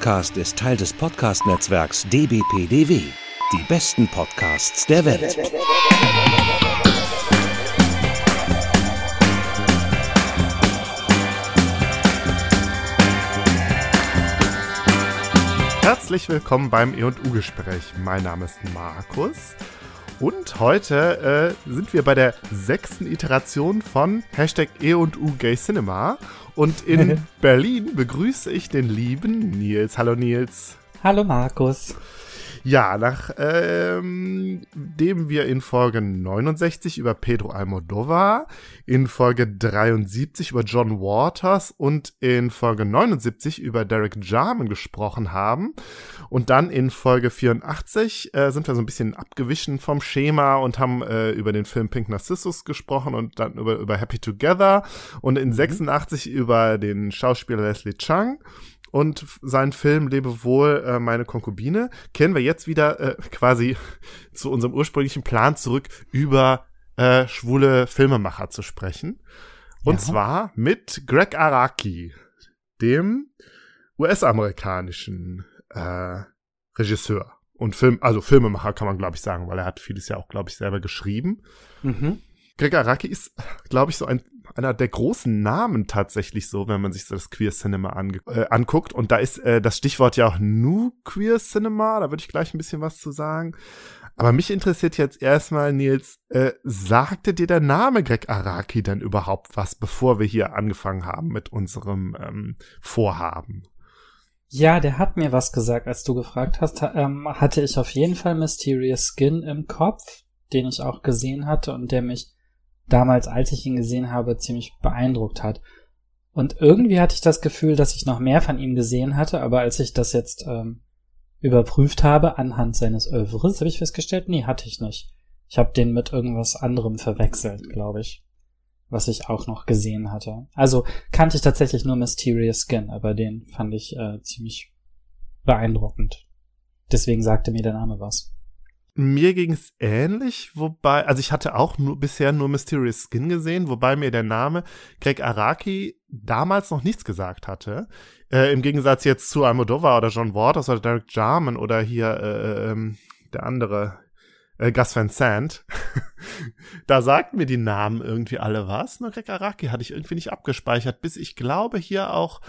Podcast ist Teil des Podcast-Netzwerks dbpdw. Die besten Podcasts der Welt. Herzlich willkommen beim E&U-Gespräch. Mein Name ist Markus und heute äh, sind wir bei der sechsten Iteration von Hashtag E&U Gay Cinema und in Berlin begrüße ich den lieben Nils. Hallo Nils. Hallo Markus. Ja, nachdem ähm, wir in Folge 69 über Pedro Almodovar, in Folge 73 über John Waters und in Folge 79 über Derek Jarman gesprochen haben. Und dann in Folge 84 äh, sind wir so ein bisschen abgewichen vom Schema und haben äh, über den Film Pink Narcissus gesprochen und dann über, über Happy Together. Und in 86 mhm. über den Schauspieler Leslie Chung und seinen Film Lebe wohl, äh, meine Konkubine, kehren wir jetzt wieder äh, quasi zu unserem ursprünglichen Plan zurück, über äh, schwule Filmemacher zu sprechen. Und ja. zwar mit Greg Araki, dem US-amerikanischen äh, Regisseur und Film, also Filmemacher kann man glaube ich sagen, weil er hat vieles ja auch glaube ich selber geschrieben. Mhm. Greg Araki ist, glaube ich, so ein einer der großen Namen tatsächlich so, wenn man sich so das Queer Cinema äh, anguckt. Und da ist äh, das Stichwort ja auch New Queer Cinema. Da würde ich gleich ein bisschen was zu sagen. Aber mich interessiert jetzt erstmal, Nils, äh, sagte dir der Name Greg Araki denn überhaupt was, bevor wir hier angefangen haben mit unserem ähm, Vorhaben? Ja, der hat mir was gesagt, als du gefragt hast. Ähm, hatte ich auf jeden Fall Mysterious Skin im Kopf, den ich auch gesehen hatte und der mich damals, als ich ihn gesehen habe, ziemlich beeindruckt hat. Und irgendwie hatte ich das Gefühl, dass ich noch mehr von ihm gesehen hatte, aber als ich das jetzt ähm, überprüft habe anhand seines Övres, habe ich festgestellt, nee, hatte ich nicht. Ich habe den mit irgendwas anderem verwechselt, glaube ich, was ich auch noch gesehen hatte. Also kannte ich tatsächlich nur Mysterious Skin, aber den fand ich äh, ziemlich beeindruckend. Deswegen sagte mir der Name was. Mir ging es ähnlich, wobei, also ich hatte auch nur, bisher nur Mysterious Skin gesehen, wobei mir der Name Greg Araki damals noch nichts gesagt hatte. Äh, Im Gegensatz jetzt zu Almodovar oder John Waters oder Derek Jarman oder hier äh, ähm, der andere äh, Gus Van Sant. da sagten mir die Namen irgendwie alle was. Nur Greg Araki hatte ich irgendwie nicht abgespeichert, bis ich glaube hier auch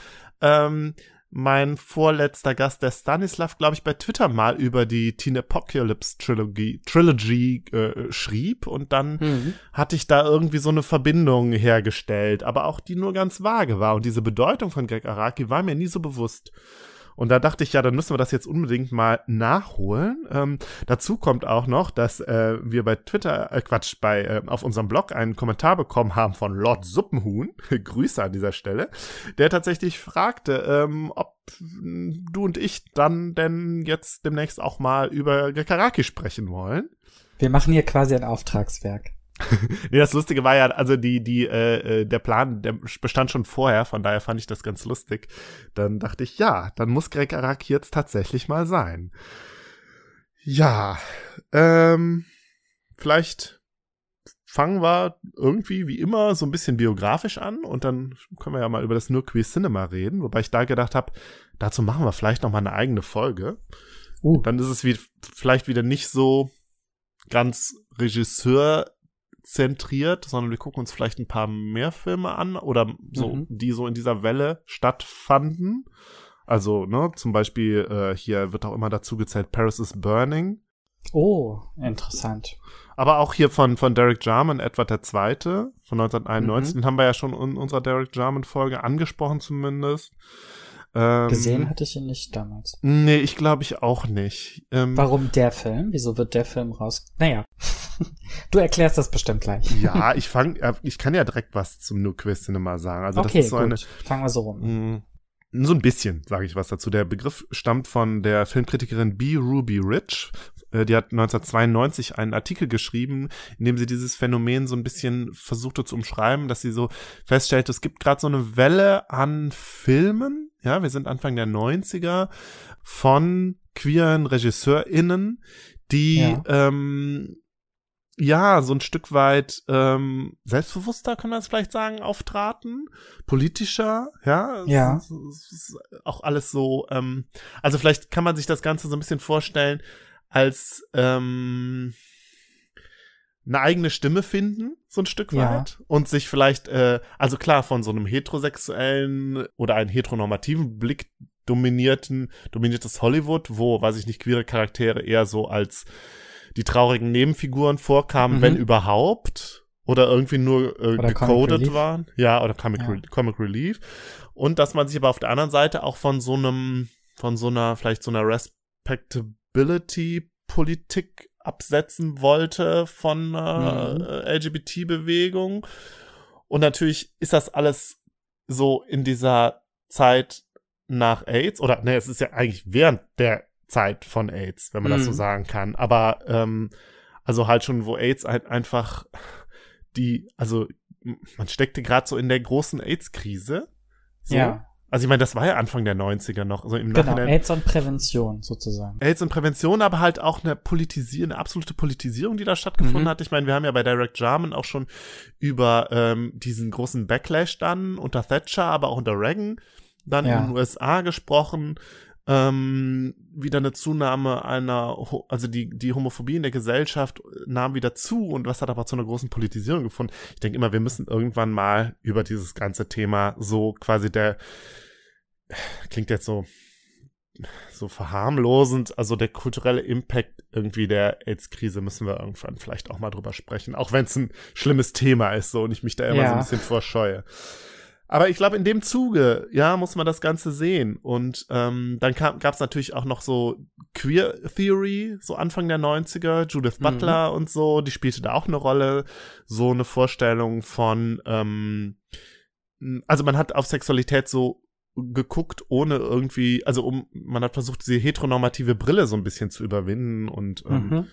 ähm, mein vorletzter Gast, der Stanislav, glaube ich, bei Twitter mal über die Teen Apocalypse Trilogy, Trilogy äh, schrieb und dann mhm. hatte ich da irgendwie so eine Verbindung hergestellt, aber auch die nur ganz vage war und diese Bedeutung von Greg Araki war mir nie so bewusst. Und da dachte ich, ja, dann müssen wir das jetzt unbedingt mal nachholen. Ähm, dazu kommt auch noch, dass äh, wir bei Twitter, äh, Quatsch, bei äh, auf unserem Blog einen Kommentar bekommen haben von Lord Suppenhuhn. Grüße an dieser Stelle, der tatsächlich fragte, ähm, ob du und ich dann denn jetzt demnächst auch mal über Karaki sprechen wollen. Wir machen hier quasi ein Auftragswerk. nee, das Lustige war ja, also die, die, äh, äh, der Plan, der bestand schon vorher, von daher fand ich das ganz lustig. Dann dachte ich, ja, dann muss Greg Arak jetzt tatsächlich mal sein. Ja, ähm, vielleicht fangen wir irgendwie wie immer so ein bisschen biografisch an und dann können wir ja mal über das Nur Queer Cinema reden, wobei ich da gedacht habe, dazu machen wir vielleicht noch mal eine eigene Folge. Uh. Dann ist es wie, vielleicht wieder nicht so ganz Regisseur zentriert, sondern wir gucken uns vielleicht ein paar mehr Filme an oder so, mhm. die so in dieser Welle stattfanden. Also, ne, zum Beispiel äh, hier wird auch immer dazu gezählt Paris is Burning. Oh, interessant. Aber auch hier von, von Derek Jarman, der zweite von 1991, mhm. den haben wir ja schon in unserer Derek Jarman-Folge angesprochen zumindest. Ähm, Gesehen hatte ich ihn nicht damals. Nee, ich glaube ich auch nicht. Ähm, Warum der Film? Wieso wird der Film raus? Naja, du erklärst das bestimmt gleich. ja, ich fang, äh, ich kann ja direkt was zum New Queer Cinema sagen. Also okay, das ist so gut. eine. Fangen wir so rum. So ein bisschen sage ich was dazu. Der Begriff stammt von der Filmkritikerin B. Ruby Rich. Äh, die hat 1992 einen Artikel geschrieben, in dem sie dieses Phänomen so ein bisschen versuchte zu umschreiben, dass sie so feststellt, es gibt gerade so eine Welle an Filmen, ja, wir sind Anfang der 90er von queeren RegisseurInnen, die ja. ähm, ja, so ein Stück weit ähm, selbstbewusster, kann man es vielleicht sagen, auftraten, politischer, ja. Ja. Es, es, es, auch alles so, ähm, also vielleicht kann man sich das Ganze so ein bisschen vorstellen als ähm, eine eigene Stimme finden, so ein Stück Ja. weit. Und sich vielleicht, äh, also klar, von so einem heterosexuellen oder einen heteronormativen Blick dominierten, dominiertes Hollywood, wo, weiß ich nicht, queere Charaktere eher so als die traurigen Nebenfiguren vorkamen, Mhm. wenn überhaupt. Oder irgendwie nur äh, gecodet waren. Ja, oder Comic, Ja. Re Comic Relief. Und dass man sich aber auf der anderen Seite auch von so einem, von so einer, vielleicht so einer Respectability-Politik absetzen wollte von äh, Mhm. LGBT-Bewegung. Und natürlich ist das alles so in dieser Zeit nach AIDS, oder ne, es ist ja eigentlich während der Zeit von AIDS, wenn man das so Mhm. sagen kann. Aber ähm, also halt schon, wo AIDS halt einfach die, also man steckte gerade so in der großen AIDS-Krise. So. Ja, Also ich meine, das war ja Anfang der 90er noch. Also im genau. Nachhinein. AIDS und Prävention sozusagen. AIDS und Prävention, aber halt auch eine Politisier eine absolute Politisierung, die da stattgefunden Mhm. hat. Ich meine, wir haben ja bei Derek Jarman auch schon über ähm, diesen großen Backlash dann unter Thatcher, aber auch unter Reagan dann Ja. in den USA gesprochen. Ähm, wieder eine Zunahme einer, also die, die Homophobie in der Gesellschaft nahm wieder zu und was hat aber zu einer großen Politisierung gefunden. Ich denke immer, wir müssen irgendwann mal über dieses ganze Thema so quasi der, klingt jetzt so, so verharmlosend, also der kulturelle Impact irgendwie der AIDS-Krise müssen wir irgendwann vielleicht auch mal drüber sprechen, auch wenn es ein schlimmes Thema ist so und ich mich da immer so Ja. ein bisschen vorscheue. Aber ich glaube, in dem Zuge, ja, muss man das Ganze sehen. Und ähm, dann gab es natürlich auch noch so Queer Theory, so Anfang der 90er, Judith Mhm. Butler und so, die spielte da auch eine Rolle. So eine Vorstellung von, ähm, also man hat auf Sexualität so geguckt, ohne irgendwie, also um, man hat versucht, diese heteronormative Brille so ein bisschen zu überwinden und ähm, Mhm.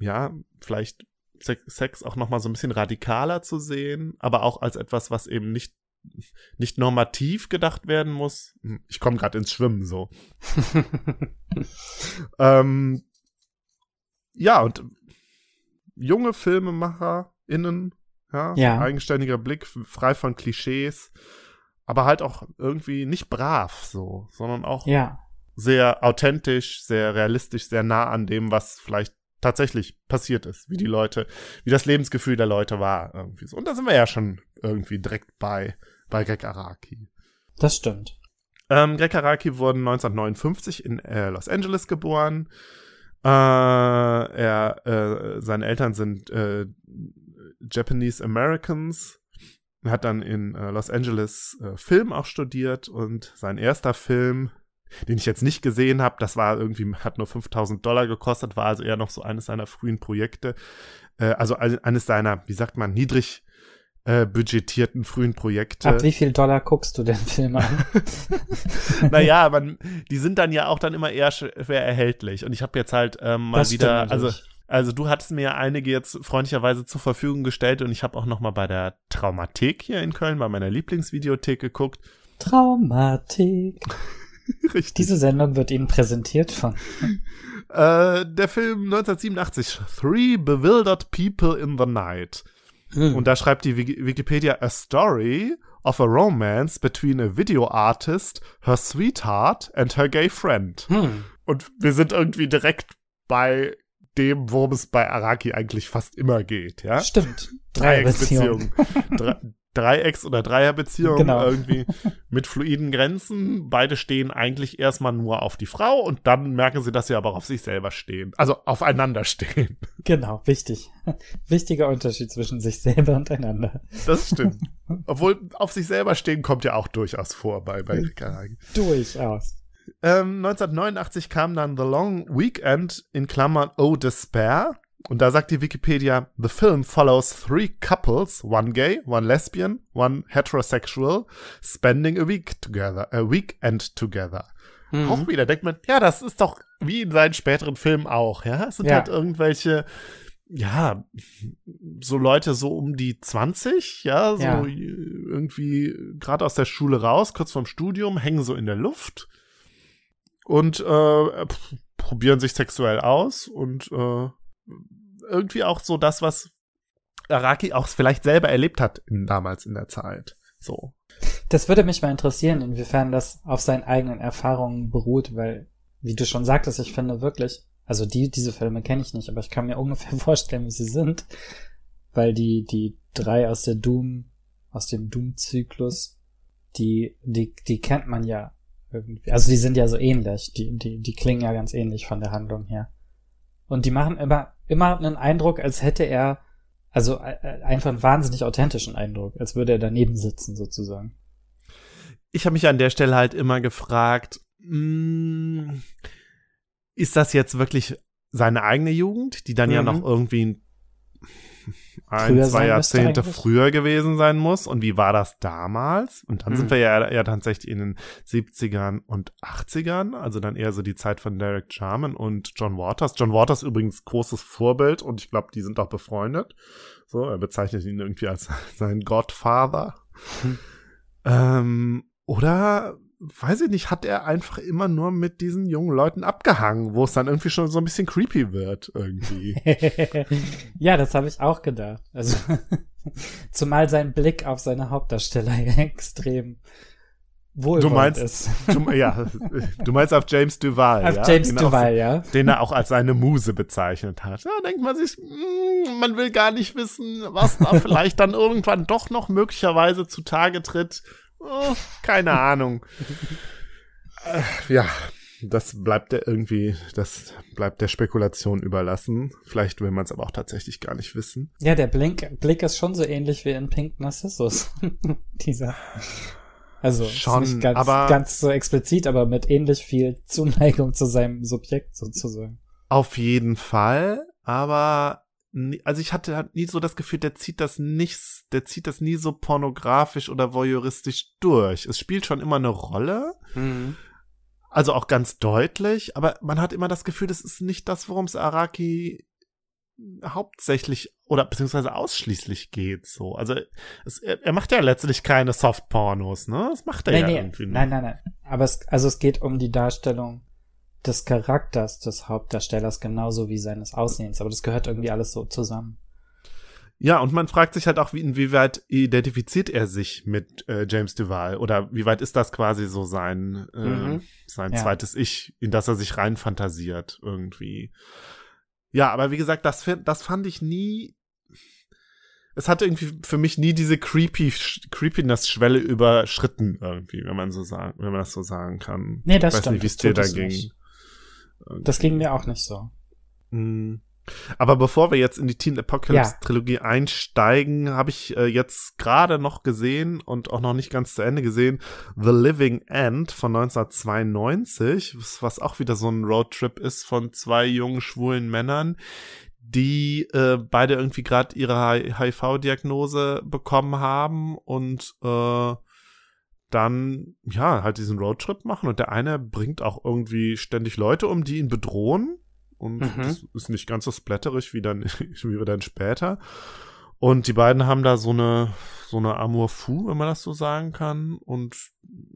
ja, vielleicht Sex, auch noch mal so ein bisschen radikaler zu sehen, aber auch als etwas, was eben nicht nicht normativ gedacht werden muss. Hm, Ich komme gerade ins Schwimmen so. Ähm, ja, und junge FilmemacherInnen, ja, so Ja. ein eigenständiger Blick, frei von Klischees, aber halt auch irgendwie nicht brav so, sondern auch ja, sehr authentisch, sehr realistisch, sehr nah an dem, was vielleicht tatsächlich passiert ist, wie die Leute, wie das Lebensgefühl der Leute war irgendwie so. Und da sind wir ja schon irgendwie direkt bei bei Greg Araki. das stimmt. Ähm, Greg Araki wurde 1959 in äh, Los Angeles geboren. Äh, er, äh, seine Eltern sind äh, Japanese Americans. Er hat dann in äh, Los Angeles äh, Film auch studiert und sein erster Film, den ich jetzt nicht gesehen habe, das war irgendwie, hat nur 5000 Dollar gekostet, war also eher noch so eines seiner frühen Projekte. Äh, also ein- eines seiner, wie sagt man, niedrig äh, budgetierten frühen Projekte. Ab wie viel Dollar guckst du den Film an? naja, aber die sind dann ja auch dann immer eher schwer erhältlich. Und ich habe jetzt halt ähm, mal Das wieder, also, also du hattest mir einige jetzt freundlicherweise zur Verfügung gestellt und ich habe auch noch mal bei der Traumathek hier in Köln, bei meiner Lieblingsvideothek geguckt. Traumatik. Richtig. Diese Sendung wird Ihnen präsentiert von. äh, der Film 1987, Three Bewildered People in the Night. Und da schreibt die Wiki- Wikipedia a story of a romance between a video artist, her sweetheart and her gay friend. Hm. Und wir sind irgendwie direkt bei dem, worum es bei Araki eigentlich fast immer geht, ja? Stimmt. Dreiecksbeziehung. Dre Dreiecks- oder Dreierbeziehung Genau. irgendwie mit fluiden Grenzen. Beide stehen eigentlich erstmal nur auf die Frau und dann merken sie, dass sie aber auf sich selber stehen. Also aufeinander stehen. Genau, wichtig. Wichtiger Unterschied zwischen sich selber und einander. Das stimmt. Obwohl auf sich selber stehen kommt ja auch durchaus vor bei, bei Araki. Durchaus. Ähm, 1989 kam dann The Long Weekend in Klammern Oh Despair. Und da sagt die Wikipedia, the film follows three couples, one gay, one lesbian, one heterosexual, spending a week together, a weekend together. Mhm. Auch wieder denkt man, ja, das ist doch wie in seinen späteren Filmen auch, ja. Es sind Ja. halt irgendwelche, ja, so Leute so um die 20, ja, so Ja. irgendwie gerade aus der Schule raus, kurz vorm Studium, hängen so in der Luft und äh, probieren sich sexuell aus und äh, irgendwie auch so das, was Araki auch vielleicht selber erlebt hat in, damals in der Zeit. So. Das würde mich mal interessieren, inwiefern das auf seinen eigenen Erfahrungen beruht, weil, wie du schon sagtest, ich finde wirklich, also die, diese Filme kenne ich nicht, aber ich kann mir ungefähr vorstellen, wie sie sind, weil die, die drei aus der Doom, aus dem Doom-Zyklus, die, die, die kennt man ja irgendwie. Also die sind ja so ähnlich, die, die, die klingen ja ganz ähnlich von der Handlung her. Und die machen immer, immer einen Eindruck, als hätte er, also äh, äh, einfach einen wahnsinnig authentischen Eindruck, als würde er daneben sitzen sozusagen. Ich habe mich an der Stelle halt immer gefragt, mh, hm, ist das jetzt wirklich seine eigene Jugend, die dann mhm. ja noch irgendwie ein, früher zwei Jahrzehnte früher gewesen sein muss. Und wie war das damals? Und dann mhm. sind wir ja, ja tatsächlich in den 70ern und 80ern, also dann eher so die Zeit von Derek Jarman und John Waters. John Waters übrigens großes Vorbild und ich glaube, die sind auch befreundet. So, er bezeichnet ihn irgendwie als seinen Godfather. Mhm. Ähm, oder weiß ich nicht, hat er einfach immer nur mit diesen jungen Leuten abgehangen, wo es dann irgendwie schon so ein bisschen creepy wird irgendwie. ja, das habe ich auch gedacht. Also zumal sein Blick auf seine Hauptdarsteller extrem wohlwollend du meinst, ist. Du, ja, du meinst auf James Duval, auf ja? James den Duval, auch, ja. Den er auch als seine Muse bezeichnet hat. Da denkt man sich, mh, hm, man will gar nicht wissen, was da vielleicht dann irgendwann doch noch möglicherweise zutage tritt, Oh, keine Ahnung. äh, ja, das bleibt der irgendwie, das bleibt der Spekulation überlassen. Vielleicht will man es aber auch tatsächlich gar nicht wissen. Ja, der Blink, Blick ist schon so ähnlich wie in Pink Narcissus. Dieser. Also schon, nicht ganz, aber ganz so explizit, aber mit ähnlich viel Zuneigung zu seinem Subjekt sozusagen. Auf jeden Fall, aber also ich hatte halt nie so das Gefühl, der zieht das nicht, der zieht das nie so pornografisch oder voyeuristisch durch. Es spielt schon immer eine Rolle. Mhm. Also auch ganz deutlich, aber man hat immer das Gefühl, das ist nicht das, worum es Araki hauptsächlich oder beziehungsweise ausschließlich geht so. Also es, er, macht ja letztlich keine Soft-Pornos, ne? Das macht er nee, ja nee. irgendwie nicht. Nein, nein, nein. Aber es, also es geht um die Darstellung des Charakters des Hauptdarstellers genauso wie seines Aussehens, aber das gehört irgendwie alles so zusammen. Ja, und man fragt sich halt auch, wie, inwieweit identifiziert er sich mit äh, James Duval oder wie weit ist das quasi so sein, äh, mhm. sein ja. zweites Ich, in das er sich rein fantasiert irgendwie. Ja, aber wie gesagt, das, das fand ich nie. Es hatte irgendwie für mich nie diese creepy Creepiness-Schwelle überschritten irgendwie, wenn man so sagen, wenn man das so sagen kann. Nee, das ich weiß stimmt. nicht, wie es dir da ging. Das ging mir auch nicht so. Mhm. Aber bevor wir jetzt in die Teen Apocalypse Trilogie ja. einsteigen, habe ich äh, jetzt gerade noch gesehen und auch noch nicht ganz zu Ende gesehen The Living End von 1992, was auch wieder so ein Roadtrip ist von zwei jungen schwulen Männern, die äh, beide irgendwie gerade ihre HIV-Diagnose bekommen haben und äh, dann ja halt diesen Roadtrip machen. Und der eine bringt auch irgendwie ständig Leute um, die ihn bedrohen. Und mhm. das ist nicht ganz so splatterig wie dann wie wir dann später. Und die beiden haben da so eine so eine Amour fou, wenn man das so sagen kann. Und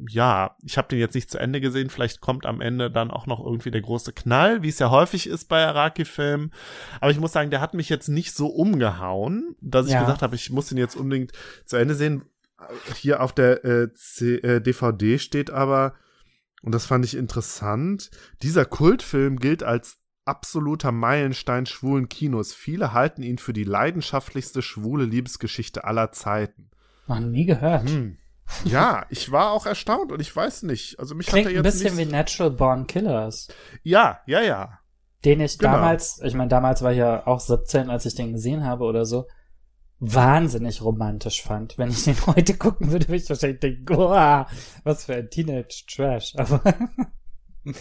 ja, ich habe den jetzt nicht zu Ende gesehen, vielleicht kommt am Ende dann auch noch irgendwie der große Knall, wie es ja häufig ist bei Araki-Filmen, aber ich muss sagen, der hat mich jetzt nicht so umgehauen, dass ich ja. gesagt habe, ich muss ihn jetzt unbedingt zu Ende sehen, hier auf der äh, C, äh, DVD steht aber, und das fand ich interessant, dieser Kultfilm gilt als absoluter Meilenstein schwulen Kinos. Viele halten ihn für die leidenschaftlichste schwule Liebesgeschichte aller Zeiten. Noch nie gehört. Hm. Ja, ich war auch erstaunt und ich weiß nicht. Also mich Klingt hat er jetzt ein bisschen wie Natural Born Killers. Ja, ja, ja. Den ich genau. damals, ich meine, damals war ich ja auch 17, als ich den gesehen habe oder so wahnsinnig romantisch fand. Wenn ich den heute gucken würde, würde ich wahrscheinlich denken, oh, was für ein Teenage-Trash. Aber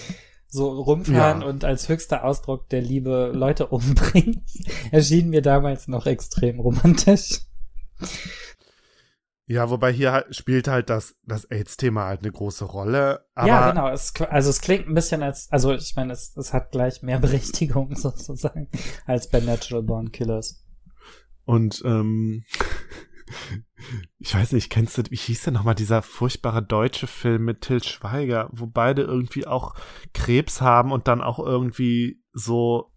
so rumfahren ja. und als höchster Ausdruck der Liebe Leute umbringen, erschien mir damals noch extrem romantisch. Ja, wobei hier halt, spielt halt das, das AIDS-Thema halt eine große Rolle. ja, genau. Es, also es klingt ein bisschen als, also ich meine, es, es hat gleich mehr Berechtigung sozusagen als bei Natural Born Killers. Und ähm, ich weiß nicht, kennst du, wie hieß denn nochmal dieser furchtbare deutsche Film mit Til Schweiger, wo beide irgendwie auch Krebs haben und dann auch irgendwie so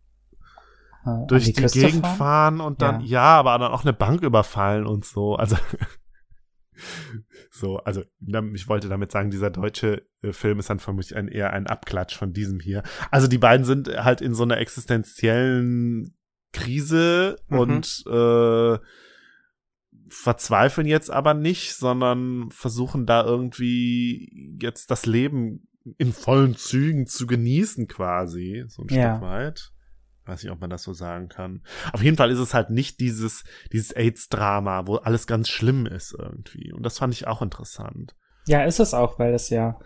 äh, durch die, die, Gegend fahren. und dann, Ja. ja. aber dann auch eine Bank überfallen und so. Also, so, also, ich wollte damit sagen, dieser deutsche äh, Film ist dann vermutlich ein, eher ein Abklatsch von diesem hier. Also, die beiden sind halt in so einer existenziellen Krise Mhm. und äh, verzweifeln jetzt aber nicht, sondern versuchen da irgendwie jetzt das Leben in vollen Zügen zu genießen quasi, so ein Ja. Stück weit. Weiß nicht, ob man das so sagen kann. Auf jeden Fall ist es halt nicht dieses, dieses AIDS-Drama, wo alles ganz schlimm ist irgendwie. Und das fand ich auch interessant. Ja, ist es auch, weil es ja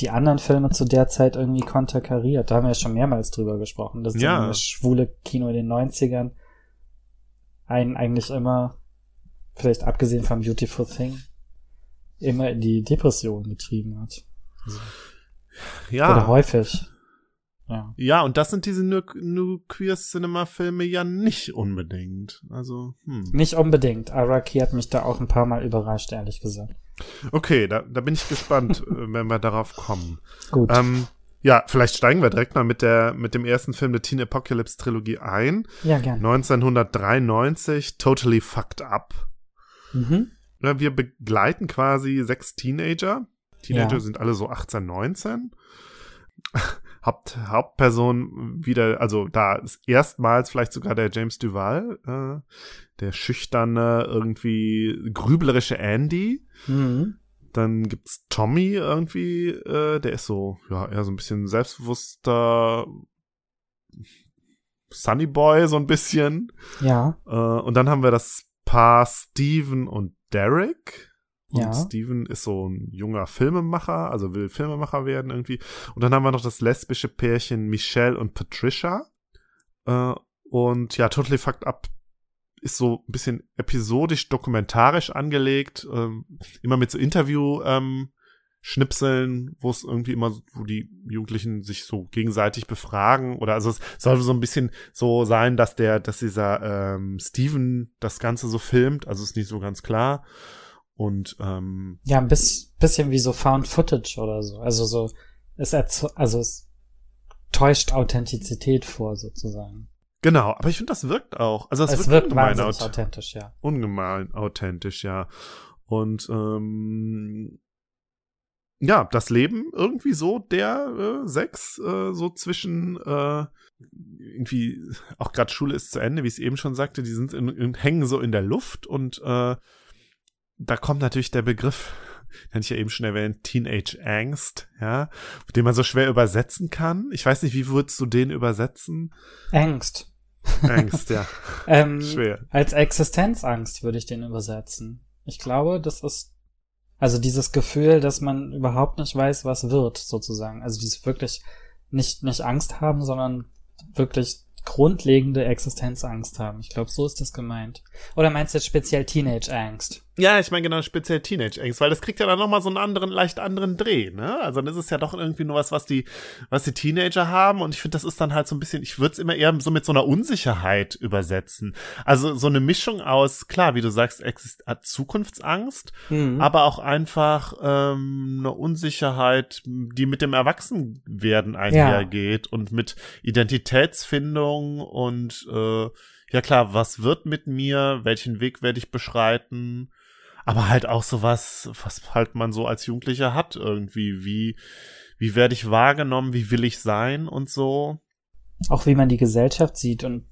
die anderen Filme zu der Zeit irgendwie konterkariert. Da haben wir ja schon mehrmals drüber gesprochen. Das Ja. das schwule Kino in den 90ern einen eigentlich immer, vielleicht abgesehen vom Beautiful Thing, immer in die Depression getrieben hat. Also, Oder Ja. häufig. Ja. Ja, und das sind diese New, New Queer Cinema-Filme ja nicht unbedingt. Also, hm. Nicht unbedingt. Araki hat mich da auch ein paar Mal überrascht, ehrlich gesagt. Okay, da, da bin ich gespannt, äh, wenn wir darauf kommen. Gut. Ähm, ja, vielleicht steigen wir direkt mal mit der mit dem ersten Film der Teen Apocalypse Trilogie ein. ja, gern. 1993, Totally Fucked Up. Mhm. Ja, wir begleiten quasi sechs Teenager. Teenager Ja. sind alle so 18, 19. Haupt, Hauptperson wieder, also da ist erstmals vielleicht sogar der James Duval, äh, der schüchterne, irgendwie grüblerische Andy. Mhm. Dann gibt's Tommy irgendwie, äh, der ist so, ja, eher so ein bisschen selbstbewusster Sunny Boy, so ein bisschen. Ja. Äh, und dann haben wir das Paar Steven und Derek. Und Ja. Steven ist so ein junger Filmemacher, also will Filmemacher werden irgendwie. Und dann haben wir noch das lesbische Pärchen Michelle und Patricia. Äh, und ja, Totally Fucked Up ist so ein bisschen episodisch, dokumentarisch angelegt, ähm, immer mit so Interview, ähm, Schnipseln, wo es irgendwie immer, wo die Jugendlichen sich so gegenseitig befragen oder also es soll so ein bisschen so sein, dass der, dass dieser ähm, Steven das Ganze so filmt, also ist nicht so ganz klar und ähm, Ja, ein bis, bisschen wie so Found Footage oder so. Also so, es also es täuscht Authentizität vor, sozusagen. genau, aber ich finde, das wirkt auch, also Es, das wirkt ungemein, aut authentisch, ja. ungemein authentisch, ja und ähm, ja, das Leben irgendwie so der äh, sechs, äh, so zwischen äh, irgendwie, auch gerade Schule ist zu Ende, wie ich es eben schon sagte, die sind in, in, hängen so in der Luft und äh, da kommt natürlich der Begriff, den ich ja eben schon erwähnt, Teenage Angst, ja, den man so schwer übersetzen kann. Ich weiß nicht, wie würdest du den übersetzen? Angst. Angst, ja, Ähm, schwer. als Existenzangst würde ich den übersetzen. Ich glaube, das ist also dieses Gefühl, dass man überhaupt nicht weiß, was wird, sozusagen. Also dieses wirklich nicht, nicht Angst haben, sondern wirklich grundlegende Existenzangst haben. Ich glaube, so ist das gemeint. Oder meinst du jetzt speziell Teenage-Angst? Ja, ich meine genau speziell Teenage Angst, weil das kriegt ja dann nochmal so einen anderen, leicht anderen Dreh, ne? Also dann ist es ja doch irgendwie nur was, was die, was die Teenager haben und ich finde, das ist dann halt so ein bisschen, ich würde es immer eher so mit so einer Unsicherheit übersetzen. Also so eine Mischung aus, klar, wie du sagst, Exist hat Zukunftsangst, Mhm. aber auch einfach ähm, eine Unsicherheit, die mit dem Erwachsenwerden einhergeht und mit Identitätsfindung und äh, ja klar, was wird mit mir, welchen Weg werde ich beschreiten, aber halt auch sowas, was halt man so als Jugendlicher hat irgendwie, wie wie werde ich wahrgenommen, wie will ich sein und so. auch wie man die Gesellschaft sieht und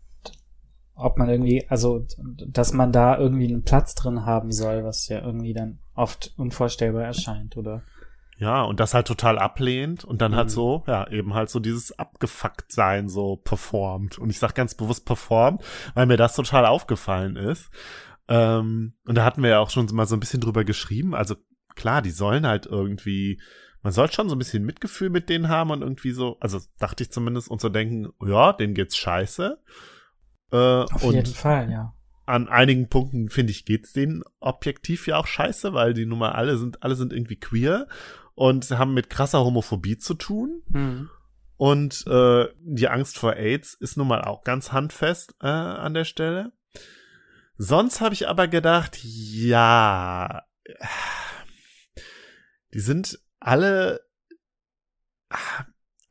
ob man irgendwie, also, dass man da irgendwie einen Platz drin haben soll, was ja irgendwie dann oft unvorstellbar erscheint, oder? Ja, und das halt total ablehnt und dann Mhm. halt so, ja, eben halt so dieses Abgefuckt-Sein so performt. Und ich sag ganz bewusst performt, weil mir das total aufgefallen ist. Ähm, und da hatten wir ja auch schon mal so ein bisschen drüber geschrieben. Also klar, die sollen halt irgendwie, man soll schon so ein bisschen Mitgefühl mit denen haben und irgendwie so, also dachte ich zumindest, und so denken, ja, denen geht's scheiße. Äh, Auf und jeden Fall, ja. an einigen Punkten, finde ich, geht's denen objektiv ja auch scheiße, weil die nun mal alle sind, alle sind irgendwie queer und haben mit krasser Homophobie zu tun. Mhm. Und äh, die Angst vor AIDS ist nun mal auch ganz handfest äh, an der Stelle. Sonst habe ich aber gedacht, ja, die sind alle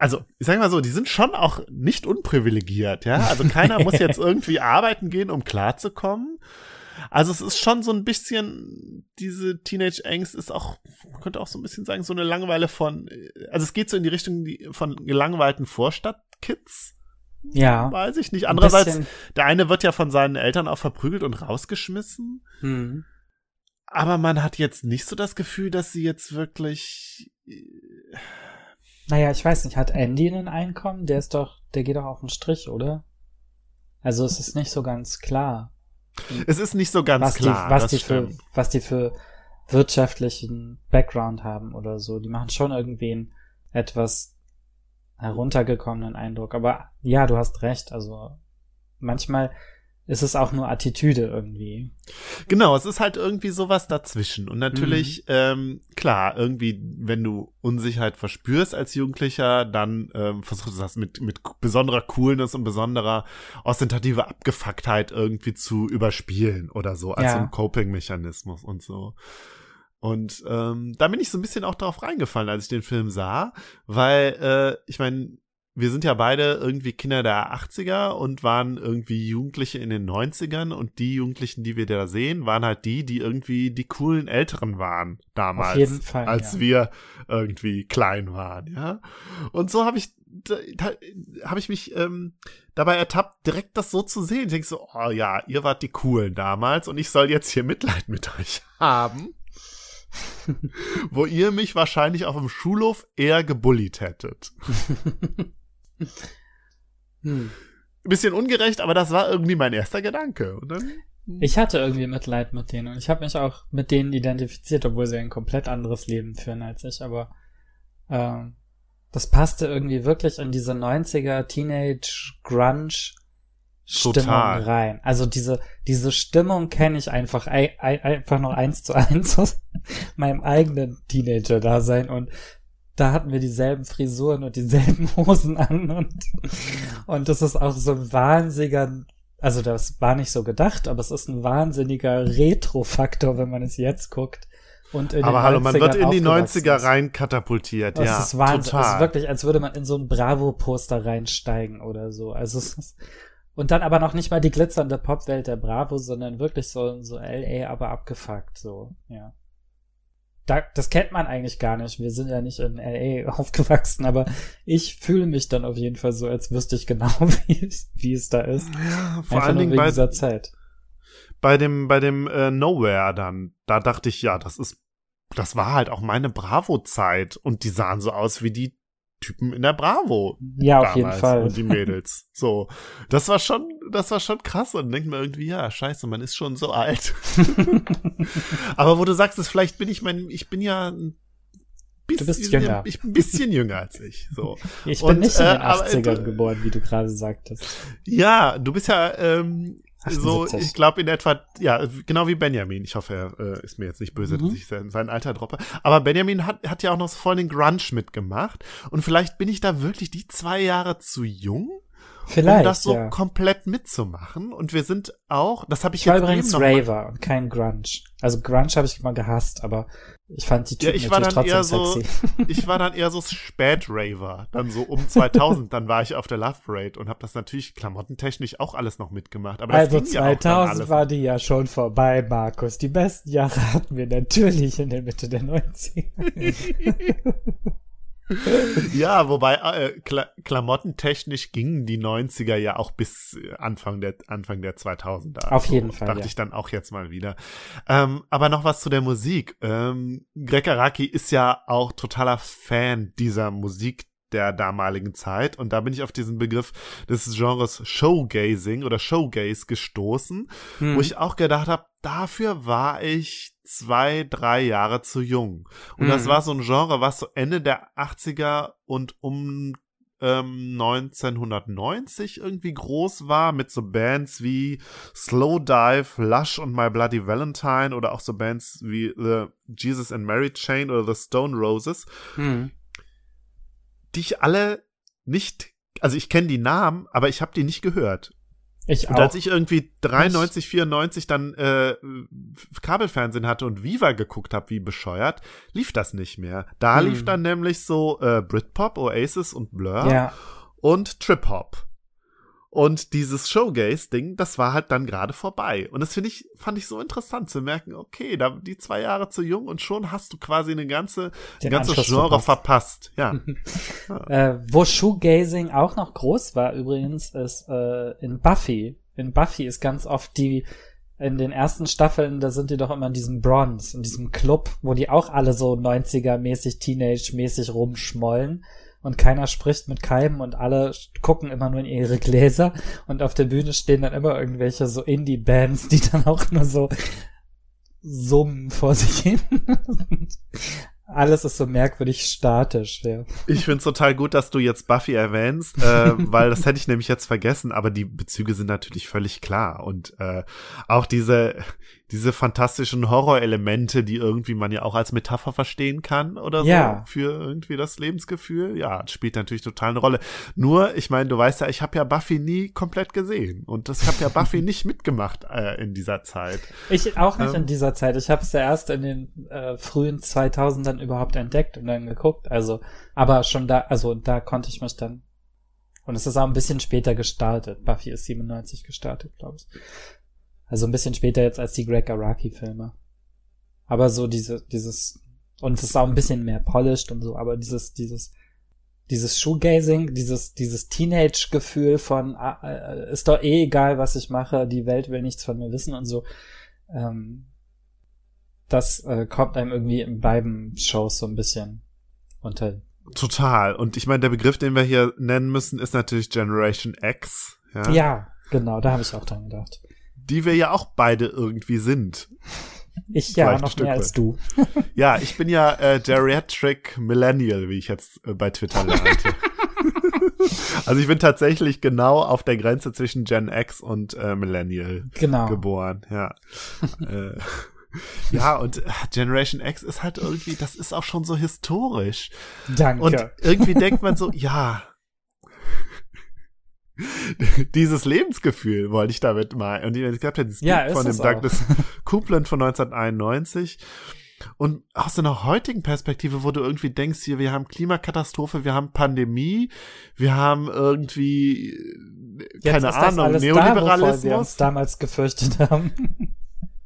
also ich sag mal so, die sind schon auch nicht unprivilegiert, ja. Also keiner muss jetzt irgendwie arbeiten gehen, um klarzukommen. Also es ist schon so ein bisschen, diese Teenage-Angst ist auch, man könnte auch so ein bisschen sagen, so eine Langeweile von, also es geht so in die Richtung von gelangweilten Vorstadt-Kids. Ja. Weiß ich nicht. Andererseits, der eine wird ja von seinen Eltern auch verprügelt und rausgeschmissen. Hm. Aber man hat jetzt nicht so das Gefühl, dass sie jetzt wirklich. Naja, ich weiß nicht, hat Andy ein Einkommen? Der ist doch, der geht doch auf den Strich, oder? Also es ist nicht so ganz klar. Es ist nicht so ganz was klar. Die, was, die für, was die für wirtschaftlichen Background haben oder so. Die machen schon irgendwie einen etwas heruntergekommenen Eindruck. Aber ja, du hast recht. Also manchmal ist es auch nur Attitüde irgendwie. Genau, es ist halt irgendwie sowas dazwischen. Und natürlich, mhm. ähm, klar, irgendwie, wenn du Unsicherheit verspürst als Jugendlicher, dann ähm, versuchst du das mit, mit besonderer Coolness und besonderer ostentativer Abgefucktheit irgendwie zu überspielen oder so, als ja. so ein Coping-Mechanismus und so. Und ähm, da bin ich so ein bisschen auch drauf reingefallen, als ich den Film sah, weil äh, ich meine, wir sind ja beide irgendwie Kinder der 80er und waren irgendwie Jugendliche in den 90ern und die Jugendlichen, die wir da sehen, waren halt die, die irgendwie die coolen Älteren waren damals, Auf jeden Fall, als ja. wir irgendwie klein waren, ja. Und so habe ich da, da habe ich mich ähm, dabei ertappt, direkt das so zu sehen. Ich denke so, oh ja, ihr wart die coolen damals und ich soll jetzt hier Mitleid mit euch haben. Wo ihr mich wahrscheinlich auf dem Schulhof eher gebullied hättet. hm. Bisschen ungerecht, aber das war irgendwie mein erster Gedanke. Dann, ich hatte irgendwie Mitleid mit denen und ich habe mich auch mit denen identifiziert, obwohl sie ein komplett anderes Leben führen als ich, aber äh, das passte irgendwie wirklich in diese 90er Teenage Grunge Stimmung Total. rein. Also diese, diese Stimmung kenne ich einfach, ein, ein, einfach noch eins zu eins aus meinem eigenen Teenager-Dasein und da hatten wir dieselben Frisuren und dieselben Hosen an und, und das ist auch so ein wahnsinniger, also das war nicht so gedacht, aber es ist ein wahnsinniger Retro-Faktor, wenn man es jetzt guckt. Und in aber hallo, man wird in die 90er rein katapultiert, das ja. Das ist Wahnsinn. Total. Es ist wirklich, als würde man in so ein Bravo-Poster reinsteigen oder so. Also es ist, und dann aber noch nicht mal die glitzernde Popwelt der Bravo, sondern wirklich so, so LA, aber abgefuckt, so, ja. Da, das kennt man eigentlich gar nicht. Wir sind ja nicht in LA aufgewachsen, aber ich fühle mich dann auf jeden Fall so, als wüsste ich genau, wie, wie es da ist. Ja, vor allen Dingen bei dieser Zeit. Bei dem, bei dem äh, Nowhere dann, da dachte ich, ja, das ist, das war halt auch meine Bravo-Zeit und die sahen so aus wie die Typen in der Bravo. Ja, auf jeden Fall. Und die Mädels. So. Das war schon, das war schon krass und denkt mir irgendwie, ja, scheiße, man ist schon so alt. Aber wo du sagst, es vielleicht bin ich mein, ich bin ja ein bisschen, du bist jünger. Ich bin ein bisschen jünger als ich. So. Ich bin und, nicht in den äh, 80ern äh, geboren, wie du gerade sagtest. Ja, du bist ja ähm, so, ich glaube in etwa, ja, genau wie Benjamin. Ich hoffe, er äh, ist mir jetzt nicht böse, mhm. dass ich sein, sein Alter droppe. Aber Benjamin hat, hat ja auch noch voll den Grunge mitgemacht. Und vielleicht bin ich da wirklich die zwei Jahre zu jung, vielleicht, um das so ja. komplett mitzumachen. Und wir sind auch, das habe ich, ich war jetzt übrigens Raver und kein Grunge. Also Grunge habe ich immer gehasst, aber ich fand die Typen ja, ich war dann trotzdem eher sexy. so, ich war dann eher so Spät-Raver. Dann so um 2000, dann war ich auf der Love Parade und habe das natürlich klamottentechnisch auch alles noch mitgemacht. Aber also 2000 ja war die ja schon vorbei, Markus. Die besten Jahre hatten wir natürlich in der Mitte der 90er. ja, wobei äh, Kla klamottentechnisch gingen die 90er ja auch bis Anfang der Anfang der 2000er. Auf jeden so, Fall. Dachte ja. ich dann auch jetzt mal wieder. Ähm, aber noch was zu der Musik. Ähm, Greg Araki ist ja auch totaler Fan dieser Musik der damaligen Zeit. Und da bin ich auf diesen Begriff des Genres Showgazing oder Showgaze gestoßen, hm. wo ich auch gedacht habe, dafür war ich zwei, drei Jahre zu jung. Und mhm. das war so ein Genre, was so Ende der 80er und um ähm, 1990 irgendwie groß war, mit so Bands wie Slow Dive, Lush und My Bloody Valentine oder auch so Bands wie The Jesus and Mary Chain oder The Stone Roses, mhm. die ich alle nicht, also ich kenne die Namen, aber ich habe die nicht gehört. Ich und auch. als ich irgendwie 93, 94 dann äh, Kabelfernsehen hatte und Viva geguckt habe, wie bescheuert, lief das nicht mehr. Da Hm. lief dann nämlich so äh, Britpop, Oasis und Blur ja, und Trip Hop. Und dieses Showgaze-Ding, das war halt dann gerade vorbei. Und das finde ich, fand ich so interessant zu merken, okay, da die zwei Jahre zu jung und schon hast du quasi eine ganze, Den ein ganzes Genre verpasst. verpasst. Ja. Äh, wo Shoegazing auch noch groß war übrigens, ist äh, in Buffy. In Buffy ist ganz oft die, in den ersten Staffeln, da sind die doch immer in diesem Bronze, in diesem Club, wo die auch alle so 90er-mäßig, Teenage-mäßig rumschmollen. Und keiner spricht mit keinem und alle gucken immer nur in ihre Gläser. Und auf der Bühne stehen dann immer irgendwelche so Indie-Bands, die dann auch nur so summen vor sich hin. Alles ist so merkwürdig statisch, ja. Ich finde es total gut, dass du jetzt Buffy erwähnst, äh, weil das hätte ich nämlich jetzt vergessen, aber die Bezüge sind natürlich völlig klar. Und äh, auch diese, diese fantastischen Horrorelemente, die irgendwie man ja auch als Metapher verstehen kann oder Ja. so für irgendwie das Lebensgefühl, ja, spielt natürlich total eine Rolle. Nur, ich meine, du weißt ja, ich habe ja Buffy nie komplett gesehen und das habe ja Buffy nicht mitgemacht äh, in dieser Zeit. Ich auch nicht Ähm. in dieser Zeit. Ich habe es ja erst in den äh, frühen 2000ern überhaupt entdeckt und dann geguckt. Also, aber schon da, also da konnte ich mich dann. Und es ist auch ein bisschen später gestartet. Buffy ist 97 gestartet, glaube ich. Also ein bisschen später jetzt als die Greg Araki-Filme. Aber so diese, dieses, und es ist auch ein bisschen mehr polished und so, aber dieses, dieses, dieses Shoegazing, dieses, dieses Teenage-Gefühl von, ah, äh, ist doch eh egal, was ich mache, die Welt will nichts von mir wissen und so, ähm, das äh, kommt einem irgendwie in beiden Shows so ein bisschen unter. Total. Und ich meine, der Begriff, den wir hier nennen müssen, ist natürlich Generation X. Ja. Ja, genau, da habe ich auch dran gedacht. Die wir ja auch beide irgendwie sind. Ich ja Vielleicht noch mehr als weit. du. Ja, ich bin ja äh, Geriatric Millennial, wie ich jetzt äh, bei Twitter lernte. also ich bin tatsächlich genau auf der Grenze zwischen Gen X und äh, Millennial Genau. geboren, ja. äh, ja, und äh, Generation X ist halt irgendwie, das ist auch schon so historisch. Danke. Und irgendwie denkt man so, ja, dieses Lebensgefühl wollte ich damit mal. Und es gab ja dieses Ja, Buch von dem. Douglas Coupland von 1991. Und aus einer heutigen Perspektive, wo du irgendwie denkst, hier, wir haben Klimakatastrophe, wir haben Pandemie, wir haben irgendwie, äh, Jetzt keine das Ahnung, alles Da, wir Neoliberalismus. uns damals gefürchtet haben.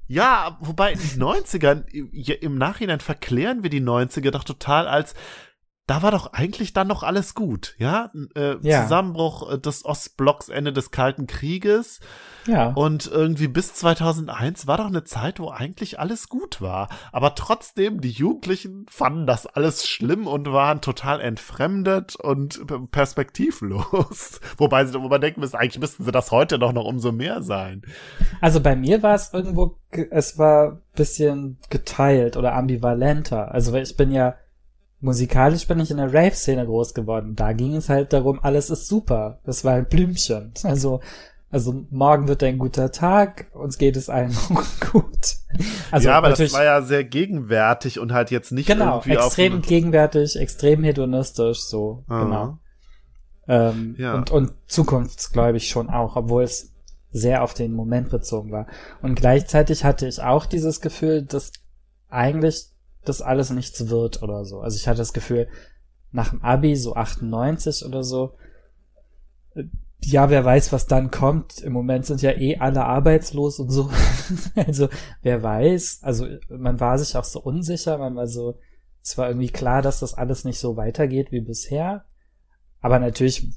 Ja, wobei in den 90ern, ja, im Nachhinein verklären wir die 90er doch total als, da war doch eigentlich dann noch alles gut, ja? Äh, Ja. Zusammenbruch äh, des Ostblocks, Ende des Kalten Krieges ja. und irgendwie bis 2001 war doch eine Zeit, wo eigentlich alles gut war. Aber trotzdem, die Jugendlichen fanden das alles schlimm und waren total entfremdet und perspektivlos. Wobei sie, man denken müssen, eigentlich müssten sie das heute doch noch umso mehr sein. Also bei mir war es irgendwo, ge- es war bisschen geteilt oder ambivalenter. Also ich bin ja, musikalisch bin ich in der Rave-Szene groß geworden. Da ging es halt darum, alles ist super. Das war ein Blümchen. Also, also morgen wird ein guter Tag, uns geht es allen gut. Also ja, aber das war ja sehr gegenwärtig und halt jetzt nicht genau, irgendwie extrem gegenwärtig, extrem hedonistisch, so, Ah. genau. Ähm, Ja. und, und zukunftsgläubig schon auch, obwohl es sehr auf den Moment bezogen war. Und gleichzeitig hatte ich auch dieses Gefühl, dass eigentlich das alles nichts wird oder so. Also ich hatte das Gefühl, nach dem Abi, so 98 oder so, äh, ja, wer weiß, was dann kommt. Im Moment sind ja eh alle arbeitslos und so. also, wer weiß. Also, man war sich auch so unsicher, man war so, es war irgendwie klar, dass das alles nicht so weitergeht wie bisher. Aber natürlich,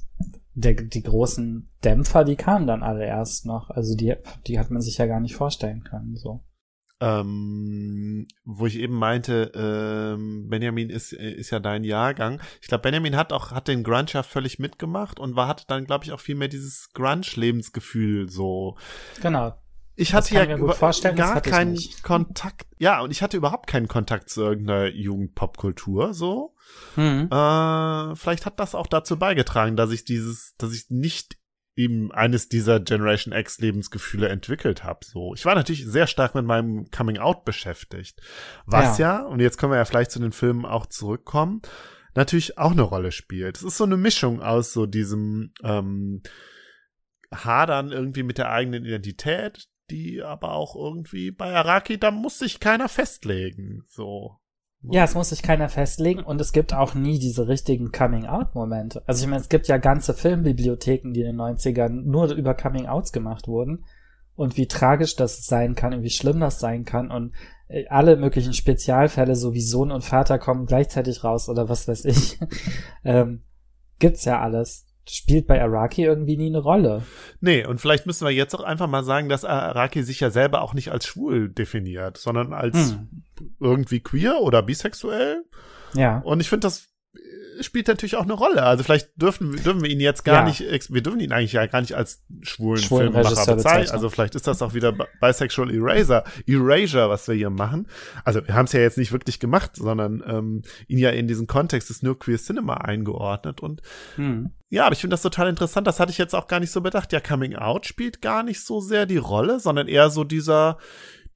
der, die großen Dämpfer, die kamen dann alle erst noch. Also, die, die hat man sich ja gar nicht vorstellen können, so. Ähm, wo ich eben meinte, ähm, Benjamin ist, ist ja dein Jahrgang. Ich glaube, Benjamin hat auch, hat den Grunge ja völlig mitgemacht und war, hatte dann, glaube ich, auch viel mehr dieses Grunge-Lebensgefühl so. Genau. Ich hatte ja über- gar keinen. Kontakt, ja, und ich hatte überhaupt keinen Kontakt zu irgendeiner Jugendpopkultur, so. Mhm. Äh, vielleicht hat das auch dazu beigetragen, dass ich dieses, dass ich nicht eben eines dieser Generation X Lebensgefühle entwickelt habe. So, ich war natürlich sehr stark mit meinem Coming Out beschäftigt, was ja. und jetzt können wir ja vielleicht zu den Filmen auch zurückkommen, natürlich auch eine Rolle spielt. Es ist so eine Mischung aus so diesem ähm, hadern irgendwie mit der eigenen Identität, die aber auch irgendwie bei Araki, da muss sich keiner festlegen. So. Ja, es muss sich keiner festlegen und es gibt auch nie diese richtigen Coming-out-Momente. Also ich meine, es gibt ja ganze Filmbibliotheken, die in den 90ern nur über Coming-outs gemacht wurden und wie tragisch das sein kann und wie schlimm das sein kann und äh, alle möglichen Spezialfälle, so wie Sohn und Vater kommen gleichzeitig raus oder was weiß ich, ähm, gibt's ja alles spielt bei Araki irgendwie nie eine Rolle. Nee, und vielleicht müssen wir jetzt auch einfach mal sagen, dass Araki sich ja selber auch nicht als schwul definiert, sondern als hm. irgendwie queer oder bisexuell. Ja. Und ich finde das spielt natürlich auch eine Rolle. Also vielleicht dürfen, dürfen wir ihn jetzt gar ja. nicht, wir dürfen ihn eigentlich ja gar nicht als schwulen, schwulen Filmemacher bezeichnen. Also vielleicht ist das auch wieder Bisexual Eraser, Erasure, was wir hier machen. Also wir haben es ja jetzt nicht wirklich gemacht, sondern ähm, ihn ja in diesen Kontext des New Queer Cinema eingeordnet. Und hm. Ja, aber ich finde das total interessant. Das hatte ich jetzt auch gar nicht so bedacht. Ja, Coming Out spielt gar nicht so sehr die Rolle, sondern eher so dieser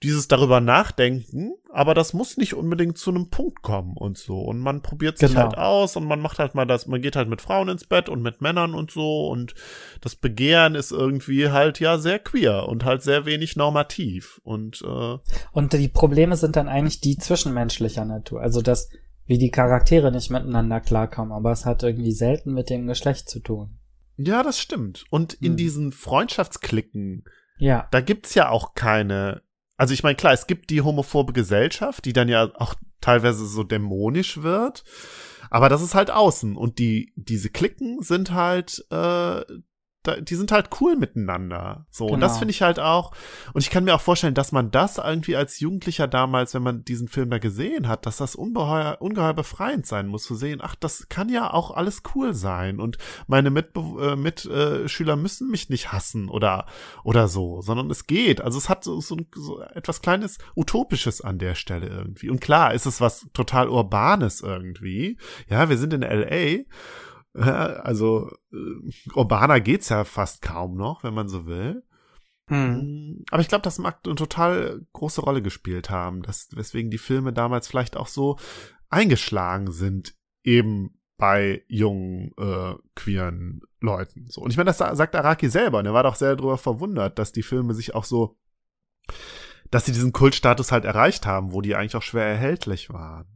dieses darüber nachdenken, aber das muss nicht unbedingt zu einem Punkt kommen und so. Und man probiert sich genau. halt aus und man macht halt mal das, man geht halt mit Frauen ins Bett und mit Männern und so und das Begehren ist irgendwie halt ja sehr queer und halt sehr wenig normativ und äh und die Probleme sind dann eigentlich die zwischenmenschlicher Natur, also das wie die Charaktere nicht miteinander klarkommen, aber es hat irgendwie selten mit dem Geschlecht zu tun. Ja, das stimmt. Und in hm. diesen Freundschaftsklicken, ja. da gibt's ja auch keine also ich meine, klar, es gibt die homophobe Gesellschaft, die dann ja auch teilweise so dämonisch wird. Aber das ist halt außen. Und die, diese Klicken sind halt, äh, die sind halt cool miteinander. So, genau. und das genau. finde ich halt auch. Und ich kann mir auch vorstellen, dass man das irgendwie als Jugendlicher damals, wenn man diesen Film da gesehen hat, dass das ungeheuer, ungeheuer befreiend sein muss, zu sehen, ach, das kann ja auch alles cool sein. Und meine Mitbe äh, Mitschüler müssen mich nicht hassen oder, oder so, sondern es geht. Also es hat so, so, so etwas kleines Utopisches an der Stelle irgendwie. Und klar, ist es was total Urbanes irgendwie. Ja, wir sind in LA also äh, urbaner geht's ja fast kaum noch, wenn man so will. Hm. Aber ich glaube, das mag eine total große Rolle gespielt haben, dass, weswegen die Filme damals vielleicht auch so eingeschlagen sind, eben bei jungen äh, queeren Leuten. So. Und ich meine, das sagt Araki selber, und er war doch sehr darüber verwundert, dass die Filme sich auch so, dass sie diesen Kultstatus halt erreicht haben, wo die eigentlich auch schwer erhältlich waren.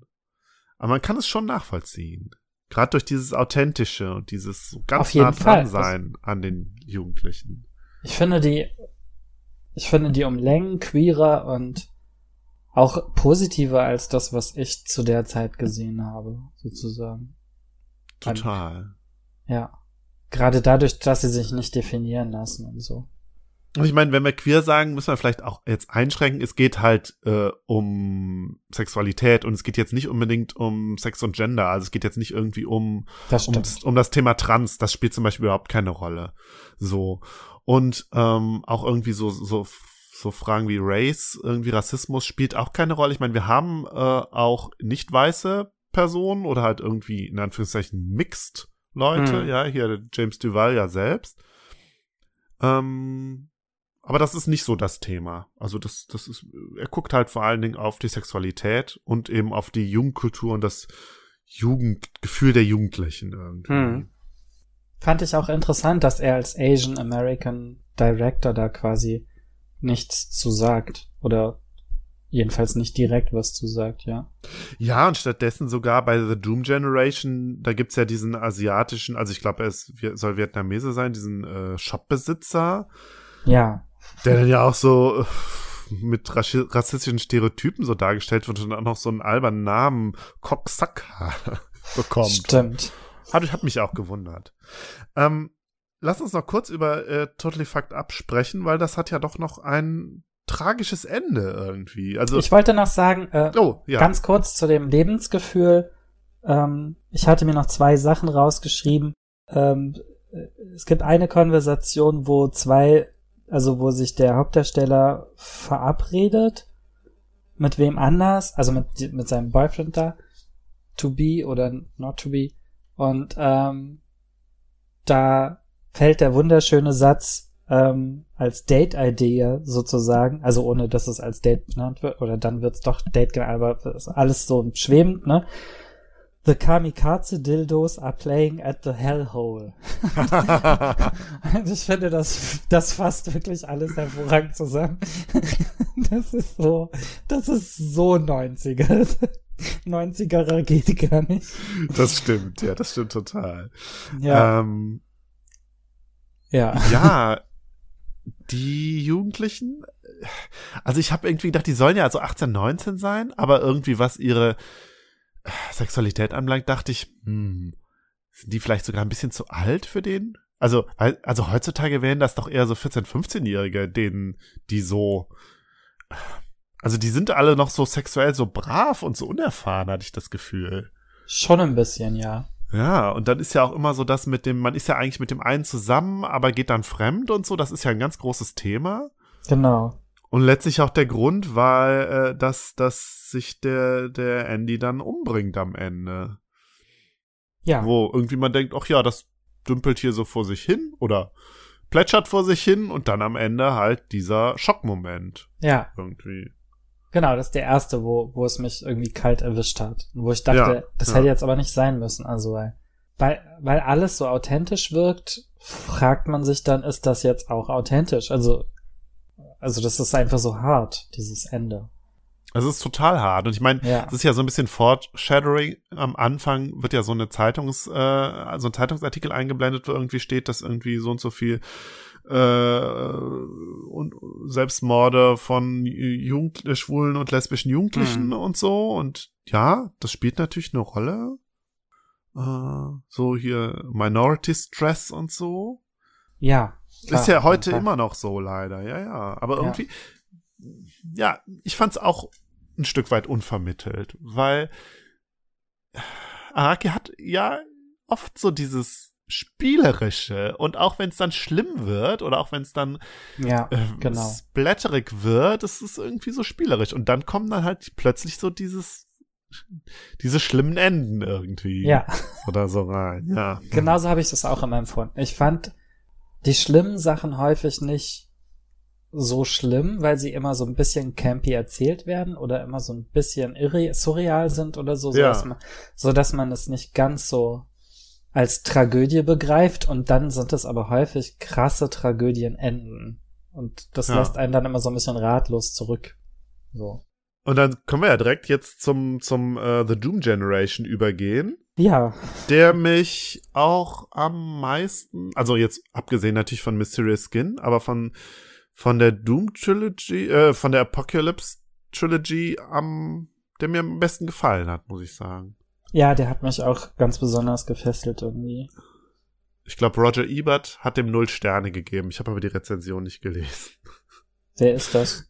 Aber man kann es schon nachvollziehen. Gerade durch dieses Authentische und dieses so ganz nah dran sein an den Jugendlichen. Ich finde die, ich finde die um Längen queerer und auch positiver als das, was ich zu der Zeit gesehen habe, sozusagen. Total. Ja. Gerade dadurch, dass sie sich nicht definieren lassen und so. Und ich meine, wenn wir queer sagen, müssen wir vielleicht auch jetzt einschränken. Es geht halt äh, um Sexualität und es geht jetzt nicht unbedingt um Sex und Gender. Also es geht jetzt nicht irgendwie um, das um, um, das Thema Trans. Das spielt zum Beispiel überhaupt keine Rolle. So. Und ähm, auch irgendwie so, so, so Fragen wie Race, irgendwie Rassismus spielt auch keine Rolle. Ich meine, wir haben äh, auch nicht weiße Personen oder halt irgendwie in Anführungszeichen mixed Leute. Hm. Ja, hier James Duval ja selbst. Ähm, aber das ist nicht so das Thema. Also das, das ist, er guckt halt vor allen Dingen auf die Sexualität und eben auf die Jugendkultur und das Jugendgefühl der Jugendlichen irgendwie. Hm. Fand ich auch interessant, dass er als Asian American Director da quasi nichts zu sagt oder jedenfalls nicht direkt was zu sagt, ja. Ja, und stattdessen sogar bei The Doom Generation, da gibt's ja diesen asiatischen, also ich glaube, er ist, soll Vietnamese sein, diesen äh, Shopbesitzer. Ja. Der dann ja auch so äh, mit rassistischen Stereotypen so dargestellt wird und auch noch so einen albernen Namen Coxsacka bekommt. Stimmt. Hat, hat mich auch gewundert. Ähm, lass uns noch kurz über äh, Totally Fucked Up sprechen, weil das hat ja doch noch ein tragisches Ende irgendwie. Also ich wollte noch sagen, äh, oh, ja. ganz kurz zu dem Lebensgefühl. Ähm, ich hatte mir noch zwei Sachen rausgeschrieben. Ähm, es gibt eine Konversation, wo zwei also wo sich der Hauptdarsteller verabredet mit wem anders, also mit, mit seinem Boyfriend da, to be oder not to be. Und ähm, da fällt der wunderschöne Satz ähm, als Date-Idee sozusagen, also ohne dass es als Date benannt wird, oder dann wird es doch Date genannt, aber alles so schwebend, ne? The Kamikaze Dildos are playing at the Hellhole. ich finde, das, das fasst wirklich alles hervorragend zusammen. das ist so, das ist so 90er. 90er geht gar nicht. Das stimmt, ja, das stimmt total. Ja. Ähm, ja. ja, die Jugendlichen, also ich habe irgendwie gedacht, die sollen ja also 18, 19 sein, aber irgendwie was ihre Sexualität anbelangt, dachte ich, hm, sind die vielleicht sogar ein bisschen zu alt für den? Also, also heutzutage wären das doch eher so 14-, 15-Jährige, denen, die so, also die sind alle noch so sexuell so brav und so unerfahren, hatte ich das Gefühl. Schon ein bisschen, ja. Ja, und dann ist ja auch immer so das mit dem, man ist ja eigentlich mit dem einen zusammen, aber geht dann fremd und so, das ist ja ein ganz großes Thema. Genau. Und letztlich auch der Grund war, äh, dass, dass sich der, der Andy dann umbringt am Ende. Ja. Wo irgendwie man denkt, ach ja, das dümpelt hier so vor sich hin oder plätschert vor sich hin und dann am Ende halt dieser Schockmoment. Ja. Irgendwie. Genau, das ist der erste, wo, wo es mich irgendwie kalt erwischt hat. Wo ich dachte, Ja, das ja. hätte jetzt aber nicht sein müssen. Also, weil, weil, weil alles so authentisch wirkt, fragt man sich dann, ist das jetzt auch authentisch? Also, also das ist einfach so hart, dieses Ende. Es ist total hart. Und ich meine, Ja. es ist ja so ein bisschen Foreshadowing. Am Anfang wird ja so eine Zeitungs, äh, so ein Zeitungsartikel eingeblendet, wo irgendwie steht, dass irgendwie so und so viel äh, und Selbstmorde von Jugend schwulen und lesbischen Jugendlichen Mhm. und so. Und ja, das spielt natürlich eine Rolle. Äh, so hier Minority Stress und so. Ja. Ist ja auf heute immer noch so, leider, ja, ja. Aber Ja. irgendwie, ja, ich fand's auch ein Stück weit unvermittelt, weil Araki hat ja oft so dieses Spielerische und auch wenn es dann schlimm wird oder auch wenn es dann Ja, äh, genau. splatterig wird, es ist irgendwie so spielerisch und dann kommen dann halt plötzlich so dieses diese schlimmen Enden irgendwie Ja, oder so rein, ja. genauso habe ich das auch immer empfunden. Ich fand die schlimmen Sachen häufig nicht so schlimm, weil sie immer so ein bisschen campy erzählt werden oder immer so ein bisschen irre surreal sind oder so, so, Ja. dass man, so dass man es nicht ganz so als Tragödie begreift und dann sind es aber häufig krasse Tragödien enden. Und das Ja. lässt einen dann immer so ein bisschen ratlos zurück. So. Und dann können wir ja direkt jetzt zum, zum äh, The Doom Generation übergehen, Ja, der mich auch am meisten, also jetzt abgesehen natürlich von Mysterious Skin, aber von, von der Doom Trilogy, äh, von der Apocalypse Trilogy am, der mir am besten gefallen hat, muss ich sagen. ja, der hat mich auch ganz besonders gefesselt irgendwie. Ich glaube, Roger Ebert hat dem null Sterne gegeben. Ich habe aber die Rezension nicht gelesen. Wer ist das?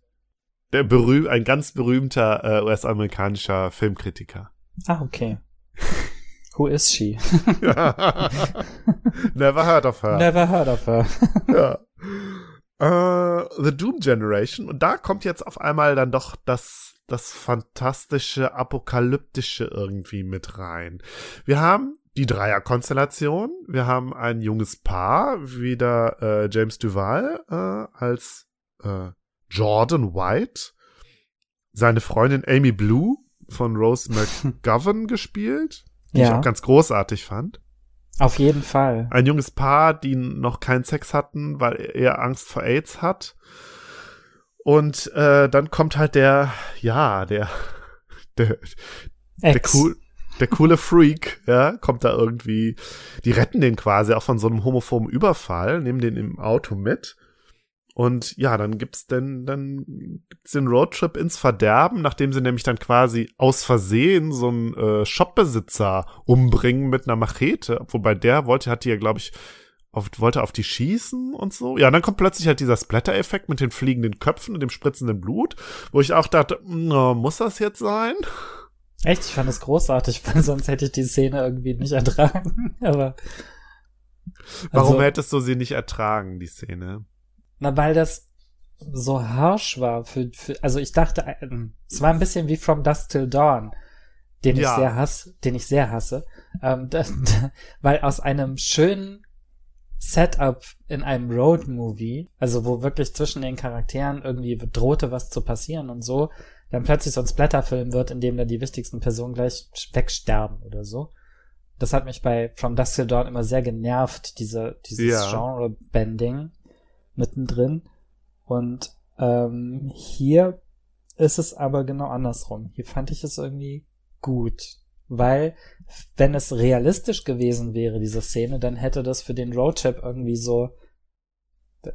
Der berühm, ein ganz berühmter äh, US-amerikanischer Filmkritiker. Ah, okay. Who is she? Never heard of her. Never heard of her. ja. Äh, The Doom Generation. Und da kommt jetzt auf einmal dann doch das, das fantastische, apokalyptische irgendwie mit rein. Wir haben die Dreierkonstellation. Wir haben ein junges Paar, wieder äh, James Duval äh, als äh, Jordan White, seine Freundin Amy Blue von Rose McGovern gespielt, die ich Ja, auch ganz großartig fand. auf jeden Fall. Ein junges Paar, die noch keinen Sex hatten, weil er Angst vor AIDS hat. Und äh, dann kommt halt der, ja, der, der, der, cool, der coole Freak, ja, kommt da irgendwie. Die retten den quasi auch von so einem homophoben Überfall, nehmen den im Auto mit. Und ja, dann gibt's denn, dann gibt's den Roadtrip ins Verderben, nachdem sie nämlich dann quasi aus Versehen so einen äh, Shopbesitzer umbringen mit einer Machete, wobei der wollte, hat die ja, glaube ich, auf, wollte auf die schießen und so. Ja, dann kommt plötzlich halt dieser Splatter-Effekt mit den fliegenden Köpfen und dem spritzenden Blut, wo ich auch dachte, muss das jetzt sein? Echt, ich fand das großartig, weil sonst hätte ich die Szene irgendwie nicht ertragen. Aber. Warum also, hättest du sie nicht ertragen, die Szene? Na, weil das so harsh war für, für also ich dachte, äh, es war ein bisschen wie From Dusk Till Dawn, den ich Ja. sehr hasse, den ich sehr hasse, ähm, da, da, weil aus einem schönen Setup in einem Road-Movie, also wo wirklich zwischen den Charakteren irgendwie drohte was zu passieren und so, dann plötzlich so ein Splatterfilm wird, in dem dann die wichtigsten Personen gleich wegsterben oder so. Das hat mich bei From Dusk Till Dawn immer sehr genervt, diese, dieses Ja. Genre-Bending mittendrin. Und ähm, hier ist es aber genau andersrum. Hier fand ich es irgendwie gut. Weil, wenn es realistisch gewesen wäre, diese Szene, dann hätte das für den Roadtrip irgendwie so,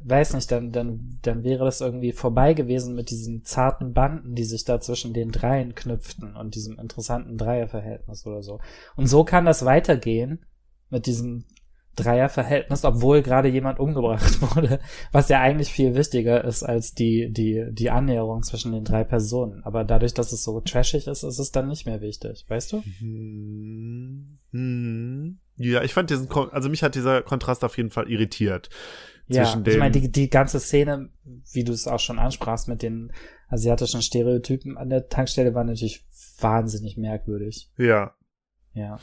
weiß nicht, dann, dann, dann wäre das irgendwie vorbei gewesen mit diesen zarten Banden, die sich da zwischen den Dreien knüpften und diesem interessanten Dreierverhältnis oder so. Und so kann das weitergehen mit diesem Dreierverhältnis, obwohl gerade jemand umgebracht wurde, was ja eigentlich viel wichtiger ist als die, die, die Annäherung zwischen den drei Personen. Aber dadurch, dass es so trashig ist, ist es dann nicht mehr wichtig, weißt du? Hm, hm. Ja, ich fand diesen, also mich hat dieser Kontrast auf jeden Fall irritiert. Ja, ich meine, die, die ganze Szene, wie du es auch schon ansprachst, mit den asiatischen Stereotypen an der Tankstelle war natürlich wahnsinnig merkwürdig. Ja. Ja.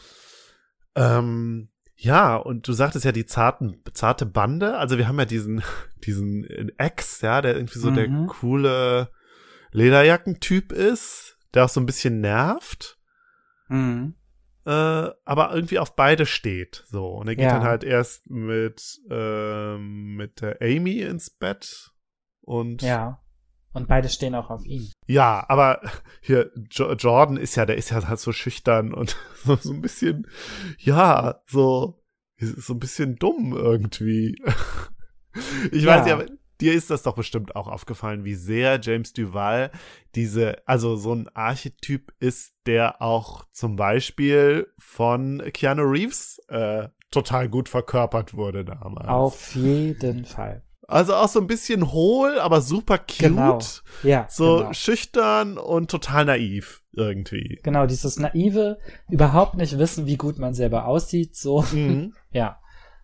Ähm, ja, und du sagtest ja die zarten, zarte Bande. Also wir haben ja diesen, diesen Ex, ja, der irgendwie so der Mhm. coole Lederjackentyp ist, der auch so ein bisschen nervt, Mhm. äh, aber irgendwie auf beide steht. So. Und er geht Ja. dann halt erst mit, ähm, mit der Amy ins Bett. Und Ja. Und beide stehen auch auf ihn. Ja, aber hier, jo Jordan ist ja, der ist ja halt so schüchtern und so, so ein bisschen, ja, so, so ein bisschen dumm irgendwie. Ich Ja. weiß ja, dir ist das doch bestimmt auch aufgefallen, wie sehr James Duval diese, also so ein Archetyp ist, der auch zum Beispiel von Keanu Reeves äh, total gut verkörpert wurde damals. Auf jeden Fall. Also auch so ein bisschen hohl, aber super cute. Genau. Ja. So genau. schüchtern und total naiv irgendwie. Genau, dieses naive, überhaupt nicht wissen, wie gut man selber aussieht, so. Mhm. Ja.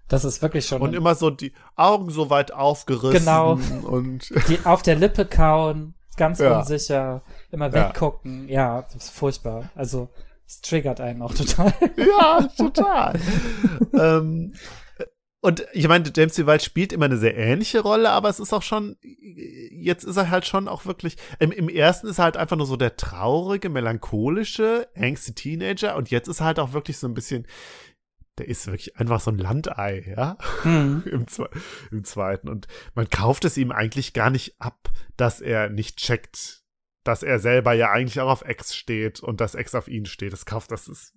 Das ist wirklich schon Und immer so die Augen so weit aufgerissen. Genau. Und die auf der Lippe kauen, ganz Ja. unsicher, immer Ja. weggucken. Ja, das ist furchtbar. Also, es triggert einen auch total. ja, total. ähm, und ich meine, James Duval spielt immer eine sehr ähnliche Rolle, aber es ist auch schon, jetzt ist er halt schon auch wirklich, im, im ersten ist er halt einfach nur so der traurige, melancholische, angsty Teenager und jetzt ist er halt auch wirklich so ein bisschen, der ist wirklich einfach so ein Landei, ja. Hm. im, im zweiten. Und man kauft es ihm eigentlich gar nicht ab, dass er nicht checkt, dass er selber ja eigentlich auch auf Ex steht und dass Ex auf ihn steht. Das kauft, das ist.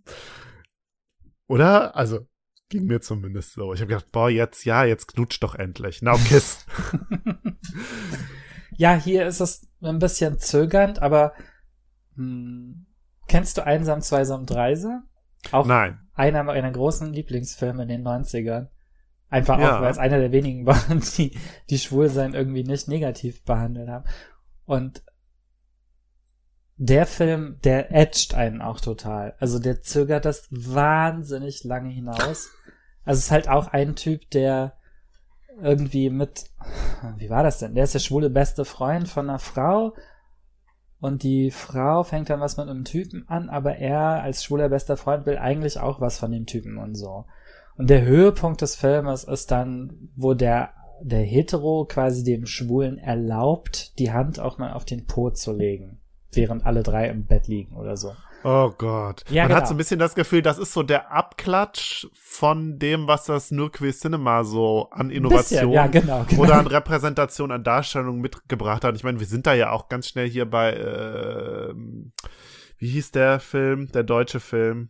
Oder? Also, ging mir zumindest so. Ich habe gedacht, boah, jetzt, ja, jetzt knutscht doch endlich. Now kiss. Ja, hier ist es ein bisschen zögernd, aber hm, kennst du Einsam, Zweisam, Dreise? Auch Nein. einer meiner großen Lieblingsfilme in den 90ern. Einfach Ja. auch, weil es einer der wenigen waren, die, die Schwulsein irgendwie nicht negativ behandelt haben. Und der Film, der edgt einen auch total. Also der zögert das wahnsinnig lange hinaus. Also es ist halt auch ein Typ, der irgendwie mit, wie war das denn? Der ist der schwule beste Freund von einer Frau und die Frau fängt dann was mit einem Typen an, aber er als schwuler bester Freund will eigentlich auch was von dem Typen und so. Und der Höhepunkt des Filmes ist dann, wo der, der Hetero quasi dem Schwulen erlaubt, die Hand auch mal auf den Po zu legen, während alle drei im Bett liegen oder so. Oh Gott. Ja, Man genau. hat so ein bisschen das Gefühl, das ist so der Abklatsch von dem, was das Nurkwe Cinema so an Innovation bisschen, ja, genau, genau. oder an Repräsentation, an Darstellung mitgebracht hat. Ich meine, wir sind da ja auch ganz schnell hier bei, ähm, wie hieß der Film, der deutsche Film?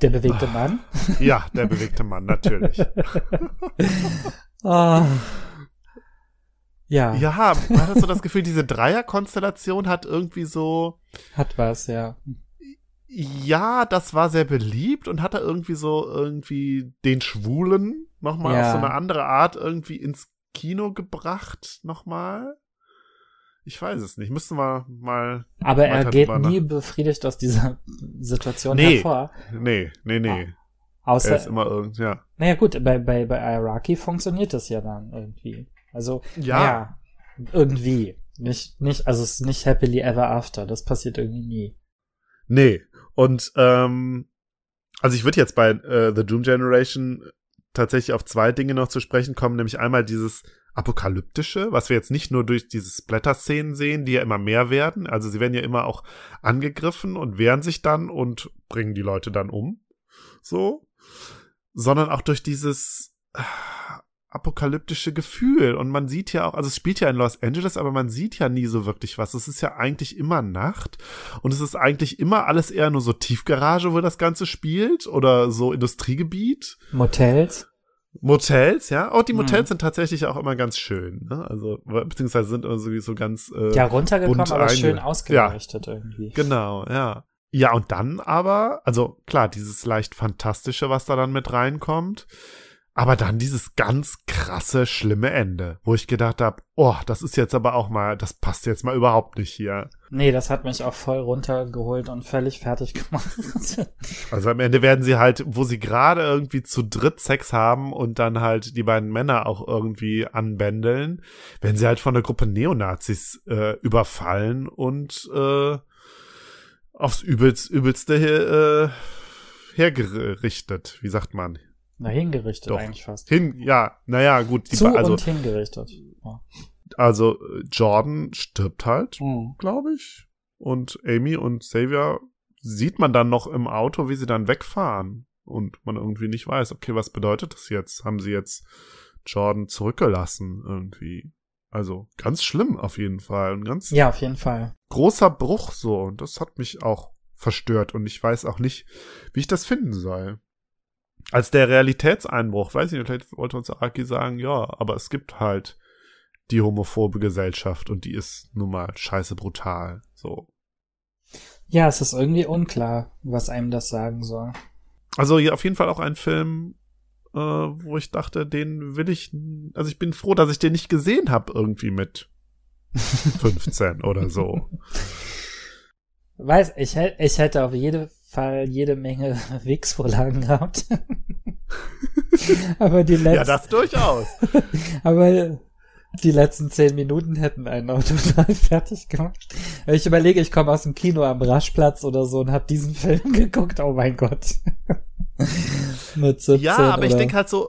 Der bewegte Mann. Ja, der bewegte Mann, natürlich. Ah. Ja, Ja, man hat so das Gefühl, diese Dreierkonstellation hat irgendwie so, hat was, ja. ja, das war sehr beliebt und hat da irgendwie so irgendwie den Schwulen nochmal Ja. auf so eine andere Art irgendwie ins Kino gebracht, nochmal. Ich weiß es nicht. Müssten wir mal. Aber er geht drüber nie befriedigt aus dieser Situation Nee. hervor. Nee, nee, nee. Außer, er ist immer irgend, ja. naja gut, bei, bei, bei Iraqi funktioniert das ja dann irgendwie. Also, Ja. ja, irgendwie. Nicht, nicht, also es ist nicht happily ever after. Das passiert irgendwie nie. Nee. Und, ähm, also ich würde jetzt bei äh, The Doom Generation tatsächlich auf zwei Dinge noch zu sprechen kommen, nämlich einmal dieses apokalyptische, was wir jetzt nicht nur durch diese Splatter-Szenen sehen, die ja immer mehr werden. Also sie werden ja immer auch angegriffen und wehren sich dann und bringen die Leute dann um. So. Sondern auch durch dieses apokalyptische Gefühl. Und man sieht ja auch, also es spielt ja in Los Angeles, aber man sieht ja nie so wirklich was. Es ist ja eigentlich immer Nacht und es ist eigentlich immer alles eher nur so Tiefgarage, wo das Ganze spielt oder so Industriegebiet. Motels. Motels, ja. Auch die Motels mhm. sind tatsächlich auch immer ganz schön, ne? Also, beziehungsweise sind immer so, so ganz. Äh, ja, runtergekommen, aber schön ausgeleuchtet ja, irgendwie. Genau, ja. Ja, und dann aber, also klar, dieses leicht Fantastische, was da dann mit reinkommt. Aber dann dieses ganz krasse, schlimme Ende, wo ich gedacht habe, oh, das ist jetzt aber auch mal, das passt jetzt mal überhaupt nicht hier. Nee, das hat mich auch voll runtergeholt und völlig fertig gemacht. also am Ende werden sie halt, wo sie gerade irgendwie zu dritt Sex haben und dann halt die beiden Männer auch irgendwie anbändeln, werden sie halt von der Gruppe Neonazis äh, überfallen und äh, aufs übelst, übelste äh, hergerichtet, wie sagt man? Na, hingerichtet Doch. eigentlich fast. Hin, ja, naja, gut. Die, Zu also, und hingerichtet. Ja. Also Jordan stirbt halt, mhm. glaube ich. Und Amy und Xavier sieht man dann noch im Auto, wie sie dann wegfahren. Und man irgendwie nicht weiß, okay, was bedeutet das jetzt? Haben sie jetzt Jordan zurückgelassen irgendwie? Also ganz schlimm auf jeden Fall. Ein ganz ja, auf jeden Fall. Großer Bruch so. Und das hat mich auch verstört. Und ich weiß auch nicht, wie ich das finden soll als der Realitätseinbruch, weiß ich nicht, vielleicht wollte uns Aki sagen, ja, aber es gibt halt die homophobe Gesellschaft und die ist nun mal scheiße brutal, so. Ja, es ist irgendwie unklar, was einem das sagen soll. Also hier auf jeden Fall auch ein Film, äh, wo ich dachte, den will ich, also ich bin froh, dass ich den nicht gesehen habe irgendwie mit 15 oder so. Weiß, ich, ich hätte auf jede Fall jede Menge Wix-Vorlagen gehabt. aber die letzten. Ja, das durchaus. aber die letzten zehn Minuten hätten einen auch total fertig gemacht. Ich überlege, ich komme aus dem Kino am Raschplatz oder so und habe diesen Film geguckt. Oh mein Gott. Mit 17 ja, aber oder? ich denke halt so,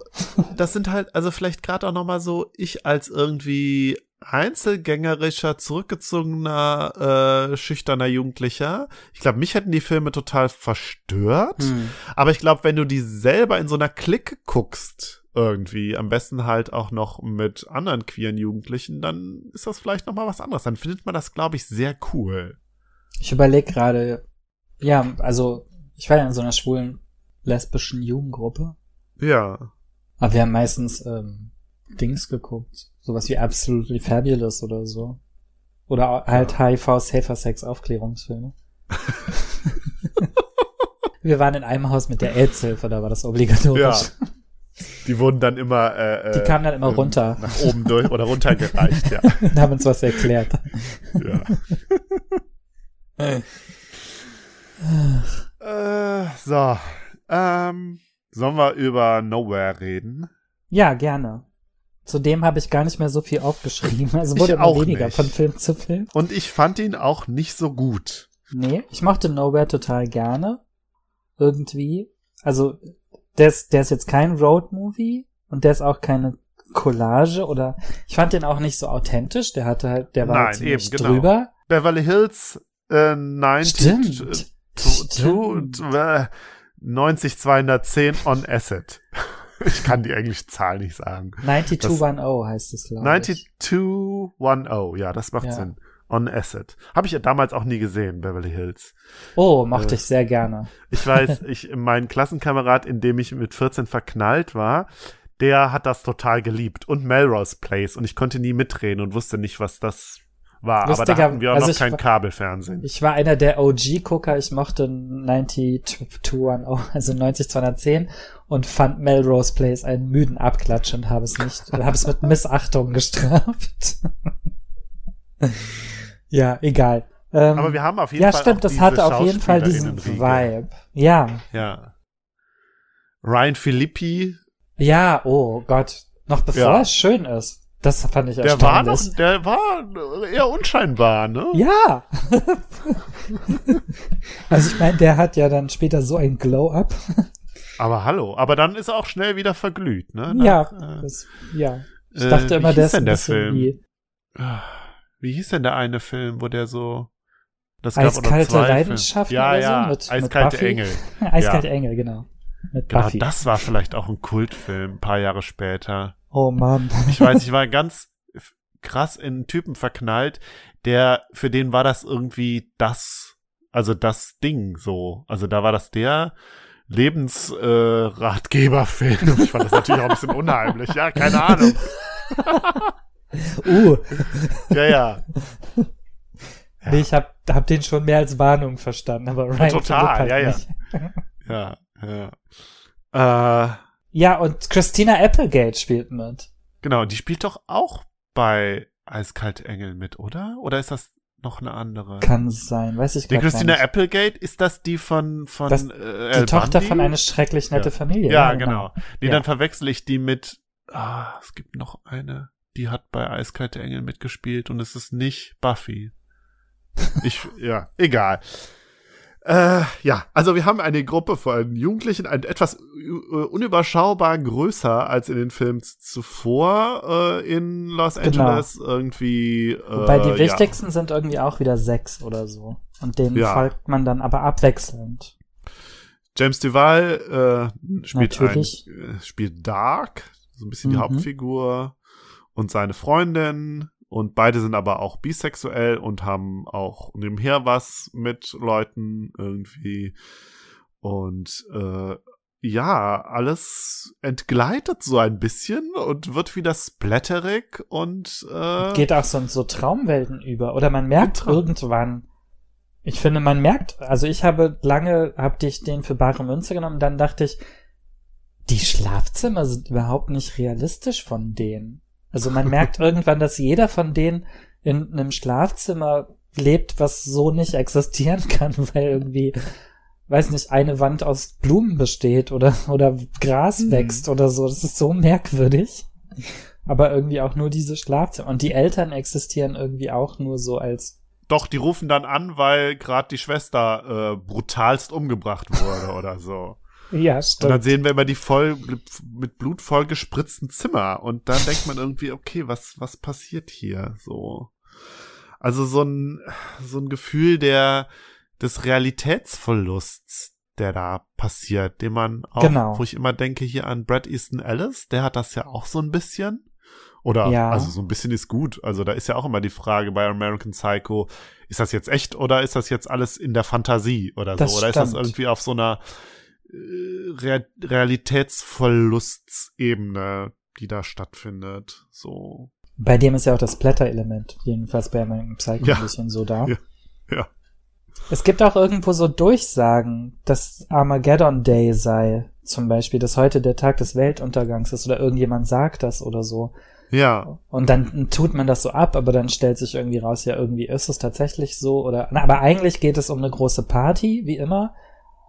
das sind halt, also vielleicht gerade auch noch mal so, ich als irgendwie einzelgängerischer, zurückgezogener, äh, schüchterner Jugendlicher. Ich glaube, mich hätten die Filme total verstört. Hm. Aber ich glaube, wenn du die selber in so einer Clique guckst, irgendwie, am besten halt auch noch mit anderen queeren Jugendlichen, dann ist das vielleicht noch mal was anderes. Dann findet man das, glaube ich, sehr cool. Ich überlege gerade, ja, also ich war ja in so einer schwulen lesbischen Jugendgruppe. Ja. Aber wir haben meistens ähm, Dings geguckt. Sowas wie Absolutely Fabulous oder so. Oder halt ja. HIV Safer Sex Aufklärungsfilme. Wir waren in einem Haus mit der AIDS-Hilfe, da war das obligatorisch. Ja. Die wurden dann immer äh, Die kamen dann immer ähm, runter. Nach oben durch oder runtergereicht, ja. Und haben uns was erklärt. Ja. äh, so. Ähm, sollen wir über Nowhere reden? Ja, gerne. Zudem habe ich gar nicht mehr so viel aufgeschrieben. Also wurde immer weniger nicht. von Film zu Film. Und ich fand ihn auch nicht so gut. Nee, ich mochte Nowhere total gerne. Irgendwie. Also, der ist, der ist jetzt kein Road-Movie und der ist auch keine Collage oder ich fand den auch nicht so authentisch. Der hatte halt, der war Nein, halt ziemlich eben, genau. drüber. Beverly Hills äh, 90 Stimmt. Stimmt. 90 210 on Acid. ich kann die englische Zahl nicht sagen. 9210 heißt es, glaube ich. 9210, ja, das macht ja. Sinn. On Acid. Habe ich ja damals auch nie gesehen, Beverly Hills. Oh, mochte äh, ich sehr gerne. Ich weiß, ich, mein Klassenkamerad, in dem ich mit 14 verknallt war, der hat das total geliebt. Und Melrose Place. Und ich konnte nie mitreden und wusste nicht, was das war. Lustiger, aber da hatten wir auch also noch kein Kabelfernsehen. Ich war einer der OG-Gucker. Ich mochte 9210, also 90210 und fand Melrose Place einen müden Abklatsch und habe es nicht, habe es mit Missachtung gestraft. ja, egal. Ähm, aber wir haben auf jeden ja, Fall. Ja, stimmt, das hatte auf jeden Fall diesen Vibe. Ja. Ja. Ryan Philippi. Ja, oh Gott. Noch bevor ja. es schön ist. Das fand ich. Der war noch, der war eher unscheinbar, ne? Ja. also ich meine, der hat ja dann später so ein Glow-Up. Aber hallo, aber dann ist er auch schnell wieder verglüht, ne? Nach, ja, äh, das, ja. Ich dachte Äh, immer, der ist ein denn der Film? wie Ah, Wie hieß denn der eine Film, wo der so das gab Eiskalte Leidenschaft ja, oder ja, so mit, Eiskalte mit. Engel. Eiskalte Engel, genau. Mit Genau, Buffy. das war vielleicht auch ein Kultfilm, ein paar Jahre später. Oh Mann. Ich weiß, ich war ganz krass in einen Typen verknallt, der, für den war das irgendwie das, also das Ding so. Also da war das der Lebensratgeberfilm. Äh, ich fand das natürlich auch ein bisschen unheimlich. Ja, keine Ahnung. Uh, Ja, ja. Ja. nee, ich hab, hab den schon mehr als Warnung verstanden, aber Ryan total, Philipp halt ja, ja. nicht. Ja, ja. Äh, Ja, und Christina Applegate spielt mit. genau, die spielt doch auch bei Eiskalte Engel mit, oder? Oder ist das noch eine andere? Kann sein, weiß ich Die Christina nicht. Applegate, ist das die von, von Das- äh, Die Tochter Bundy? von einer schrecklich nette Ja. Familie. Ja, genau. Die Ja. dann verwechsel ich die mit, ah, es gibt noch eine, die hat bei Eiskalte Engel mitgespielt und es ist nicht Buffy. Ich, ja, egal. Äh, ja, also wir haben eine Gruppe von Jugendlichen, ein, etwas äh, unüberschaubar größer als in den Filmen zuvor äh, in Los Genau. Angeles. Irgendwie. Äh, Wobei die ja. wichtigsten sind irgendwie auch wieder sechs oder so. Und denen Ja. folgt man dann aber abwechselnd. James Duval äh, spielt, ein, äh, spielt Dark, so ein bisschen die Mhm. Hauptfigur und seine Freundin und beide sind aber auch bisexuell und haben auch nebenher was mit Leuten irgendwie und äh, ja, alles entgleitet so ein bisschen und wird wieder splatterig und äh, Geht auch so in so Traumwelten über. Oder man merkt irgendwann, ich finde, man merkt, also ich habe lange, hab ich den für bare Münze genommen, dann dachte ich, die Schlafzimmer sind überhaupt nicht realistisch von denen. Also man merkt irgendwann, dass jeder von denen in einem Schlafzimmer lebt, was so nicht existieren kann, weil irgendwie, weiß nicht, eine Wand aus Blumen besteht oder, oder Gras Hm. wächst oder so. Das ist so merkwürdig. Aber irgendwie auch nur diese Schlafzimmer. Und die Eltern existieren irgendwie auch nur so als doch, die rufen dann an, weil gerade die Schwester äh, brutalst umgebracht wurde oder so. Ja, Und dann stimmt. sehen wir immer die voll mit Blut voll gespritzten Zimmer und dann denkt man irgendwie, okay, was was passiert hier so? Also so ein so ein Gefühl der des Realitätsverlusts, der da passiert, den man auch, Genau. wo ich immer denke hier an Brad Easton Ellis, der hat das ja auch so ein bisschen. Oder, Ja. also so ein bisschen ist gut. Also da ist ja auch immer die Frage bei American Psycho, ist das jetzt echt oder ist das jetzt alles in der Fantasie oder Das so? Oder ist das stimmt. irgendwie auf so einer Re Realitätsverlustsebene, die da stattfindet? So. Bei dem ist ja auch das Blätterelement, jedenfalls bei meinem Psycho Ja. ein bisschen so da. Ja. Ja. Es gibt auch irgendwo so Durchsagen, dass Armageddon Day sei, zum Beispiel, dass heute der Tag des Weltuntergangs ist oder irgendjemand sagt das oder so. Ja. Und dann tut man das so ab, aber dann stellt sich irgendwie raus, ja, irgendwie ist es tatsächlich so oder, na, aber eigentlich geht es um eine große Party, wie immer.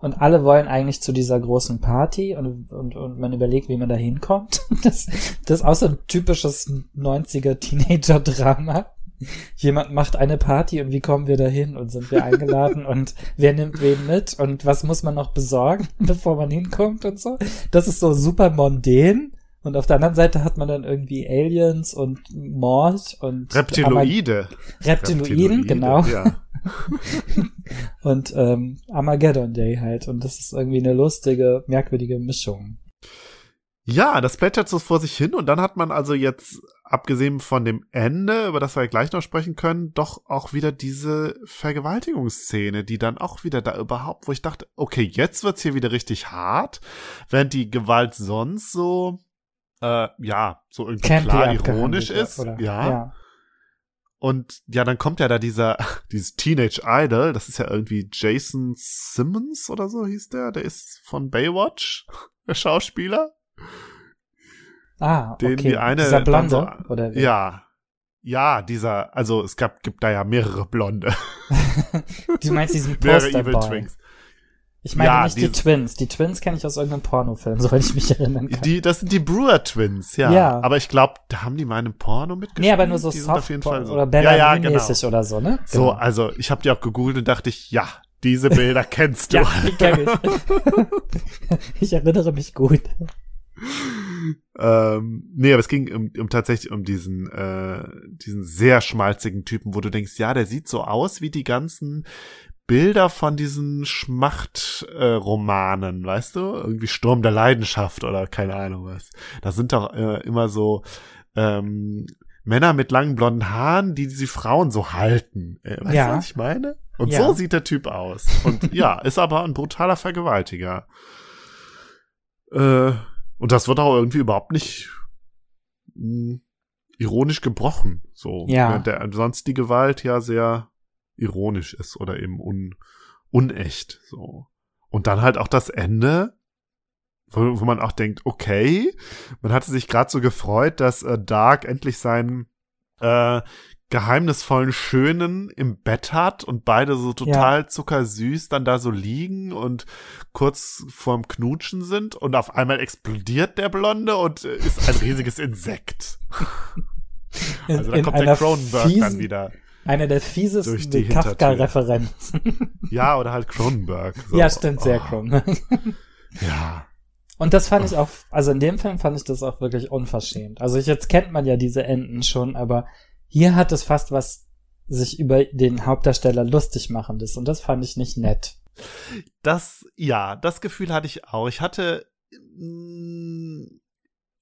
Und alle wollen eigentlich zu dieser großen Party und, und, und man überlegt, wie man da hinkommt. Das, das ist auch so ein typisches 90er Teenager-Drama. Jemand macht eine Party und wie kommen wir da hin und sind wir eingeladen und wer nimmt wen mit und was muss man noch besorgen, bevor man hinkommt und so. Das ist so super mondän. Und auf der anderen Seite hat man dann irgendwie Aliens und Mord und Reptiloide. Reptiloiden, genau. Ja. Und ähm, Armageddon Day halt. Und das ist irgendwie eine lustige, merkwürdige Mischung. Ja, das plätschert so vor sich hin und dann hat man also jetzt, abgesehen von dem Ende, über das wir gleich noch sprechen können, doch auch wieder diese Vergewaltigungsszene, die dann auch wieder da überhaupt, wo ich dachte, okay, jetzt wird's hier wieder richtig hart, während die Gewalt sonst so, äh, ja, so irgendwie Campy klar ironisch ist. Oder? ja. ja. Und ja, dann kommt ja da dieser, dieses Teenage Idol, das ist ja irgendwie Jason Simmons oder so hieß der, der ist von Baywatch, der Schauspieler. Ah, Den okay. die eine Dieser Blonde, so- oder wie? Ja. Ja, dieser, also es gab, gibt da ja mehrere Blonde, Du meinst diesen mehrere Evil Posterboy. Ich meine Ja, nicht die diese- Twins. Die Twins kenne ich aus irgendeinem Pornofilm, soweit ich mich erinnern kann. Die, das sind die Brewer Twins, ja. Ja. Aber ich glaube, da haben die mal in einem Porno mitgespielt. nee, aber nur so die soft so. oder Bella ja, ja, genau. oder so, ne? So, Genau. also ich habe die auch gegoogelt und dachte ich, ja, diese Bilder kennst du. Ja, die kenn ich. ich erinnere mich gut. ähm, nee, aber es ging um, um tatsächlich um diesen, äh, diesen sehr schmalzigen Typen, wo du denkst, ja, der sieht so aus wie die ganzen Bilder von diesen Schmacht-Romanen, äh, weißt du? Irgendwie Sturm der Leidenschaft oder keine Ahnung was. Da sind doch äh, immer so ähm, Männer mit langen blonden Haaren, die diese Frauen so halten. Äh, weißt ja. du, was ich meine? Und ja. so sieht der Typ aus. Und ja, ist aber ein brutaler Vergewaltiger. Äh, und das wird auch irgendwie überhaupt nicht mh, hm, ironisch gebrochen. So, ja. der sonst die Gewalt ja sehr ironisch ist oder eben un, unecht. So. Und dann halt auch das Ende, wo, wo man auch denkt, okay, man hatte sich gerade so gefreut, dass äh, Dark endlich seinen äh, geheimnisvollen Schönen im Bett hat und beide so total ja. zuckersüß dann da so liegen und kurz vorm Knutschen sind und auf einmal explodiert der Blonde und äh, ist ein riesiges Insekt. also da kommt der Cronenberg fiesen, dann wieder. Einer der fiesesten Kafka-Referenzen. ja, oder halt Cronenberg. So. Ja, stimmt, sehr oh. Cronenberg. ja. Und das fand ich auch, also in dem Film fand ich das auch wirklich unverschämt. Also ich, jetzt kennt man ja diese Enden schon, aber hier hat es fast was sich über den Hauptdarsteller lustig machendes und das fand ich nicht nett. Das, ja, das Gefühl hatte ich auch. Ich hatte, mh, mm,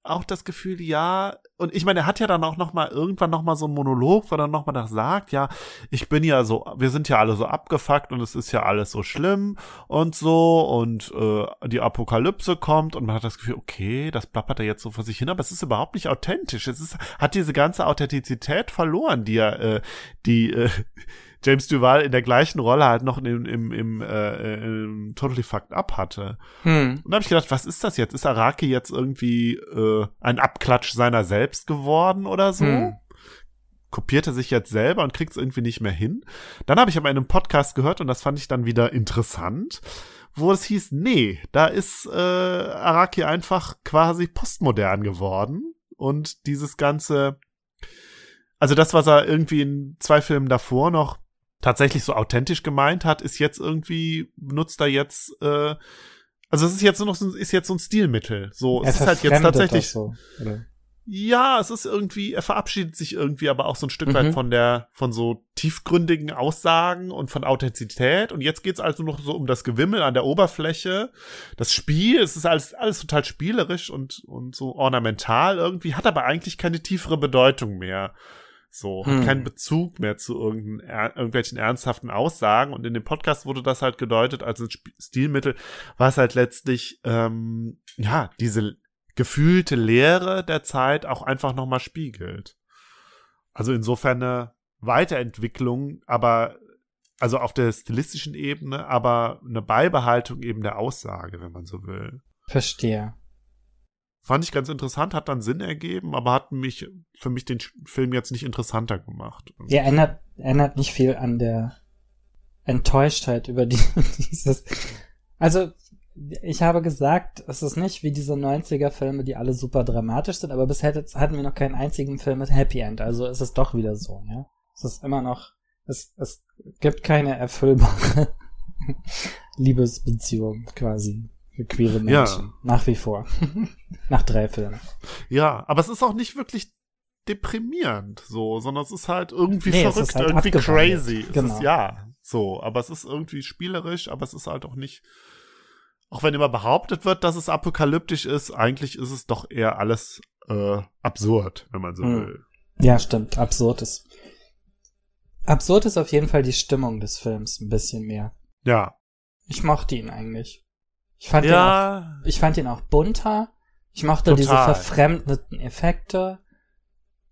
auch das Gefühl, ja, und ich meine, er hat ja dann auch noch mal irgendwann noch mal so einen Monolog, wo er dann noch das sagt, ja, ich bin ja so, wir sind ja alle so abgefuckt und es ist ja alles so schlimm und so und äh, die Apokalypse kommt und man hat das Gefühl, okay, das plappert er jetzt so vor sich hin, aber es ist überhaupt nicht authentisch. Es ist, hat diese ganze Authentizität verloren, die er, äh, die, äh, James Duval in der gleichen Rolle halt noch im, im, im, äh, im Totally Fucked Up hatte. Hm. Und da habe ich gedacht, was ist das jetzt? Ist Araki jetzt irgendwie äh, ein Abklatsch seiner selbst geworden oder so? Hm. Kopiert er sich jetzt selber und kriegt es irgendwie nicht mehr hin. Dann habe ich aber in einem Podcast gehört und das fand ich dann wieder interessant, wo es hieß, nee, da ist äh, Araki einfach quasi postmodern geworden und dieses ganze also das, was er irgendwie in zwei Filmen davor noch tatsächlich so authentisch gemeint hat, ist jetzt irgendwie, benutzt er jetzt, äh, also es ist jetzt nur noch so, ist jetzt so ein Stilmittel. So, es ist halt jetzt tatsächlich. So, ja, es ist irgendwie, er verabschiedet sich irgendwie aber auch so ein Stück mhm. weit von der, von so tiefgründigen Aussagen und von Authentizität. Und jetzt geht's also noch so um das Gewimmel an der Oberfläche. Das Spiel, es ist alles, alles total spielerisch und, und so ornamental irgendwie, hat aber eigentlich keine tiefere Bedeutung mehr. So, hat hm. keinen Bezug mehr zu irgendwelchen ernsthaften Aussagen. Und in dem Podcast wurde das halt gedeutet als ein Stilmittel, was halt letztlich, ähm, ja, diese gefühlte Leere der Zeit auch einfach nochmal spiegelt. Also insofern eine Weiterentwicklung, aber also auf der stilistischen Ebene, aber eine Beibehaltung eben der Aussage, wenn man so will. Verstehe. Fand ich ganz interessant, hat dann Sinn ergeben, aber hat mich für mich den Film jetzt nicht interessanter gemacht. Ja, erinnert, erinnert nicht viel an der Enttäuschtheit über die, dieses. Also, ich habe gesagt, es ist nicht wie diese 90er-Filme, die alle super dramatisch sind, aber bisher hatten wir noch keinen einzigen Film mit Happy End, also ist es doch wieder so, ja. Es ist immer noch, es, es gibt keine erfüllbare Liebesbeziehung quasi für queere Menschen. Ja. Nach wie vor. Nach drei Filmen. Ja, aber es ist auch nicht wirklich deprimierend so, sondern es ist halt irgendwie nee, verrückt, halt irgendwie crazy. Genau. Es ist, ja, so, aber es ist irgendwie spielerisch, aber es ist halt auch nicht auch wenn immer behauptet wird, dass es apokalyptisch ist, eigentlich ist es doch eher alles äh, absurd, wenn man so hm. will. Ja, stimmt, absurd ist. Absurd ist auf jeden Fall die Stimmung des Films ein bisschen mehr. Ja. Ich mochte ihn eigentlich. Ich fand, ja. ihn, auch, ich fand ihn auch bunter. Ich mochte Total. diese verfremdeten Effekte.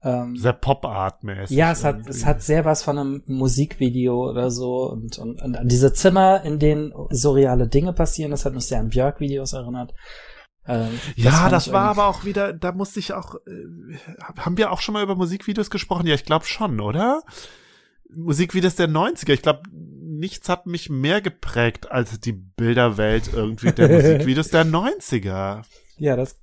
Ähm, sehr Pop-Art-mäßig. Ja, es hat, es hat sehr was von einem Musikvideo oder so und, und, und diese Zimmer, in denen surreale Dinge passieren, das hat mich sehr an Björk-Videos erinnert. Ähm, ja, das, das war aber auch wieder, da musste ich auch, äh, haben wir auch schon mal über Musikvideos gesprochen? Ja, ich glaube schon, oder? Musikvideos der 90er. Ich glaube, nichts hat mich mehr geprägt als die Bilderwelt irgendwie der Musikvideos der 90er. Ja, das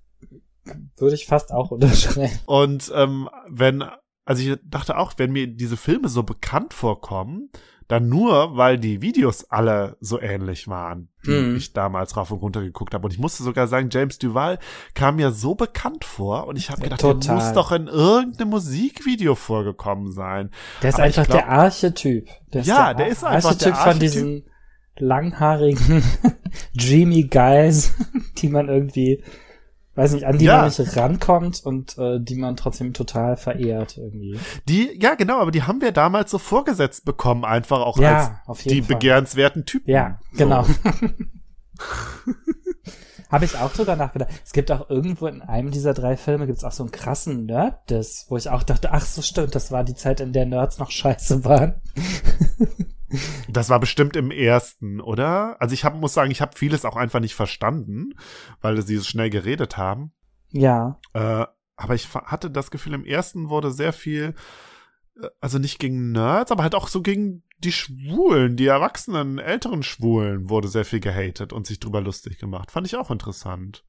würde ich fast auch unterschreiben. Und ähm, wenn also ich dachte auch, wenn mir diese Filme so bekannt vorkommen, dann nur, weil die Videos alle so ähnlich waren, die Mhm. ich damals rauf und runter geguckt habe. Und ich musste sogar sagen, James Duval kam mir so bekannt vor und ich habe gedacht, der Total. muss doch in irgendeinem Musikvideo vorgekommen sein. Der ist Aber einfach glaub- der Archetyp. Der Ja, der ist einfach Archetyp der von Archetyp. diesen langhaarigen, dreamy Guys, die man irgendwie, weiß nicht, an die Ja. man nicht rankommt und äh, die man trotzdem total verehrt irgendwie. Die, ja genau, aber die haben wir damals so vorgesetzt bekommen, einfach auch als Ja, jeden die Fall. begehrenswerten Typen. Ja, So. genau. Habe ich auch drüber nachgedacht. Es gibt auch irgendwo in einem dieser drei Filme gibt es auch so einen krassen Nerd-Diss, wo ich auch dachte, ach so stimmt, das war die Zeit, in der Nerds noch scheiße waren. Das war bestimmt im ersten, oder? Also ich hab, muss sagen, ich habe vieles auch einfach nicht verstanden, weil sie so schnell geredet haben. Ja. Äh, aber ich hatte das Gefühl, im ersten wurde sehr viel, äh, also nicht gegen Nerds, aber halt auch so gegen die Schwulen, die erwachsenen, älteren Schwulen wurde sehr viel gehatet und sich drüber lustig gemacht. Fand ich auch interessant.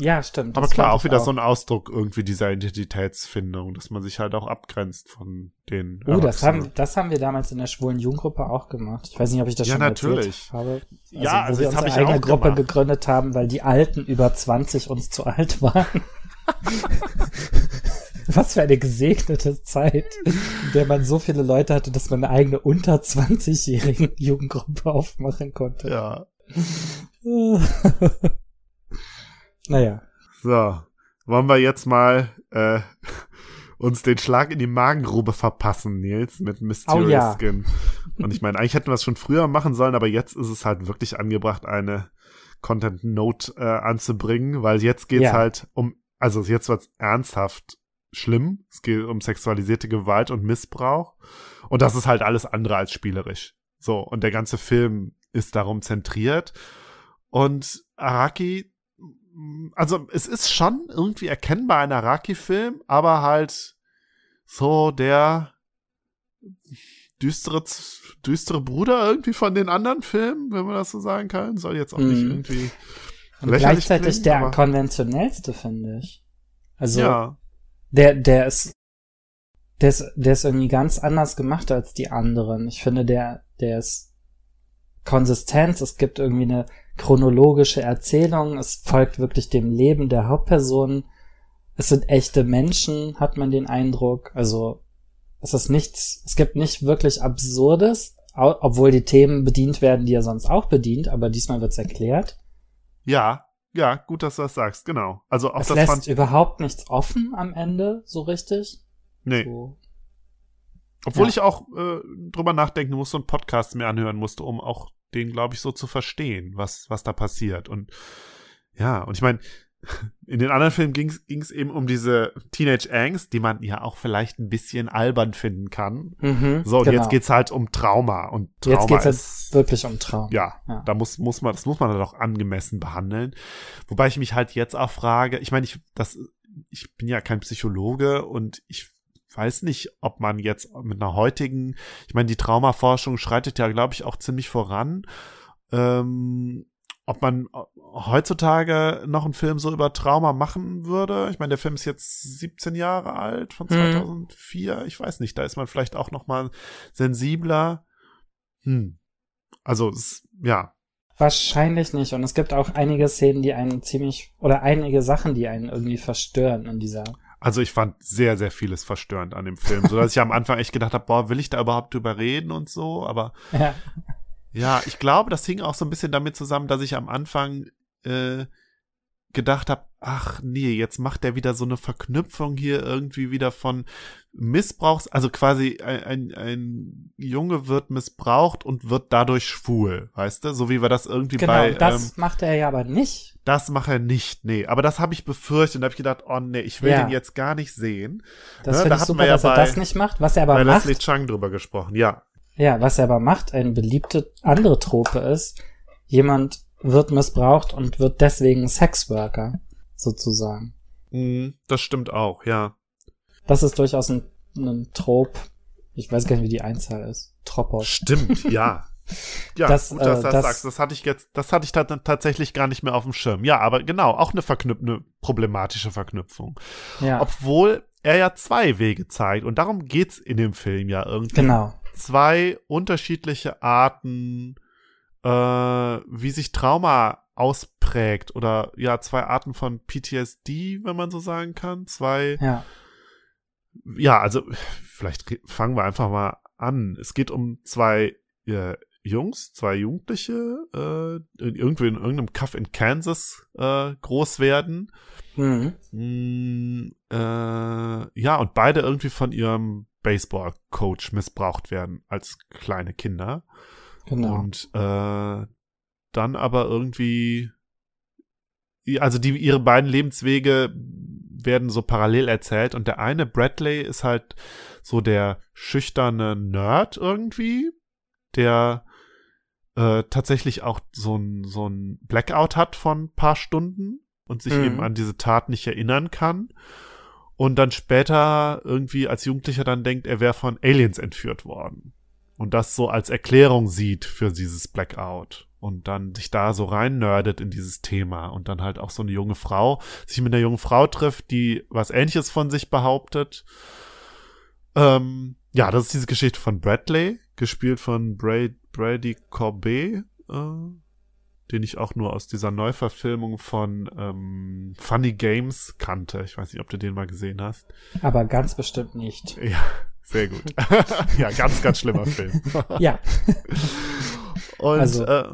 Ja, stimmt. Aber klar, auch wieder so ein Ausdruck irgendwie dieser Identitätsfindung, dass man sich halt auch abgrenzt von den Oh, das haben, das haben wir damals in der schwulen Jugendgruppe auch gemacht. Ich weiß nicht, ob ich das Ja, schon natürlich. erzählt habe. Ja, also wo wir das hab unsere ich eigene auch Gruppe gemacht. gegründet haben, weil die Alten über 20 uns zu alt waren. Was für eine gesegnete Zeit, in der man so viele Leute hatte, dass man eine eigene unter 20-jährigen Jugendgruppe aufmachen konnte. Ja. naja. So, wollen wir jetzt mal äh, uns den Schlag in die Magengrube verpassen, Nils, mit Mysterious Oh ja. Skin. Und ich meine, eigentlich hätten wir es schon früher machen sollen, aber jetzt ist es halt wirklich angebracht, eine Content Note äh, anzubringen, weil jetzt geht's Ja. halt um, also jetzt wird's ernsthaft schlimm. Es geht um sexualisierte Gewalt und Missbrauch. Und das ist halt alles andere als spielerisch. So, und der ganze Film ist darum zentriert. Und Araki, also es ist schon irgendwie erkennbar ein Araki-Film, aber halt so der düstere, düstere Bruder irgendwie von den anderen Filmen, wenn man das so sagen kann. Soll jetzt auch nicht Mhm. irgendwie. Und gleichzeitig klingen, der konventionellste, finde ich. Also, ja, der, der ist, der ist, der ist irgendwie ganz anders gemacht als die anderen. Ich finde, der, der ist Konsistenz. Es gibt irgendwie eine chronologische Erzählung. Es folgt wirklich dem Leben der Hauptpersonen. Es sind echte Menschen, hat man den Eindruck. Also, es ist nichts, es gibt nicht wirklich Absurdes, obwohl die Themen bedient werden, die er sonst auch bedient, aber diesmal wird's erklärt. ja, ja, gut, dass du das sagst, genau. Also auch es das lässt fand, überhaupt nichts offen am Ende, so richtig. nee. So. Obwohl Ja. ich auch äh, drüber nachdenken musste und Podcasts mir anhören musste, um auch den, glaube ich, so zu verstehen, was, was da passiert. Und ja, und ich meine, in den anderen Filmen ging es eben um diese Teenage Angst, die man ja auch vielleicht ein bisschen albern finden kann. Mhm, So, und genau. jetzt geht's halt um Trauma. Und Trauma Jetzt geht's ist, jetzt wirklich um Traum. ja, Ja. da muss, muss man, das muss man dann auch angemessen behandeln. Wobei ich mich halt jetzt auch frage, ich meine, ich, das, ich bin ja kein Psychologe und ich weiß nicht, ob man jetzt mit einer heutigen, ich meine, die Traumaforschung schreitet ja, glaube ich, auch ziemlich voran. Ähm, ob man heutzutage noch einen Film so über Trauma machen würde. Ich meine, der Film ist jetzt 17 Jahre alt, von Mhm. 2004. Ich weiß nicht, da ist man vielleicht auch noch mal sensibler. Hm. Also, es, ja, Wahrscheinlich nicht. Und es gibt auch einige Szenen, die einen ziemlich, oder einige Sachen, die einen irgendwie verstören in dieser. Also ich fand sehr, sehr vieles verstörend an dem Film, so dass ich am Anfang echt gedacht habe, boah, will ich da überhaupt drüber reden und so, aber Ja. ja, ich glaube, das hing auch so ein bisschen damit zusammen, dass ich am Anfang äh, gedacht habe, ach nee, jetzt macht der wieder so eine Verknüpfung hier irgendwie wieder von Missbrauchs, also quasi ein, ein, ein Junge wird missbraucht und wird dadurch schwul, weißt du, so wie wir das irgendwie Genau, bei das ähm, macht er ja aber nicht. das macht er nicht, nee, aber das habe ich befürchtet und habe ich gedacht, oh nee, ich will Ja. den jetzt gar nicht sehen. Das Ne, finde da ich super, ja dass er bei- das nicht macht. Was er aber bei macht, Leslie Chung drüber gesprochen, ja. ja, was er aber macht, eine beliebte andere Trope ist, jemand wird missbraucht und wird deswegen Sexworker, sozusagen. Mhm, das stimmt auch, ja. Das ist durchaus ein, ein Trop. Ich weiß gar nicht, wie die Einzahl ist. Tropos. Stimmt, ja. Ja, Das, gut, dass äh, du das, das- sagst. Das hatte ich jetzt, das hatte ich ta tatsächlich gar nicht mehr auf dem Schirm. Ja, aber genau, auch eine verknüpfte, problematische Verknüpfung. Ja. Obwohl er ja zwei Wege zeigt. Und darum geht's in dem Film ja irgendwie. Genau. Zwei unterschiedliche Arten, äh, wie sich Trauma ausprägt. Oder ja, zwei Arten von PTSD, wenn man so sagen kann. Zwei. Ja. Ja, also vielleicht fangen wir einfach mal an. Es geht um zwei äh, Jungs, zwei Jugendliche, äh, in- irgendwie in irgendeinem Kaff in Kansas äh, groß werden. Mhm. Mm, äh, ja, und beide irgendwie von ihrem Baseball-Coach missbraucht werden als kleine Kinder. Genau. Und äh, dann aber irgendwie, also die ihre beiden Lebenswege werden so parallel erzählt und der eine Bradley ist halt so der schüchterne Nerd irgendwie, der äh, tatsächlich auch so ein so ein Blackout hat von ein paar Stunden und sich Mhm. eben an diese Tat nicht erinnern kann und dann später irgendwie als Jugendlicher dann denkt, er wäre von Aliens entführt worden und das so als Erklärung sieht für dieses Blackout und dann sich da so rein nerdet in dieses Thema und dann halt auch so eine junge Frau sich mit einer jungen Frau trifft, die was ähnliches von sich behauptet. Ähm, ja, das ist diese Geschichte von Bradley, gespielt von Bra Brady Corbet, äh, den ich auch nur aus dieser Neuverfilmung von ähm, Funny Games kannte. Ich weiß nicht, ob du den mal gesehen hast. Aber ganz bestimmt nicht. Ja, sehr gut. ja, ganz, ganz schlimmer Film. Ja, Und Also- äh,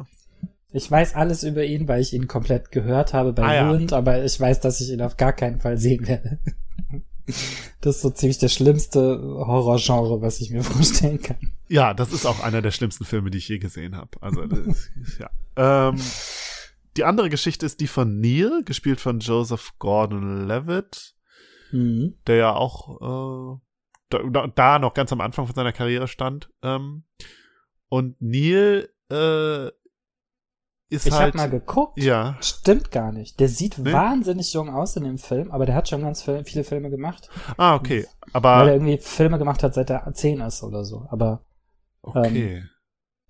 ich weiß alles über ihn, weil ich ihn komplett gehört habe bei Ah, ja. Ruined, aber ich weiß, dass ich ihn auf gar keinen Fall sehen werde. Das ist so ziemlich das schlimmste Horrorgenre, was ich mir vorstellen kann. ja, das ist auch einer der schlimmsten Filme, die ich je gesehen habe. Also, ist, ja. Ähm, die andere Geschichte ist die von Neil, gespielt von Joseph Gordon-Levitt, Mhm. der ja auch äh, da, da noch ganz am Anfang von seiner Karriere stand. Ähm, und Neil äh, ist Ich halt. habe mal geguckt. ja, Stimmt gar nicht. Der sieht Nee? wahnsinnig jung aus in dem Film, aber der hat schon ganz viel, viele Filme gemacht. ah, okay. weil er Aber irgendwie Filme gemacht hat, seit er zehn ist oder so. Aber, okay.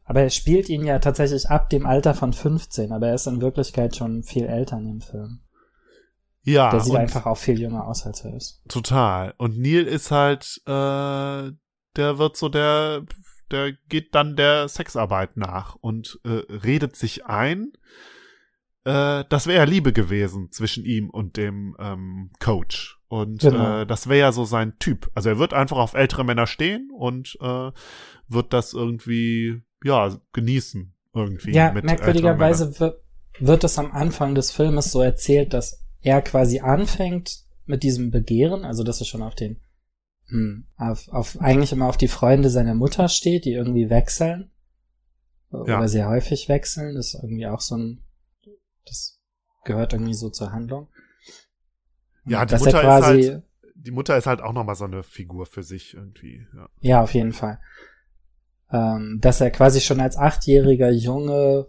aber er spielt ihn ja tatsächlich ab dem Alter von 15, aber er ist in Wirklichkeit schon viel älter in dem Film. Ja, Der sieht einfach auch viel jünger aus, als er ist. Total. Und Neil ist halt, äh, der wird so der, der geht dann der Sexarbeit nach und äh, redet sich ein. Äh, das wäre ja Liebe gewesen zwischen ihm und dem ähm, Coach. Und Genau. äh, das wäre ja so sein Typ. Also er wird einfach auf ältere Männer stehen und äh, wird das irgendwie, ja, genießen. Irgendwie. Ja, merkwürdigerweise wird, wird es am Anfang des Filmes so erzählt, dass er quasi anfängt mit diesem Begehren, also dass er schon auf den, hm, auf, auf eigentlich immer auf die Freunde seiner Mutter steht, die irgendwie wechseln. Oder Ja. sehr häufig wechseln. Das ist irgendwie auch so ein, das gehört irgendwie so zur Handlung. Ja, die dass Mutter er quasi, ist halt, die Mutter ist halt auch nochmal so eine Figur für sich irgendwie, ja. Ja, auf jeden Fall. Ähm, dass er quasi schon als achtjähriger Junge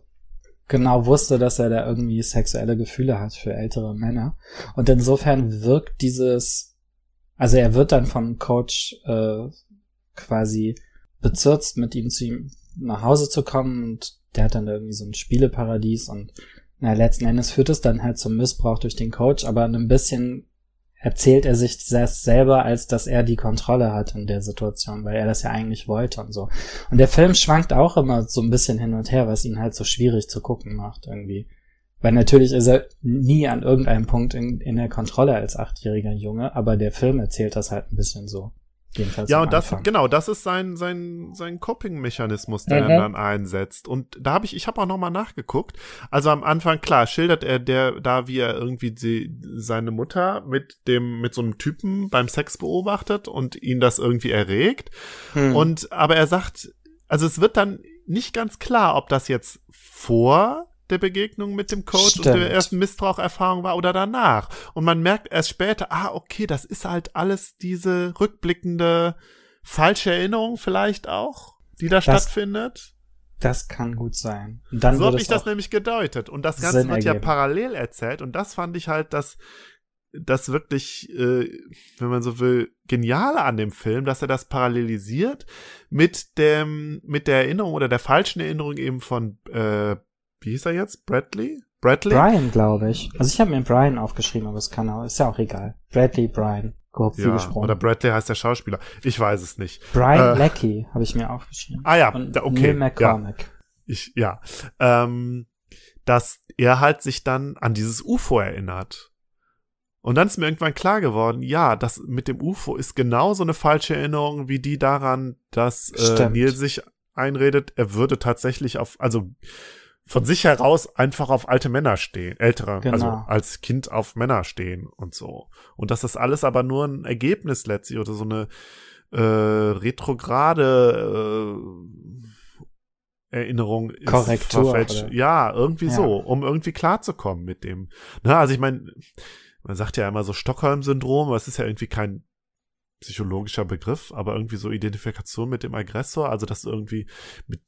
genau wusste, dass er da irgendwie sexuelle Gefühle hat für ältere Männer. Und insofern wirkt dieses, also er wird dann vom Coach äh, quasi bezirzt, mit ihm zu ihm nach Hause zu kommen und der hat dann irgendwie so ein Spieleparadies und na, letzten Endes führt es dann halt zum Missbrauch durch den Coach, aber ein bisschen erzählt er sich das selber, als dass er die Kontrolle hat in der Situation, weil er das ja eigentlich wollte und so. Und der Film schwankt auch immer so ein bisschen hin und her, was ihn halt so schwierig zu gucken macht irgendwie. Weil natürlich ist er nie an irgendeinem Punkt in, in der Kontrolle als achtjähriger Junge, aber der Film erzählt das halt ein bisschen so. Jedenfalls Ja, und das, Anfang. genau, das ist sein, sein, sein Coping-Mechanismus, der Mhm. er dann einsetzt. Und da habe ich, ich habe auch nochmal nachgeguckt. Also am Anfang, klar, schildert er der, da, wie er irgendwie die, seine Mutter mit dem, mit so einem Typen beim Sex beobachtet und ihn das irgendwie erregt. Hm. Und, aber er sagt, also es wird dann nicht ganz klar, ob das jetzt vor der Begegnung mit dem Coach und Stimmt. der ersten Missbraucherfahrung war oder danach. Und man merkt erst später, ah, okay, das ist halt alles diese rückblickende falsche Erinnerung vielleicht auch, die da stattfindet. das kann gut sein. Und dann So wird habe ich das nämlich gedeutet. Und das Ganze Sinn wird ja ergeben. parallel erzählt. Und das fand ich halt das, das wirklich, äh, wenn man so will, geniale an dem Film, dass er das parallelisiert mit dem, mit der Erinnerung oder der falschen Erinnerung eben von, äh, wie hieß er jetzt? Bradley? Bradley? Brian, glaube ich. Also ich habe mir Brian aufgeschrieben, aber es kann auch, ist ja auch egal. Bradley Brian grob ja, gesprochen. oder Bradley heißt der Schauspieler. Ich weiß es nicht. Brian äh, Leckie habe ich mir aufgeschrieben. Ah ja, Und okay. Neil McCormick. Ich, ja. Ähm, dass er halt sich dann an dieses UFO erinnert. Und dann ist mir irgendwann klar geworden, ja, das mit dem UFO ist genauso eine falsche Erinnerung wie die daran, dass äh. Neil sich einredet, er würde tatsächlich auf, also von sich heraus einfach auf alte Männer stehen, ältere, Genau. also als Kind auf Männer stehen und so. Und dass das alles aber nur ein Ergebnis letztlich oder so eine äh, retrograde äh, Erinnerung ist Korrektur, verfälscht. Ja, irgendwie Ja. so, um irgendwie klarzukommen mit dem. Na, also ich meine, man sagt ja immer so Stockholm-Syndrom, aber es ist ja irgendwie kein psychologischer Begriff, aber irgendwie so Identifikation mit dem Aggressor, also dass du irgendwie mit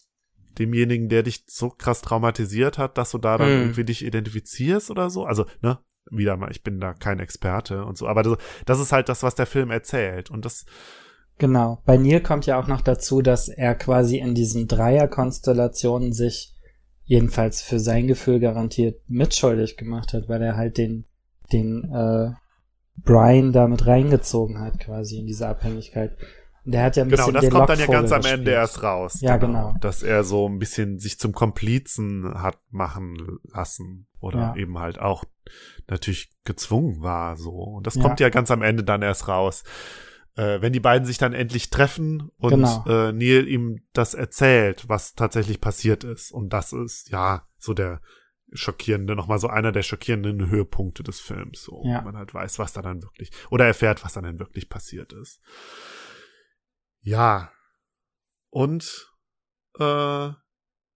demjenigen, der dich so krass traumatisiert hat, dass du da dann Mhm. irgendwie dich identifizierst oder so. Also, ne, wieder mal, ich bin da kein Experte und so, aber das, das ist halt das, was der Film erzählt. Und das, Genau. Bei Neil kommt ja auch noch dazu, dass er quasi in diesen Dreierkonstellationen sich jedenfalls für sein Gefühl garantiert mitschuldig gemacht hat, weil er halt den, den äh, Brian damit reingezogen hat, quasi in diese Abhängigkeit. Der hat ja ein genau, bisschen das den kommt dann ja ganz am. Ende erst raus. Ja, genau. Dass er so ein bisschen sich zum Komplizen hat machen lassen. Oder Ja. eben halt auch natürlich gezwungen war, so. Und das Ja. kommt ja ganz am Ende dann erst raus. Äh, wenn die beiden sich dann endlich treffen und Genau. äh, Neil ihm das erzählt, was tatsächlich passiert ist. Und das ist, ja, so der schockierende, nochmal so einer der schockierenden Höhepunkte des Films, so, Ja. man halt weiß, was da dann wirklich, oder erfährt, was da dann wirklich passiert ist. Ja. Und äh,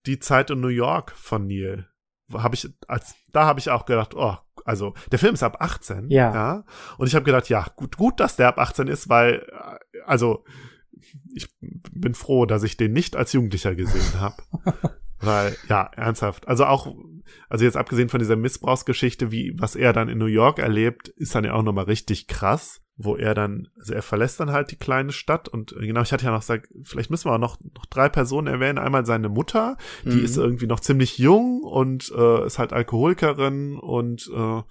die Zeit in New York von Neil. Habe ich, als, da habe ich auch gedacht, oh, also der Film ist ab 18, Ja. ja. Und ich habe gedacht, ja, gut, gut, dass der ab 18 ist, weil, äh, also, ich bin froh, dass ich den nicht als Jugendlicher gesehen habe. Weil, ja, ernsthaft. Also auch, also jetzt abgesehen von dieser Missbrauchsgeschichte, wie, was er dann in New York erlebt, ist dann ja auch nochmal richtig krass, wo er dann, also er verlässt dann halt die kleine Stadt und äh, genau, ich hatte ja noch gesagt, vielleicht müssen wir auch noch, noch drei Personen erwähnen. Einmal seine Mutter, die Mhm. ist irgendwie noch ziemlich jung und äh, ist halt Alkoholikerin und äh,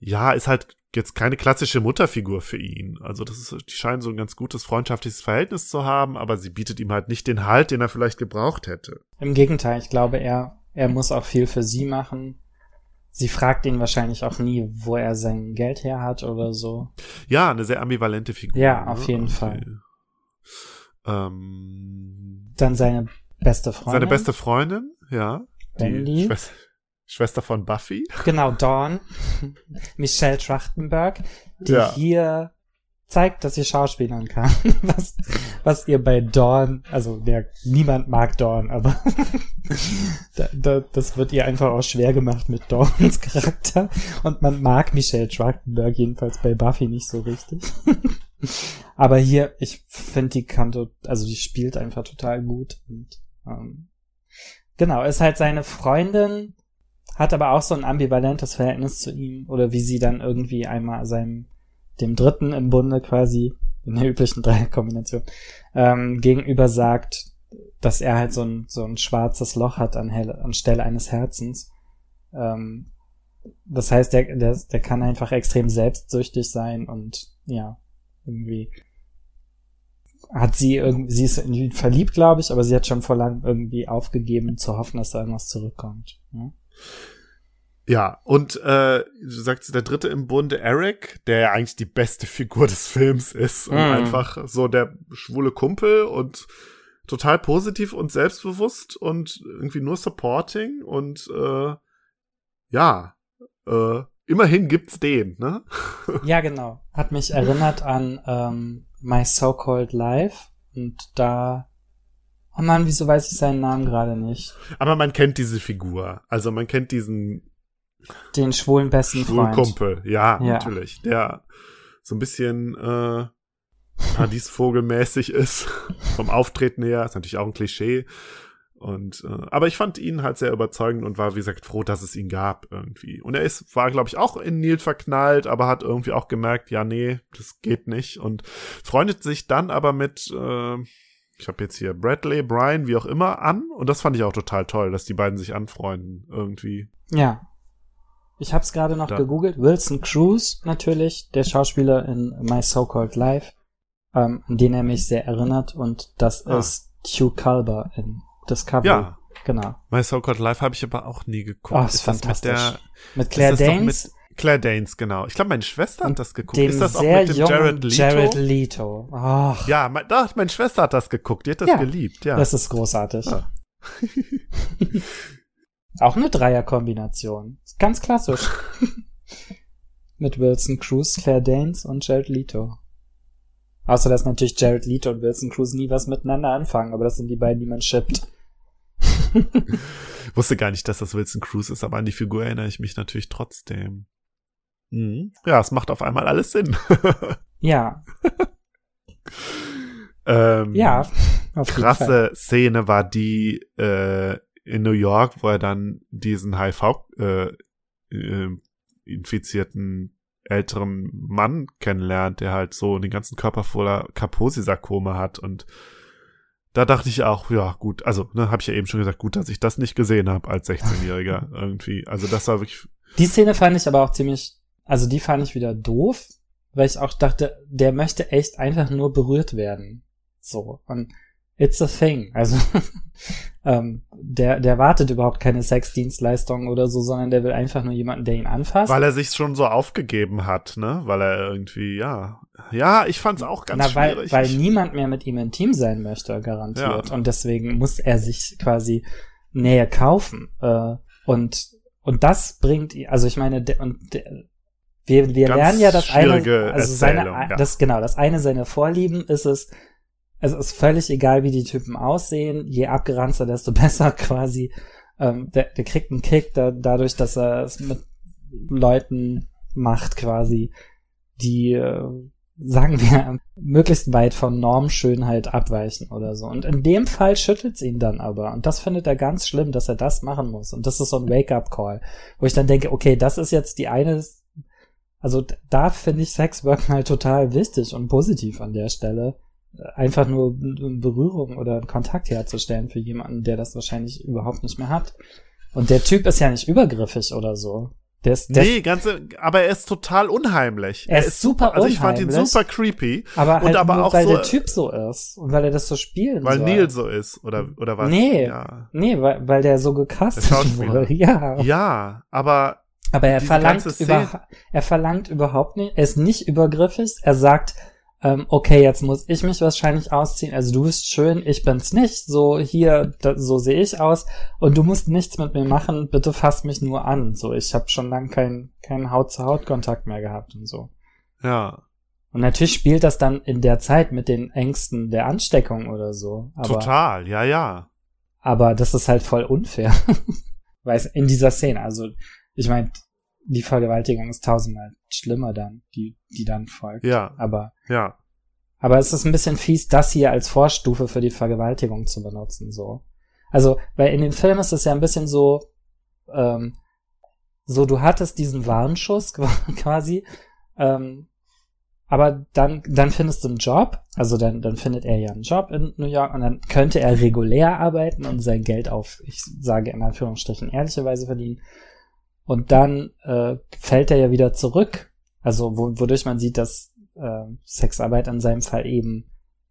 ja, ist halt jetzt keine klassische Mutterfigur für ihn. Also das ist, die scheinen so ein ganz gutes freundschaftliches Verhältnis zu haben, aber sie bietet ihm halt nicht den Halt, den er vielleicht gebraucht hätte. Im Gegenteil, ich glaube, er, er muss auch viel für sie machen. Sie fragt ihn wahrscheinlich auch nie, wo er sein Geld her hat oder so. Ja, eine sehr ambivalente Figur. Ja, ne? auf jeden Irgendwie. Fall. Ähm, Dann seine beste Freundin. seine beste Freundin, ja. Die Wendy. Schwester, Schwester von Buffy. Genau, Dawn. Michelle Trachtenberg, die Ja. hier zeigt, dass sie schauspielern kann. Was, was ihr bei Dawn, also der, niemand mag Dawn, aber da, da, das wird ihr einfach auch schwer gemacht mit Dawns Charakter. Und man mag Michelle Trachtenberg jedenfalls bei Buffy nicht so richtig. aber hier, ich finde, die kann, to- also die spielt einfach total gut. Und, ähm, genau, ist halt seine Freundin, hat aber auch so ein ambivalentes Verhältnis zu ihm oder wie sie dann irgendwie einmal seinem dem Dritten im Bunde quasi in der üblichen Dreierkombination ähm, gegenüber sagt, dass er halt so ein so ein schwarzes Loch hat an helle, anstelle eines Herzens. Ähm, das heißt, der, der der kann einfach extrem selbstsüchtig sein und ja irgendwie hat sie irgendwie sie ist in ihn verliebt, glaube ich, aber sie hat schon vor langem irgendwie aufgegeben zu hoffen, dass da irgendwas zurückkommt. Ja? Ja, und äh, du sagst, der dritte im Bunde, Eric, der ja eigentlich die beste Figur des Films ist und Mhm. einfach so der schwule Kumpel und total positiv und selbstbewusst und irgendwie nur supporting und äh, ja, äh, immerhin gibt's den, ne? Ja, genau. Hat mich erinnert an ähm, My So-Called Life. Und da. Oh Mann, wieso weiß ich seinen Namen gerade nicht? Aber man kennt diese Figur. Also man kennt diesen Den schwulen besten schwulen Freund. Kumpel. Ja, Ja. natürlich. Der so ein bisschen äh, Paradiesvogelmäßig ist. Vom Auftreten her. Ist natürlich auch ein Klischee. Und äh, aber ich fand ihn halt sehr überzeugend und war, wie gesagt, froh, dass es ihn gab irgendwie. Und er ist, war, glaube ich, auch in Neil verknallt, aber hat irgendwie auch gemerkt, ja, nee, das geht nicht. Und freundet sich dann aber mit, äh, ich habe jetzt hier Bradley, Brian, wie auch immer, an. Und das fand ich auch total toll, dass die beiden sich anfreunden irgendwie. Ja. Ich habe es gerade noch Da. gegoogelt. Wilson Cruz natürlich, der Schauspieler in My So-Called Life, ähm, an den er mich sehr erinnert. Und das Ah. ist Hugh Culber in Discovery. Ja, Genau. My So Called Life habe ich aber auch nie geguckt. Oh, ist mit fantastisch. der Mit Claire ist Danes Mit Claire Danes, genau. Ich glaube, meine Schwester hat das geguckt. Ist das auch mit dem Jared Leto? Jared Leto. Ach, ja, mein, doch, meine Schwester hat das geguckt. Die hat das Ja, geliebt, ja. das ist großartig. Ah. Auch eine Dreierkombination. Ganz klassisch. Mit Wilson Cruz, Claire Danes und Jared Leto. Außer dass natürlich Jared Leto und Wilson Cruz nie was miteinander anfangen, aber das sind die beiden, die man shippt. Wusste gar nicht, dass das Wilson Cruz ist, aber an die Figur erinnere ich mich natürlich trotzdem. Mhm. Ja, es macht auf einmal alles Sinn. Ja, ähm, ja. Auf jeden Fall. krasse Szene war die äh, in New York, wo er dann diesen HIV äh, äh, infizierten älteren Mann kennenlernt, der halt so den ganzen Körper voller Kaposi-Sarkome hat und da dachte ich auch, ja gut, also ne, habe ich ja eben schon gesagt, gut, dass ich das nicht gesehen habe als 16-Jähriger irgendwie. Also das war wirklich Die Szene fand ich aber auch ziemlich, also die fand ich wieder doof, weil ich auch dachte, der möchte echt einfach nur berührt werden. So. Und it's a thing. Also, ähm, der, der wartet überhaupt keine Sexdienstleistung oder so, sondern der will einfach nur jemanden, der ihn anfasst. Weil er sich schon so aufgegeben hat, ne? Weil er irgendwie, ja. Ja, ich fand's auch ganz Na, weil, schwierig. weil Ich- niemand mehr mit ihm intim sein möchte, garantiert. Ja. Und deswegen muss er sich quasi Nähe kaufen. Äh, und, und das bringt, ihn- also ich meine, der, und der, wir, wir Ganz lernen ja das eine, also seine, ja. das, genau, das eine seiner Vorlieben ist es, es ist völlig egal, wie die Typen aussehen, je abgeranzter, desto besser quasi. Ähm, der, der kriegt einen Kick da, dadurch, dass er es mit Leuten macht quasi, die, äh, sagen wir, möglichst weit von Normschönheit abweichen oder so. Und in dem Fall schüttelt's ihn dann aber. Und das findet er ganz schlimm, dass er das machen muss. Und das ist so ein Wake-up-Call, wo ich dann denke, okay, das ist jetzt die eine, also da finde ich Sexwork mal total wichtig und positiv an der Stelle. Einfach nur Berührung oder Kontakt herzustellen für jemanden, der das wahrscheinlich überhaupt nicht mehr hat. Und der Typ ist ja nicht übergriffig oder so. Der ist, der Nee, ganze, aber er ist total unheimlich. Er ist super Also ich fand ihn unheimlich. super creepy, Aber Und halt aber nur, auch weil so- der Typ so ist und weil er das so spielen weil soll. Neil so ist, oder, oder was? Nee. Ja. Nee, weil, weil der so gecastet wurde. Ja. ja, aber Aber er verlangt, über, er verlangt überhaupt nicht, er ist nicht übergriffig. Er sagt, ähm, okay, jetzt muss ich mich wahrscheinlich ausziehen. Also du bist schön, ich bin's nicht. So hier, da, so sehe ich aus. Und du musst nichts mit mir machen. Bitte fass mich nur an. So, ich habe schon lange keinen keinen Haut-zu-Haut-Kontakt mehr gehabt und so. ja, Und natürlich spielt das dann in der Zeit mit den Ängsten der Ansteckung oder so. Aber, total, ja, ja. aber das ist halt voll unfair. Weiß, in dieser Szene. Also, ich meine, die Vergewaltigung ist tausendmal schlimmer dann, die, die dann folgt. Ja, Aber, ja. aber es ist ein bisschen fies, das hier als Vorstufe für die Vergewaltigung zu benutzen, so. Also, weil in dem Film ist es ja ein bisschen so, ähm, so, du hattest diesen Warnschuss quasi, ähm, aber dann, dann findest du einen Job, also dann, dann findet er ja einen Job in New York und dann könnte er regulär arbeiten und sein Geld auf, ich sage in Anführungsstrichen, ehrliche Weise verdienen. Und dann äh, fällt er ja wieder zurück, also wo, wodurch man sieht, dass äh, Sexarbeit in seinem Fall eben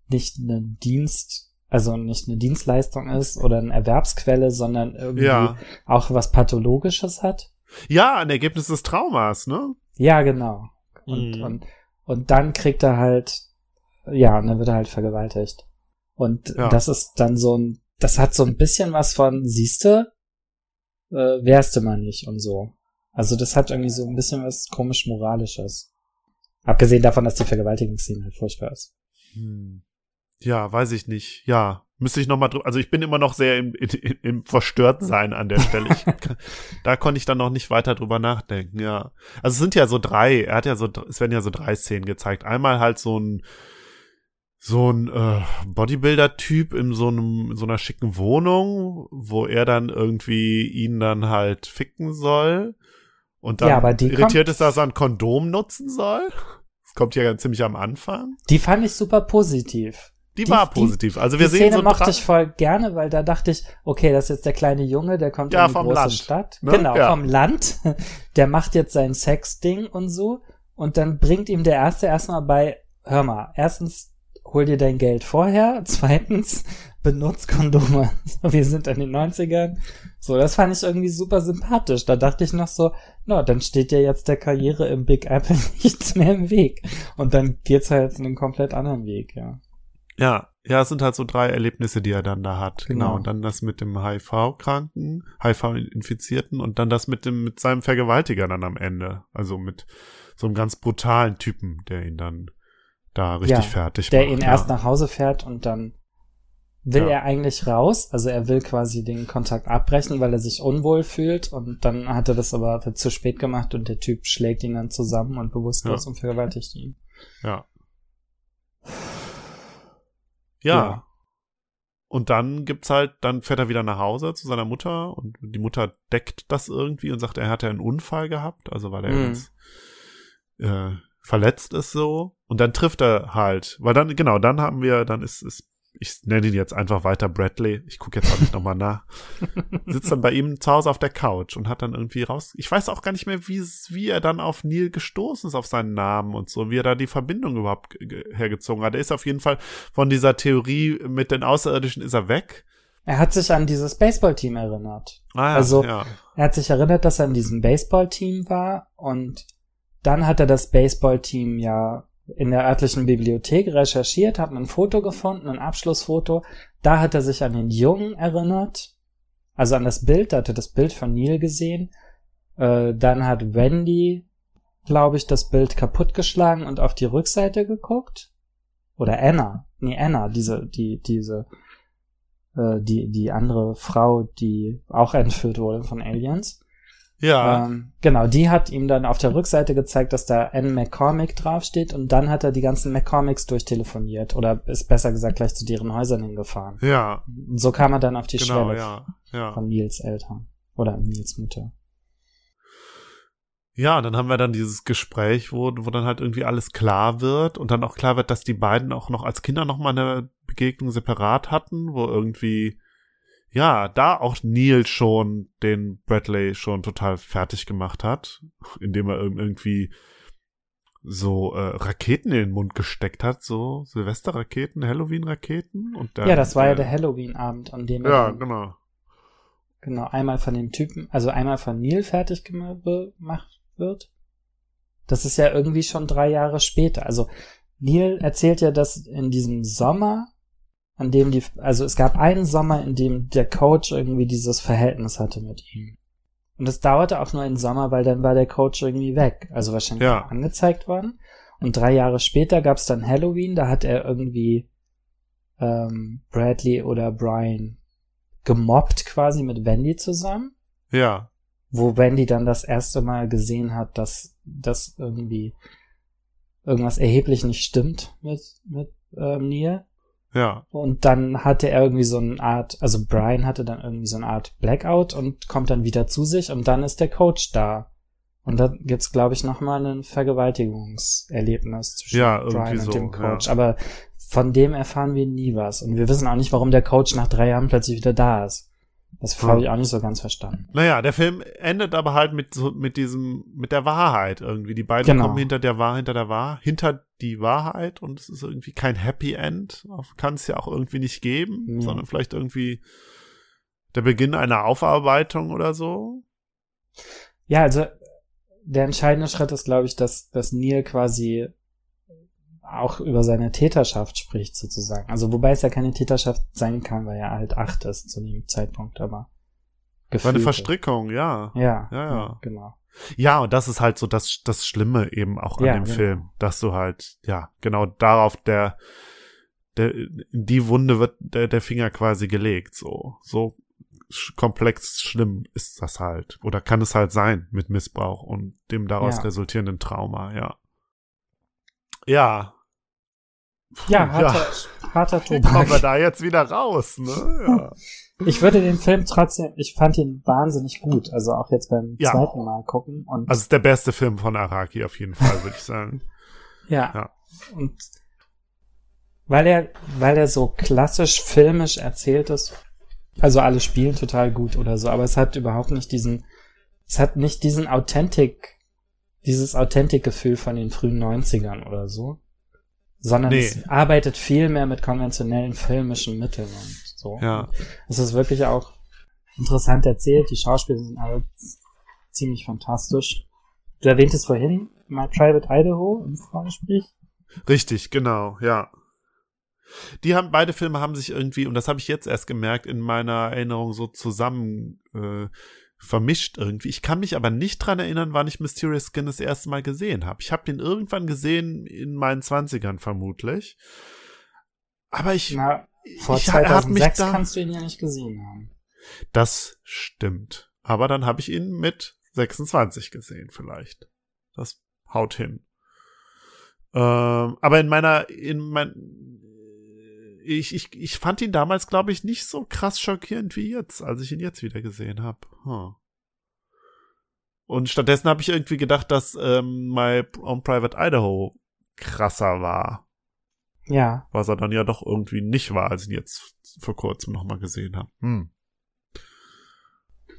nicht eine Dienst, also nicht eine Dienstleistung ist oder eine Erwerbsquelle, sondern irgendwie Ja. auch was Pathologisches hat. Ja, ein Ergebnis des Traumas, ne? Ja, genau. Und, Mhm. und, und dann kriegt er halt, ja, und dann wird er halt vergewaltigt. Und Ja. das ist dann so ein, das hat so ein bisschen was von, siehste, äh, wärst du mal nicht und so. Also das hat irgendwie so ein bisschen was komisch Moralisches. Abgesehen davon, dass die Vergewaltigungsszene halt furchtbar ist. Hm. Ja, weiß ich nicht. Ja, müsste ich noch mal drüber. Also ich bin immer noch sehr im, in, im Verstörtsein an der Stelle. Ich, da konnte ich dann noch nicht weiter drüber nachdenken. Ja, also es sind ja so drei. Er hat ja so, es werden ja so drei Szenen gezeigt. Einmal halt so ein so ein äh, Bodybuilder-Typ in so einem in so einer schicken Wohnung, wo er dann irgendwie ihn dann halt ficken soll. Und dann Ja, aber die irritiert ist, dass er ein Kondom nutzen soll. Das kommt ja ganz ziemlich am Anfang. Die fand ich super positiv. die, Die- war die- positiv. Also wir die sehen Szene so mochte ich voll gerne, weil da dachte ich, okay, das ist jetzt der kleine Junge, der kommt Ja, in die große Land, Stadt. ne? Genau, Ja. vom Land. Der macht jetzt sein Sexding und so. Und dann bringt ihm der Erste erstmal bei, hör mal, erstens, hol dir dein Geld vorher. Zweitens, benutzt Kondome. Wir sind in den 90ern. So, das fand ich irgendwie super sympathisch. Da dachte ich noch so, na, dann steht ja jetzt der Karriere im Big Apple nichts mehr im Weg. Und dann geht's halt einen komplett anderen Weg, ja. Ja, ja, es sind halt so drei Erlebnisse, die er dann da hat. Genau. Genau. Und dann das mit dem HIV-Kranken, HIV-Infizierten und dann das mit dem, mit seinem Vergewaltiger dann am Ende. Also mit so einem ganz brutalen Typen, der ihn dann da richtig Ja, fertig der macht. ihn ja. erst nach Hause fährt und dann will Ja. er eigentlich raus, also er will quasi den Kontakt abbrechen, weil er sich unwohl fühlt und dann hat er das aber zu spät gemacht und der Typ schlägt ihn dann zusammen und bewusstlos und vergewaltigt ihn. Ja. Ja. Ja. Und dann gibt's halt, dann fährt er wieder nach Hause zu seiner Mutter und die Mutter deckt das irgendwie und sagt, er hatte einen Unfall gehabt, also weil er Mhm. jetzt äh, verletzt ist so. Und dann trifft er halt, weil dann, genau, dann haben wir, dann ist, ist ich nenne ihn jetzt einfach weiter Bradley, ich gucke jetzt auch nicht nochmal nach, sitzt dann bei ihm zu Hause auf der Couch und hat dann irgendwie raus, ich weiß auch gar nicht mehr, wie, es- wie er dann auf Neil gestoßen ist, auf seinen Namen und so, wie er da die Verbindung überhaupt ge- ge- hergezogen hat. Er ist auf jeden Fall von dieser Theorie mit den Außerirdischen ist er weg. Er hat sich an dieses Baseballteam erinnert. Ah, ja, Also- ja. Er hat sich erinnert, dass er in diesem Baseballteam war und dann hat er das Baseballteam ja in der örtlichen Bibliothek recherchiert, hat ein Foto gefunden, ein Abschlussfoto. Da hat er sich an den Jungen erinnert, also an das Bild, da hat er das Bild von Neil gesehen. Äh, dann hat Wendy, glaube ich, das Bild kaputtgeschlagen und auf die Rückseite geguckt. Oder Anna. Nee, Anna, diese, die, diese, äh, die, die andere Frau, die auch entführt wurde von Aliens. Ja, Ähm, genau, die hat ihm dann auf der Rückseite gezeigt, dass da N. McCormick draufsteht und dann hat er die ganzen McCormicks durchtelefoniert oder ist besser gesagt gleich zu deren Häusern hingefahren. ja, Und so kam er dann auf die genau, Schwelle ja, ja. von Nils Eltern oder Nils Mutter. Ja, und dann haben wir dann dieses Gespräch, wo, wo dann halt irgendwie alles klar wird und dann auch klar wird, dass die beiden auch noch als Kinder noch mal eine Begegnung separat hatten, wo irgendwie, ja, da auch Neil schon den Bradley schon total fertig gemacht hat, indem er irg- irgendwie so äh, Raketen in den Mund gesteckt hat, so Silvesterraketen, Halloween-Raketen und dann, ja, das war ja äh, der Halloween-Abend, an dem er Ja, dann, genau. genau einmal von dem Typen, also einmal von Neil fertig gemacht wird. Das ist ja irgendwie schon drei Jahre später. Also Neil erzählt ja, dass in diesem Sommer, an dem die, also es gab einen Sommer, in dem der Coach irgendwie dieses Verhältnis hatte mit ihm. Und es dauerte auch nur einen Sommer, weil dann war der Coach irgendwie weg. Also wahrscheinlich Ja. angezeigt worden. Und drei Jahre später gab es dann Halloween, da hat er irgendwie ähm, Bradley oder Brian gemobbt quasi mit Wendy zusammen Ja, wo Wendy dann das erste Mal gesehen hat, dass das irgendwie irgendwas erheblich nicht stimmt mit, mit ähm, Neil. Ja, Und dann hatte er irgendwie so eine Art, also Brian hatte dann irgendwie so eine Art Blackout und kommt dann wieder zu sich und dann ist der Coach da. Und dann gibt's, glaube ich, nochmal ein Vergewaltigungserlebnis zwischen Ja, Brian und so, dem Coach. ja. Aber von dem erfahren wir nie was. Und wir wissen auch nicht, warum der Coach nach drei Jahren plötzlich wieder da ist. Das Hm. habe ich auch nicht so ganz verstanden. Naja, der Film endet aber halt mit so, mit diesem, mit der Wahrheit irgendwie. Die beiden Genau. kommen hinter der Wahrheit, hinter der Wahrheit, hinter die Wahrheit und es ist irgendwie kein Happy End. Kann es ja auch irgendwie nicht geben, Nee. sondern vielleicht irgendwie der Beginn einer Aufarbeitung oder so. Ja, also der entscheidende Schritt ist, glaube ich, dass, dass Neil quasi auch über seine Täterschaft spricht, sozusagen. Also wobei es ja keine Täterschaft sein kann, weil er halt acht ist zu dem Zeitpunkt, aber War eine gefühlte. Verstrickung, ja. Ja, Ja, ja. genau. Ja, und das ist halt so das, das Schlimme eben auch an Ja, dem genau. Film, dass du halt, ja, genau darauf der, der, in die Wunde wird der, der Finger quasi gelegt, so, so komplex schlimm ist das halt, oder kann es halt sein mit Missbrauch und dem daraus Ja. resultierenden Trauma, ja. Ja. Ja, harter, harter Wie kommen wir Tobak. da jetzt wieder raus, ne? Ja. Ich würde den Film trotzdem, ich fand ihn wahnsinnig gut, also auch jetzt beim Ja. zweiten Mal gucken und Also ist der beste Film von Araki auf jeden Fall, würde ich sagen. ja. ja. Und weil er, weil er so klassisch filmisch erzählt ist. Also alle spielen total gut oder so, aber es hat überhaupt nicht diesen, es hat nicht diesen Authentic, dieses Authentic-Gefühl von den frühen 90ern oder so. Sondern Nee. es arbeitet viel mehr mit konventionellen filmischen Mitteln und so. Ja. Es ist wirklich auch interessant erzählt. Die Schauspieler sind alle ziemlich fantastisch. Du erwähntest vorhin My Private Idaho im Vorgespräch. Richtig, genau, ja. Die haben, beide Filme haben sich irgendwie, und das habe ich jetzt erst gemerkt, in meiner Erinnerung so zusammen äh, vermischt irgendwie. Ich kann mich aber nicht dran erinnern, wann ich Mysterious Skin das erste Mal gesehen habe. Ich habe den irgendwann gesehen in meinen Zwanzigern vermutlich. Aber ich, Na, vor ich er hat mich 2006 da, kannst du ihn ja nicht gesehen haben. Das stimmt. Aber dann habe ich ihn mit 26 gesehen, vielleicht. Das haut hin. Ähm, aber in meiner, in mein, ich, ich, ich fand ihn damals, glaube ich, nicht so krass schockierend wie jetzt, als ich ihn jetzt wieder gesehen habe. Huh. Und stattdessen habe ich irgendwie gedacht, dass ähm, My Own Private Idaho krasser war, Ja, was er dann ja doch irgendwie nicht war, als ich ihn jetzt vor kurzem nochmal gesehen habe. Hm.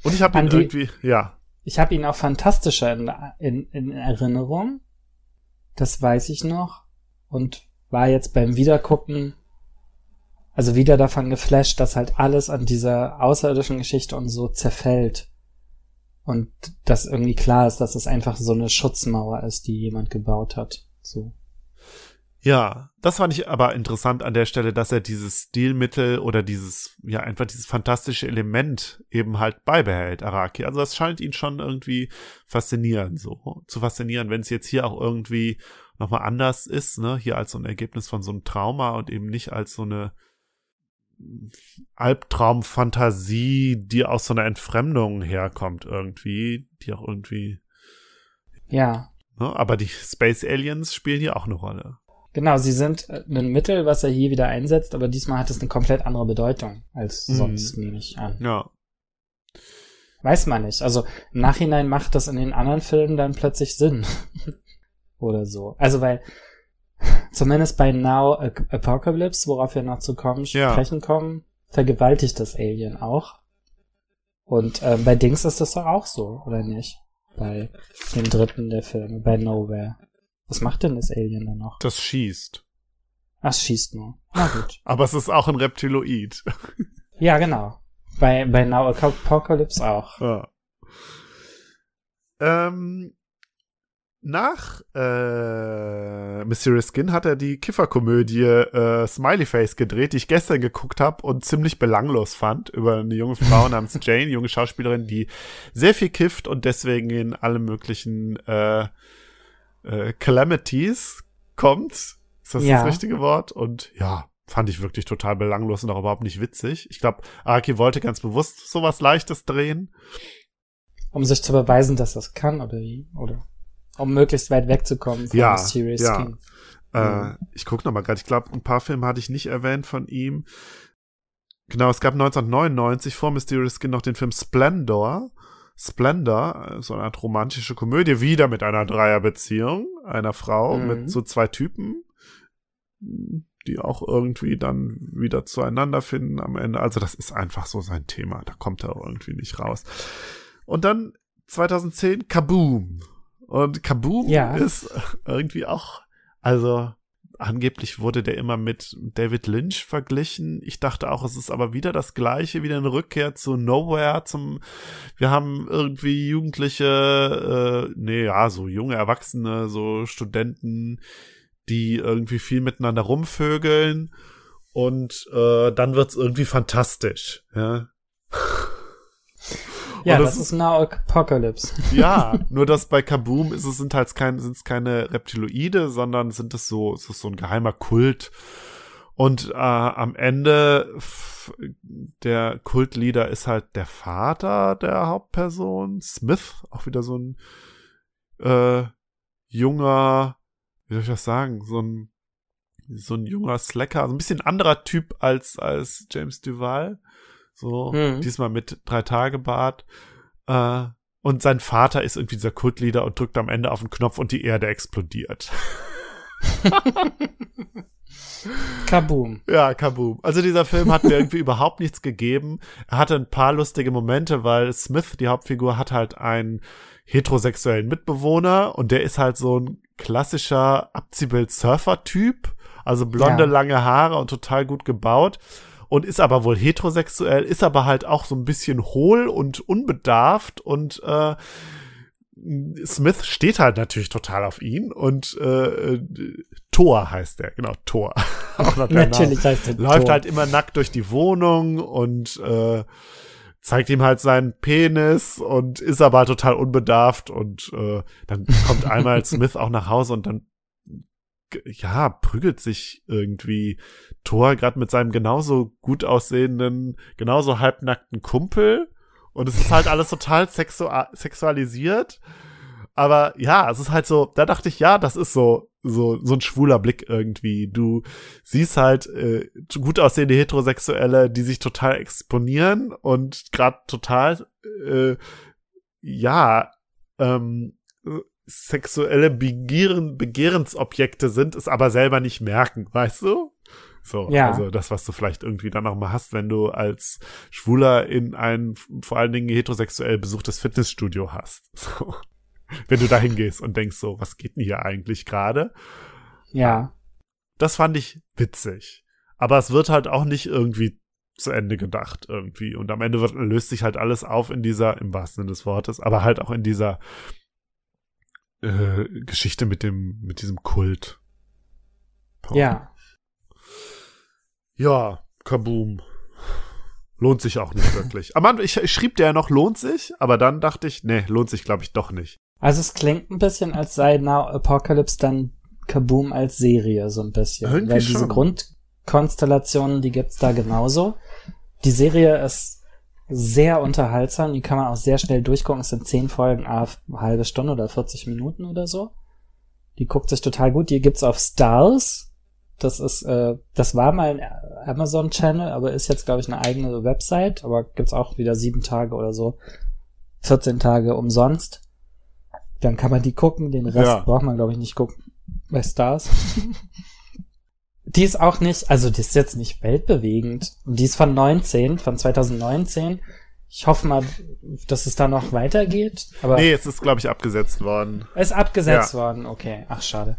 Und ich habe ihn die- irgendwie, ja, ich habe ihn auch fantastischer in, in, in Erinnerung. Das weiß ich noch. Und war jetzt beim Wiedergucken, also wieder davon geflasht, dass halt alles an dieser außerirdischen Geschichte und so zerfällt. Und dass irgendwie klar ist, dass es einfach so eine Schutzmauer ist, die jemand gebaut hat. So. Ja, das fand ich aber interessant an der Stelle, dass er dieses Stilmittel oder dieses, ja, einfach dieses fantastische Element eben halt beibehält, Araki. Also das scheint ihn schon irgendwie faszinieren, so zu faszinieren, wenn es jetzt hier auch irgendwie nochmal anders ist, ne, hier als so ein Ergebnis von so einem Trauma und eben nicht als so eine Albtraumfantasie, die aus so einer Entfremdung herkommt irgendwie, die auch irgendwie, Ja. ne, aber die Space Aliens spielen hier auch eine Rolle. Genau, sie sind äh, ein Mittel, was er hier wieder einsetzt, aber diesmal hat es eine komplett andere Bedeutung als Mhm. sonst, nehme ich an. Ja, Weiß man nicht. Also im Nachhinein macht das in den anderen Filmen dann plötzlich Sinn. Oder so. Also weil zumindest bei Now Ap- Apocalypse, worauf wir noch zu kommen, Ja. sprechen kommen, vergewaltigt das Alien auch. Und ähm, bei Dings ist das doch auch so, oder nicht? Bei dem dritten der Filme, bei Nowhere. Was macht denn das Alien dann noch? das schießt. Ach, es schießt nur. Na gut. Aber es ist auch ein Reptiloid. Ja, genau. Bei, bei Now Apocalypse auch. Ja. Ähm, nach äh, Mysterious Skin hat er die Kifferkomödie äh, Smiley Face gedreht, die ich gestern geguckt habe und ziemlich belanglos fand, über eine junge Frau namens Jane, junge Schauspielerin, die sehr viel kifft und deswegen in alle möglichen äh, äh, Calamities kommt. Ist das Ja. das richtige Wort? Und ja, fand ich wirklich total belanglos und auch überhaupt nicht witzig. Ich glaube, Aki wollte ganz bewusst sowas Leichtes drehen. Um sich zu beweisen, dass das kann, oder wie? Oder um möglichst weit wegzukommen von Ja, Mysterious ja. Skin. Äh, Mhm. ich gucke noch mal gerade. Ich glaube, ein paar Filme hatte ich nicht erwähnt von ihm. Genau, es gab 1999 vor Mysterious Skin noch den Film Splendor. Splendor, äh, so eine Art romantische Komödie, wieder mit einer Dreierbeziehung einer Frau Mhm. mit so zwei Typen, die auch irgendwie dann wieder zueinander finden am Ende. Also das ist einfach so sein Thema. Da kommt er irgendwie nicht raus. Und dann 2010 Kaboom. Und Kaboom Ja. ist irgendwie auch, also angeblich wurde der immer mit David Lynch verglichen. Ich dachte auch, es ist aber wieder das gleiche, wieder eine Rückkehr zu Nowhere, zum, wir haben irgendwie Jugendliche, äh, nee, ja, so junge Erwachsene, so Studenten, die irgendwie viel miteinander rumvögeln und äh, dann wird's irgendwie fantastisch, ja. Ja, Und das, ist Now Apocalypse. Ja, nur dass bei Kaboom ist es sind halt kein, sind es keine Reptiloide, sondern sind es so, es ist so ein geheimer Kult. Und äh, am Ende der Kultleader ist halt der Vater der Hauptperson, Smith, auch wieder so ein äh, junger, wie soll ich das sagen, so ein so ein junger Slacker, so ein bisschen anderer Typ als als James Duval. So, Mhm. diesmal mit drei Tage Bart. Äh, und sein Vater ist irgendwie dieser Kultleader und drückt am Ende auf den Knopf und die Erde explodiert. Kaboom. Ja, Kaboom. Also dieser Film hat mir irgendwie überhaupt nichts gegeben. Er hatte ein paar lustige Momente, weil Smith, die Hauptfigur, hat halt einen heterosexuellen Mitbewohner und der ist halt so ein klassischer Abziehbild-Surfer-Typ. Also blonde, Ja. lange Haare und total gut gebaut. Und ist aber wohl heterosexuell, ist aber halt auch so ein bisschen hohl und unbedarft und äh, Smith steht halt natürlich total auf ihn und äh, Thor heißt er, genau, Thor. Name. Natürlich heißt er Läuft Thor. halt immer nackt durch die Wohnung und äh, zeigt ihm halt seinen Penis und ist aber halt total unbedarft und äh, dann kommt einmal Smith auch nach Hause und dann ja, prügelt sich irgendwie Thor gerade mit seinem genauso gut aussehenden, genauso halbnackten Kumpel und es ist halt alles total sexua sexualisiert. Aber ja, es ist halt so, da dachte ich, ja, das ist so, so, so ein schwuler Blick irgendwie. Du siehst halt äh, gut aussehende Heterosexuelle, die sich total exponieren und gerade total, äh, ja, ähm, sexuelle Begehren, Begehrensobjekte sind, es aber selber nicht merken, weißt du? So, Ja. also das, was du vielleicht irgendwie dann noch mal hast, wenn du als Schwuler in ein vor allen Dingen heterosexuell besuchtes Fitnessstudio hast. So. Wenn du da hingehst und denkst so, was geht denn hier eigentlich gerade? Ja. Das fand ich witzig. Aber es wird halt auch nicht irgendwie zu Ende gedacht irgendwie. Und am Ende wird, löst sich halt alles auf in dieser, im wahrsten Sinne des Wortes, aber halt auch in dieser äh, Geschichte mit dem, mit diesem Kult. Boah. Ja. Ja, kaboom. Lohnt sich auch nicht wirklich. Am Anfang, ich, ich schrieb der ja noch, lohnt sich, aber dann dachte ich, nee, lohnt sich, glaube ich, doch nicht. Also es klingt ein bisschen, als sei Now Apocalypse dann Kaboom als Serie, so ein bisschen. Irgendwie Weil diese schon. Grundkonstellationen, die gibt's da genauso. Die Serie ist sehr unterhaltsam, die kann man auch sehr schnell durchgucken. Es sind zehn Folgen, a eine halbe Stunde oder 40 Minuten oder so. Die guckt sich total gut. Die gibt's auf Stars. Das ist, äh, das war mal ein Amazon-Channel, aber ist jetzt, glaube ich, eine eigene Website. Aber gibt's auch wieder sieben Tage oder so. 14 Tage umsonst. Dann kann man die gucken, den Rest Ja. braucht man, glaube ich, nicht gucken. Bei Stars. die ist auch nicht, also die ist jetzt nicht weltbewegend. Die ist von 19, von 2019. Ich hoffe mal, dass es da noch weitergeht. Aber Nee, es ist, glaube ich, abgesetzt worden. ist abgesetzt Ja. worden, okay. Ach, schade.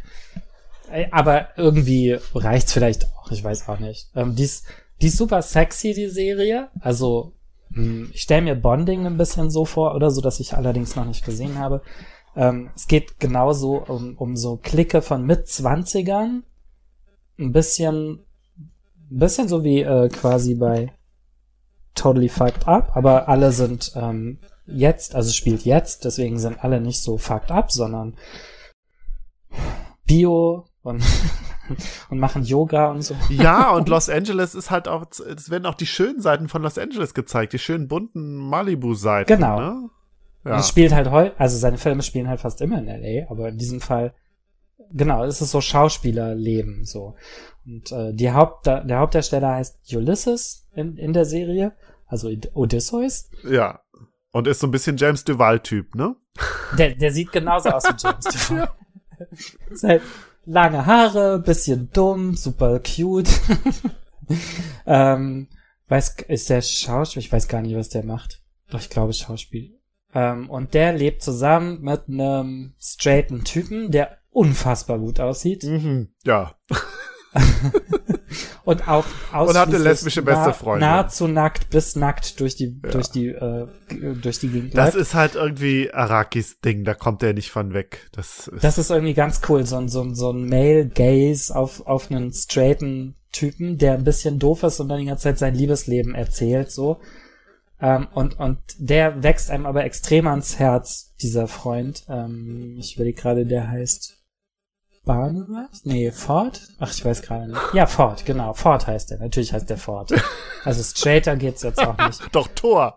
Ey, Aber irgendwie reicht's vielleicht auch, ich weiß auch nicht. Ähm, die, ist, die ist super sexy, die Serie. Also, mh, ich stelle mir Bonding ein bisschen so vor, oder so, dass ich allerdings noch nicht gesehen habe. Ähm, es geht genauso um, um so Clique von Mitzwanzigern. Ein bisschen, ein bisschen so wie äh, quasi bei Totally Fucked Up, aber alle sind ähm, jetzt, also spielt jetzt, deswegen sind alle nicht so fucked up, sondern Bio und, und machen Yoga und so. Ja, und Los Angeles ist halt auch, es werden auch die schönen Seiten von Los Angeles gezeigt, die schönen bunten Malibu-Seiten. Genau. Ne? Und Ja. es spielt halt heu, also seine Filme spielen halt fast immer in LA, aber in diesem Fall, genau, es ist so Schauspielerleben, so. Und äh, die Haupt, der Hauptdarsteller heißt Ulysses in, in der Serie, also Odysseus. ja. Und ist so ein bisschen James Duval-Typ, ne? Der, der sieht genauso aus wie James Defoe. Ist halt lange Haare, bisschen dumm, super cute. ähm, weiß, ist der Schauspiel, ich weiß gar nicht, was der macht. Doch, ich glaube Schauspiel. Ähm, und der lebt zusammen mit einem straighten Typen, der unfassbar gut aussieht. Mhm. Ja. Und auch Und hat eine ausschließlich lesbische beste nah- Freundin. Nahezu nackt bis nackt durch die, Ja. durch die, äh, durch die Gegend Das ist halt irgendwie Arakis Ding, da kommt er nicht von weg. Das ist, Das ist irgendwie ganz cool, so ein, so ein, so ein Male Gaze auf, auf einen straighten Typen, der ein bisschen doof ist und dann die ganze Zeit sein Liebesleben erzählt, so. Ähm, und, und der wächst einem aber extrem ans Herz, dieser Freund. Ähm, ich überlege gerade, der heißt Barnabas? Nee, Ford? Ach, ich weiß gerade nicht. Ja, Ford, genau. Ford heißt der. Natürlich heißt der Ford. Also straighter geht's jetzt auch nicht. doch Tor.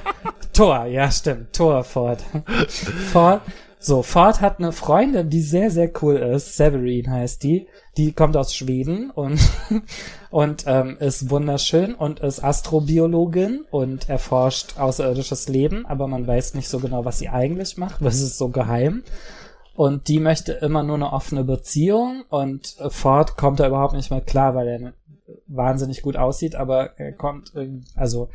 Thor, ja, stimmt. Thor, Ford. Ford. So, Ford hat eine Freundin, die sehr, sehr cool ist. Severin heißt die. Die kommt aus Schweden und, und ähm, ist wunderschön und ist Astrobiologin und erforscht außerirdisches Leben, aber man weiß nicht so genau, was sie eigentlich macht, weil es ist so geheim. Und die möchte immer nur eine offene Beziehung. Und Ford kommt da überhaupt nicht mehr klar, weil er wahnsinnig gut aussieht, aber er kommt also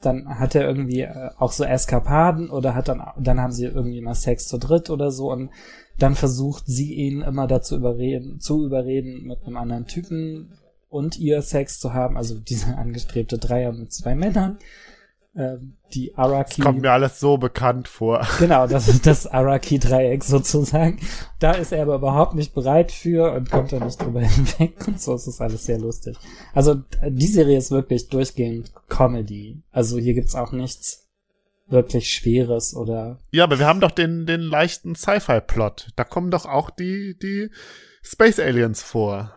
dann hat er irgendwie äh, auch so Eskapaden oder hat dann dann haben sie irgendwie mal Sex zu dritt oder so. Und dann versucht sie ihn immer dazu überreden zu überreden mit einem anderen Typen und ihr Sex zu haben, also diese angestrebte Dreier mit zwei Männern ähm, die Araki. Das kommt mir alles so bekannt vor. Genau, das ist das Araki-Dreieck sozusagen. Da ist er aber überhaupt nicht bereit für und kommt da nicht drüber hinweg und so ist das alles sehr lustig. Also die Serie ist wirklich durchgehend Comedy. Also hier gibt's auch nichts wirklich Schweres oder. Ja, aber wir haben doch den, den leichten Sci-Fi-Plot. Da kommen doch auch die, die Space Aliens vor.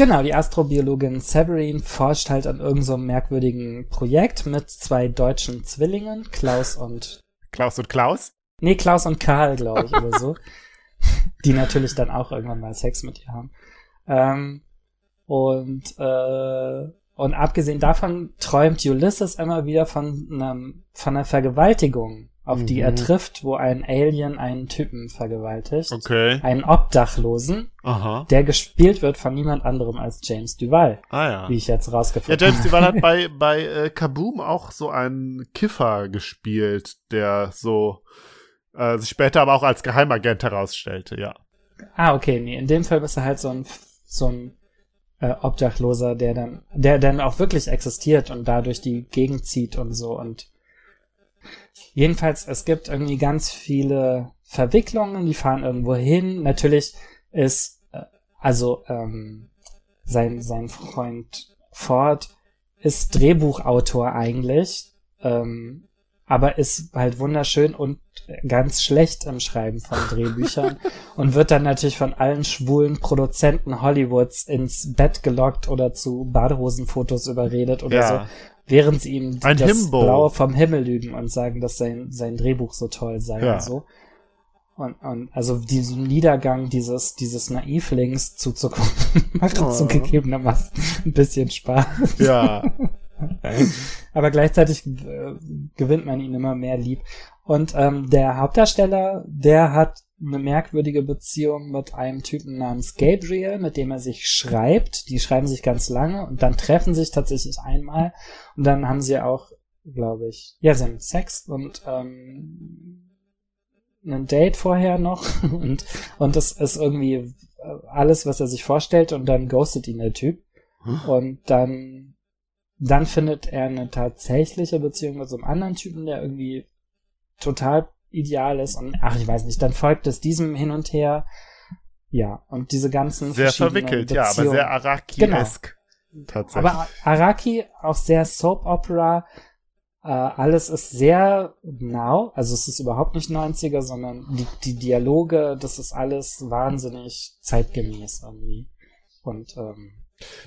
Genau, die Astrobiologin Severin forscht halt an irgendeinem so merkwürdigen Projekt mit zwei deutschen Zwillingen, Klaus und. Klaus und Klaus? Nee, Klaus und Karl, glaube ich, oder so. Die natürlich dann auch irgendwann mal Sex mit ihr haben. Ähm, und, äh, und abgesehen davon träumt Ulysses immer wieder von, einem, von einer Vergewaltigung auf mhm. die er trifft, wo ein Alien einen Typen vergewaltigt. Okay. Einen Obdachlosen, Aha. der gespielt wird von niemand anderem als James Duval. Ah ja. Wie ich jetzt rausgefunden habe. Ja, James Duval hat bei, bei äh, Kaboom auch so einen Kiffer gespielt, der so äh, sich später aber auch als Geheimagent herausstellte, ja. Ah, okay, nee, in dem Fall ist er halt so ein, so ein äh, Obdachloser, der dann, der dann auch wirklich existiert und dadurch die Gegend zieht und so und Jedenfalls, es gibt irgendwie ganz viele Verwicklungen, die fahren irgendwo hin. Natürlich ist, äh, also ähm, sein, sein Freund Ford ist Drehbuchautor eigentlich, ähm, aber ist halt wunderschön und ganz schlecht im Schreiben von Drehbüchern und wird dann natürlich von allen schwulen Produzenten Hollywoods ins Bett gelockt oder zu Badehosenfotos überredet oder ja. so während sie ihm das Himbo. Blaue vom Himmel lügen und sagen, dass sein, sein Drehbuch so toll sei Ja. und so. Und, und also diesen Niedergang dieses, dieses Naivlings zuzugucken, macht Oh. zugegebenermaßen ein bisschen Spaß. Ja. Aber gleichzeitig äh, gewinnt man ihn immer mehr lieb. Und ähm, der Hauptdarsteller, der hat eine merkwürdige Beziehung mit einem Typen namens Gabriel, mit dem er sich schreibt. Die schreiben sich ganz lange und dann treffen sich tatsächlich einmal. Und dann haben sie auch, glaube ich, ja, sie haben Sex und ähm, ein Date vorher noch. Und und das ist irgendwie äh, alles, was er sich vorstellt. Und dann ghostet ihn der Typ. Und dann dann findet er eine tatsächliche Beziehung mit so einem anderen Typen, der irgendwie total ideal ist und ach, ich weiß nicht, dann folgt es diesem hin und her. Ja, und diese ganzen Sehr verwickelt, ja, aber Beziehungen. sehr Araki-esk. Tatsächlich. Aber Araki auch sehr Soap Opera. Äh, alles ist sehr now, also es ist überhaupt nicht 90er, sondern die, die Dialoge, das ist alles wahnsinnig zeitgemäß irgendwie. Und ähm,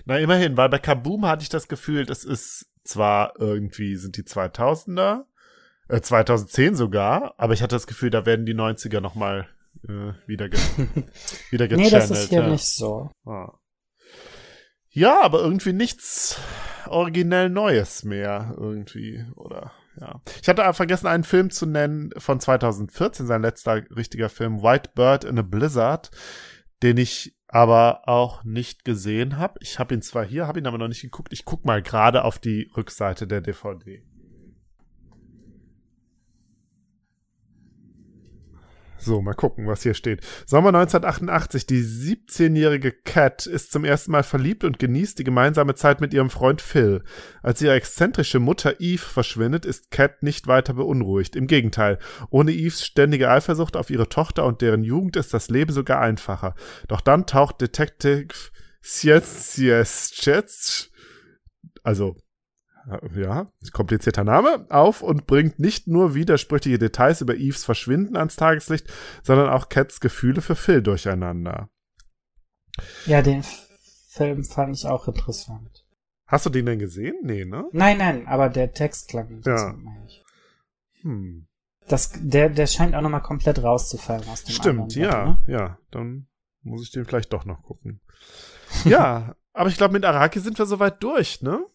Na, immerhin, weil bei Kaboom hatte ich das Gefühl, das ist zwar irgendwie, sind die 2000er, äh, 2010 sogar, aber ich hatte das Gefühl, da werden die 90er nochmal äh, wieder, ge wieder nee, gechannelt. das ist hier ja. nicht so. Ah. Ja, aber irgendwie nichts originell Neues mehr irgendwie, oder? Ja. Ich hatte vergessen, einen Film zu nennen von 2014, sein letzter richtiger Film, White Bird in a Blizzard, den ich aber auch nicht gesehen habe. Ich habe ihn zwar hier, habe ihn aber noch nicht geguckt. Ich guck mal gerade auf die Rückseite der DVD. So, mal gucken, was hier steht. Sommer 1988. Die 17-jährige Kat ist zum ersten Mal verliebt und genießt die gemeinsame Zeit mit ihrem Freund Phil. Als ihre exzentrische Mutter Eve verschwindet, ist Kat nicht weiter beunruhigt. Im Gegenteil. Ohne Eves ständige Eifersucht auf ihre Tochter und deren Jugend ist das Leben sogar einfacher. Doch dann taucht Detective Sietz, also ja, komplizierter Name, auf und bringt nicht nur widersprüchliche Details über Eves Verschwinden ans Tageslicht, sondern auch Cats Gefühle für Phil durcheinander. Ja, den Film fand ich auch interessant. Hast du den denn gesehen? Nee, ne? Nein, nein, aber der Text klang nicht Ja. ich. Hm. Das, der, der scheint auch nochmal komplett rauszufallen aus dem Stimmt, ja, ne? ja. Dann muss ich den vielleicht doch noch gucken. ja, aber ich glaube, mit Araki sind wir soweit durch, ne?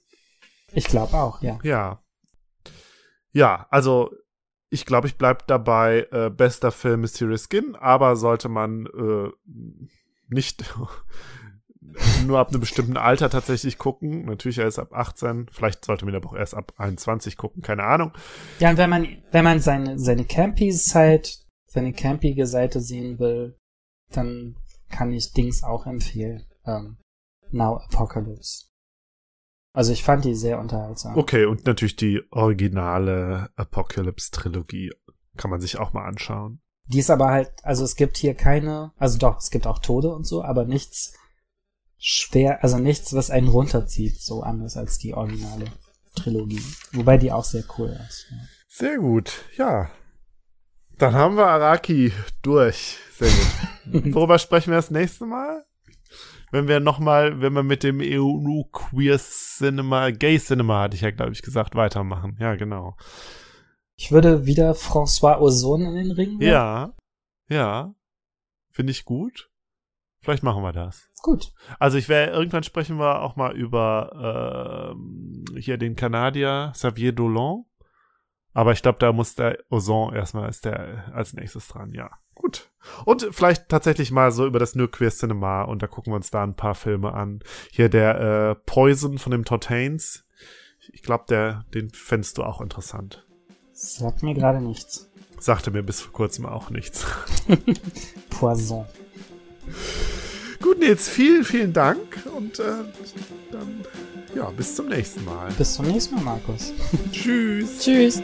Ich glaube auch, ja. Ja. Ja, also ich glaube, ich bleibe dabei, äh, bester Film Mysterious Skin, aber sollte man äh, nicht nur ab einem bestimmten Alter tatsächlich gucken. Natürlich erst ab 18, vielleicht sollte man aber auch erst ab 21 gucken, keine Ahnung. Ja, und wenn man, wenn man seine, seine Campy-Zeit, seine campige Seite sehen will, dann kann ich Dings auch empfehlen. Ähm, Now Apocalypse. Also ich fand die sehr unterhaltsam. Okay, und natürlich die originale Apocalypse-Trilogie kann man sich auch mal anschauen. Die ist aber halt, also es gibt hier keine, also doch, es gibt auch Tode und so, aber nichts schwer, also nichts, was einen runterzieht, so anders als die originale Trilogie. Wobei die auch sehr cool ist. Ja. Sehr gut, ja. Dann haben wir Araki durch. Sehr gut. Worüber sprechen wir das nächste Mal? Wenn wir nochmal, wenn wir mit dem EU Queer Cinema, Gay Cinema, hatte ich ja, glaube ich, gesagt, weitermachen. Ja, genau. Ich würde wieder François Ozon in den Ring. Ja, ja. Finde ich gut. Vielleicht machen wir das. Gut. Also ich werde irgendwann sprechen wir auch mal über äh, hier den Kanadier Xavier Dolan. Aber ich glaube, da muss der Ozon erstmal ist der als nächstes dran, ja. Gut. Und vielleicht tatsächlich mal so über das New Queer Cinema und da gucken wir uns da ein paar Filme an. Hier der äh, Poison von dem Todd Haynes. Ich glaube, der, den fändest du auch interessant. Sagt mir gerade nichts. Sagte mir bis vor kurzem auch nichts. Poison. Gut, Nils, vielen, vielen Dank und äh, dann, ja, bis zum nächsten Mal. Bis zum nächsten Mal, Markus. Tschüss. Tschüss.